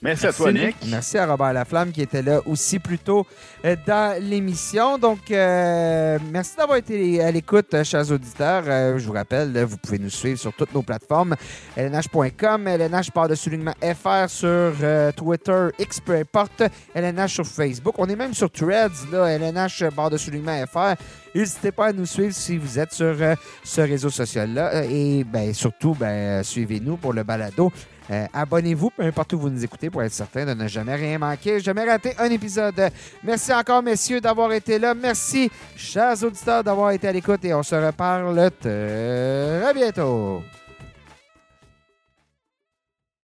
Merci, à toi, Nick. Merci à Robert Laflamme qui était là aussi plus tôt euh, dans l'émission. Donc, euh, merci d'avoir été à l'écoute, euh, chers auditeurs. je vous rappelle, vous pouvez nous suivre sur toutes nos plateformes lnh.com, LNH par de soulignement FR sur Twitter, X peu importe, LNH sur Facebook. On est même sur Threads, là, LNH barre de soulignement FR. N'hésitez pas à nous suivre si vous êtes sur ce réseau social-là. Et ben, surtout, ben, suivez-nous pour le balado euh, abonnez-vous, peu importe où vous nous écoutez, pour être certain de ne jamais rien manquer, jamais rater un épisode. Merci encore, messieurs, d'avoir été là. Merci, chers auditeurs, d'avoir été à l'écoute et on se reparle très bientôt.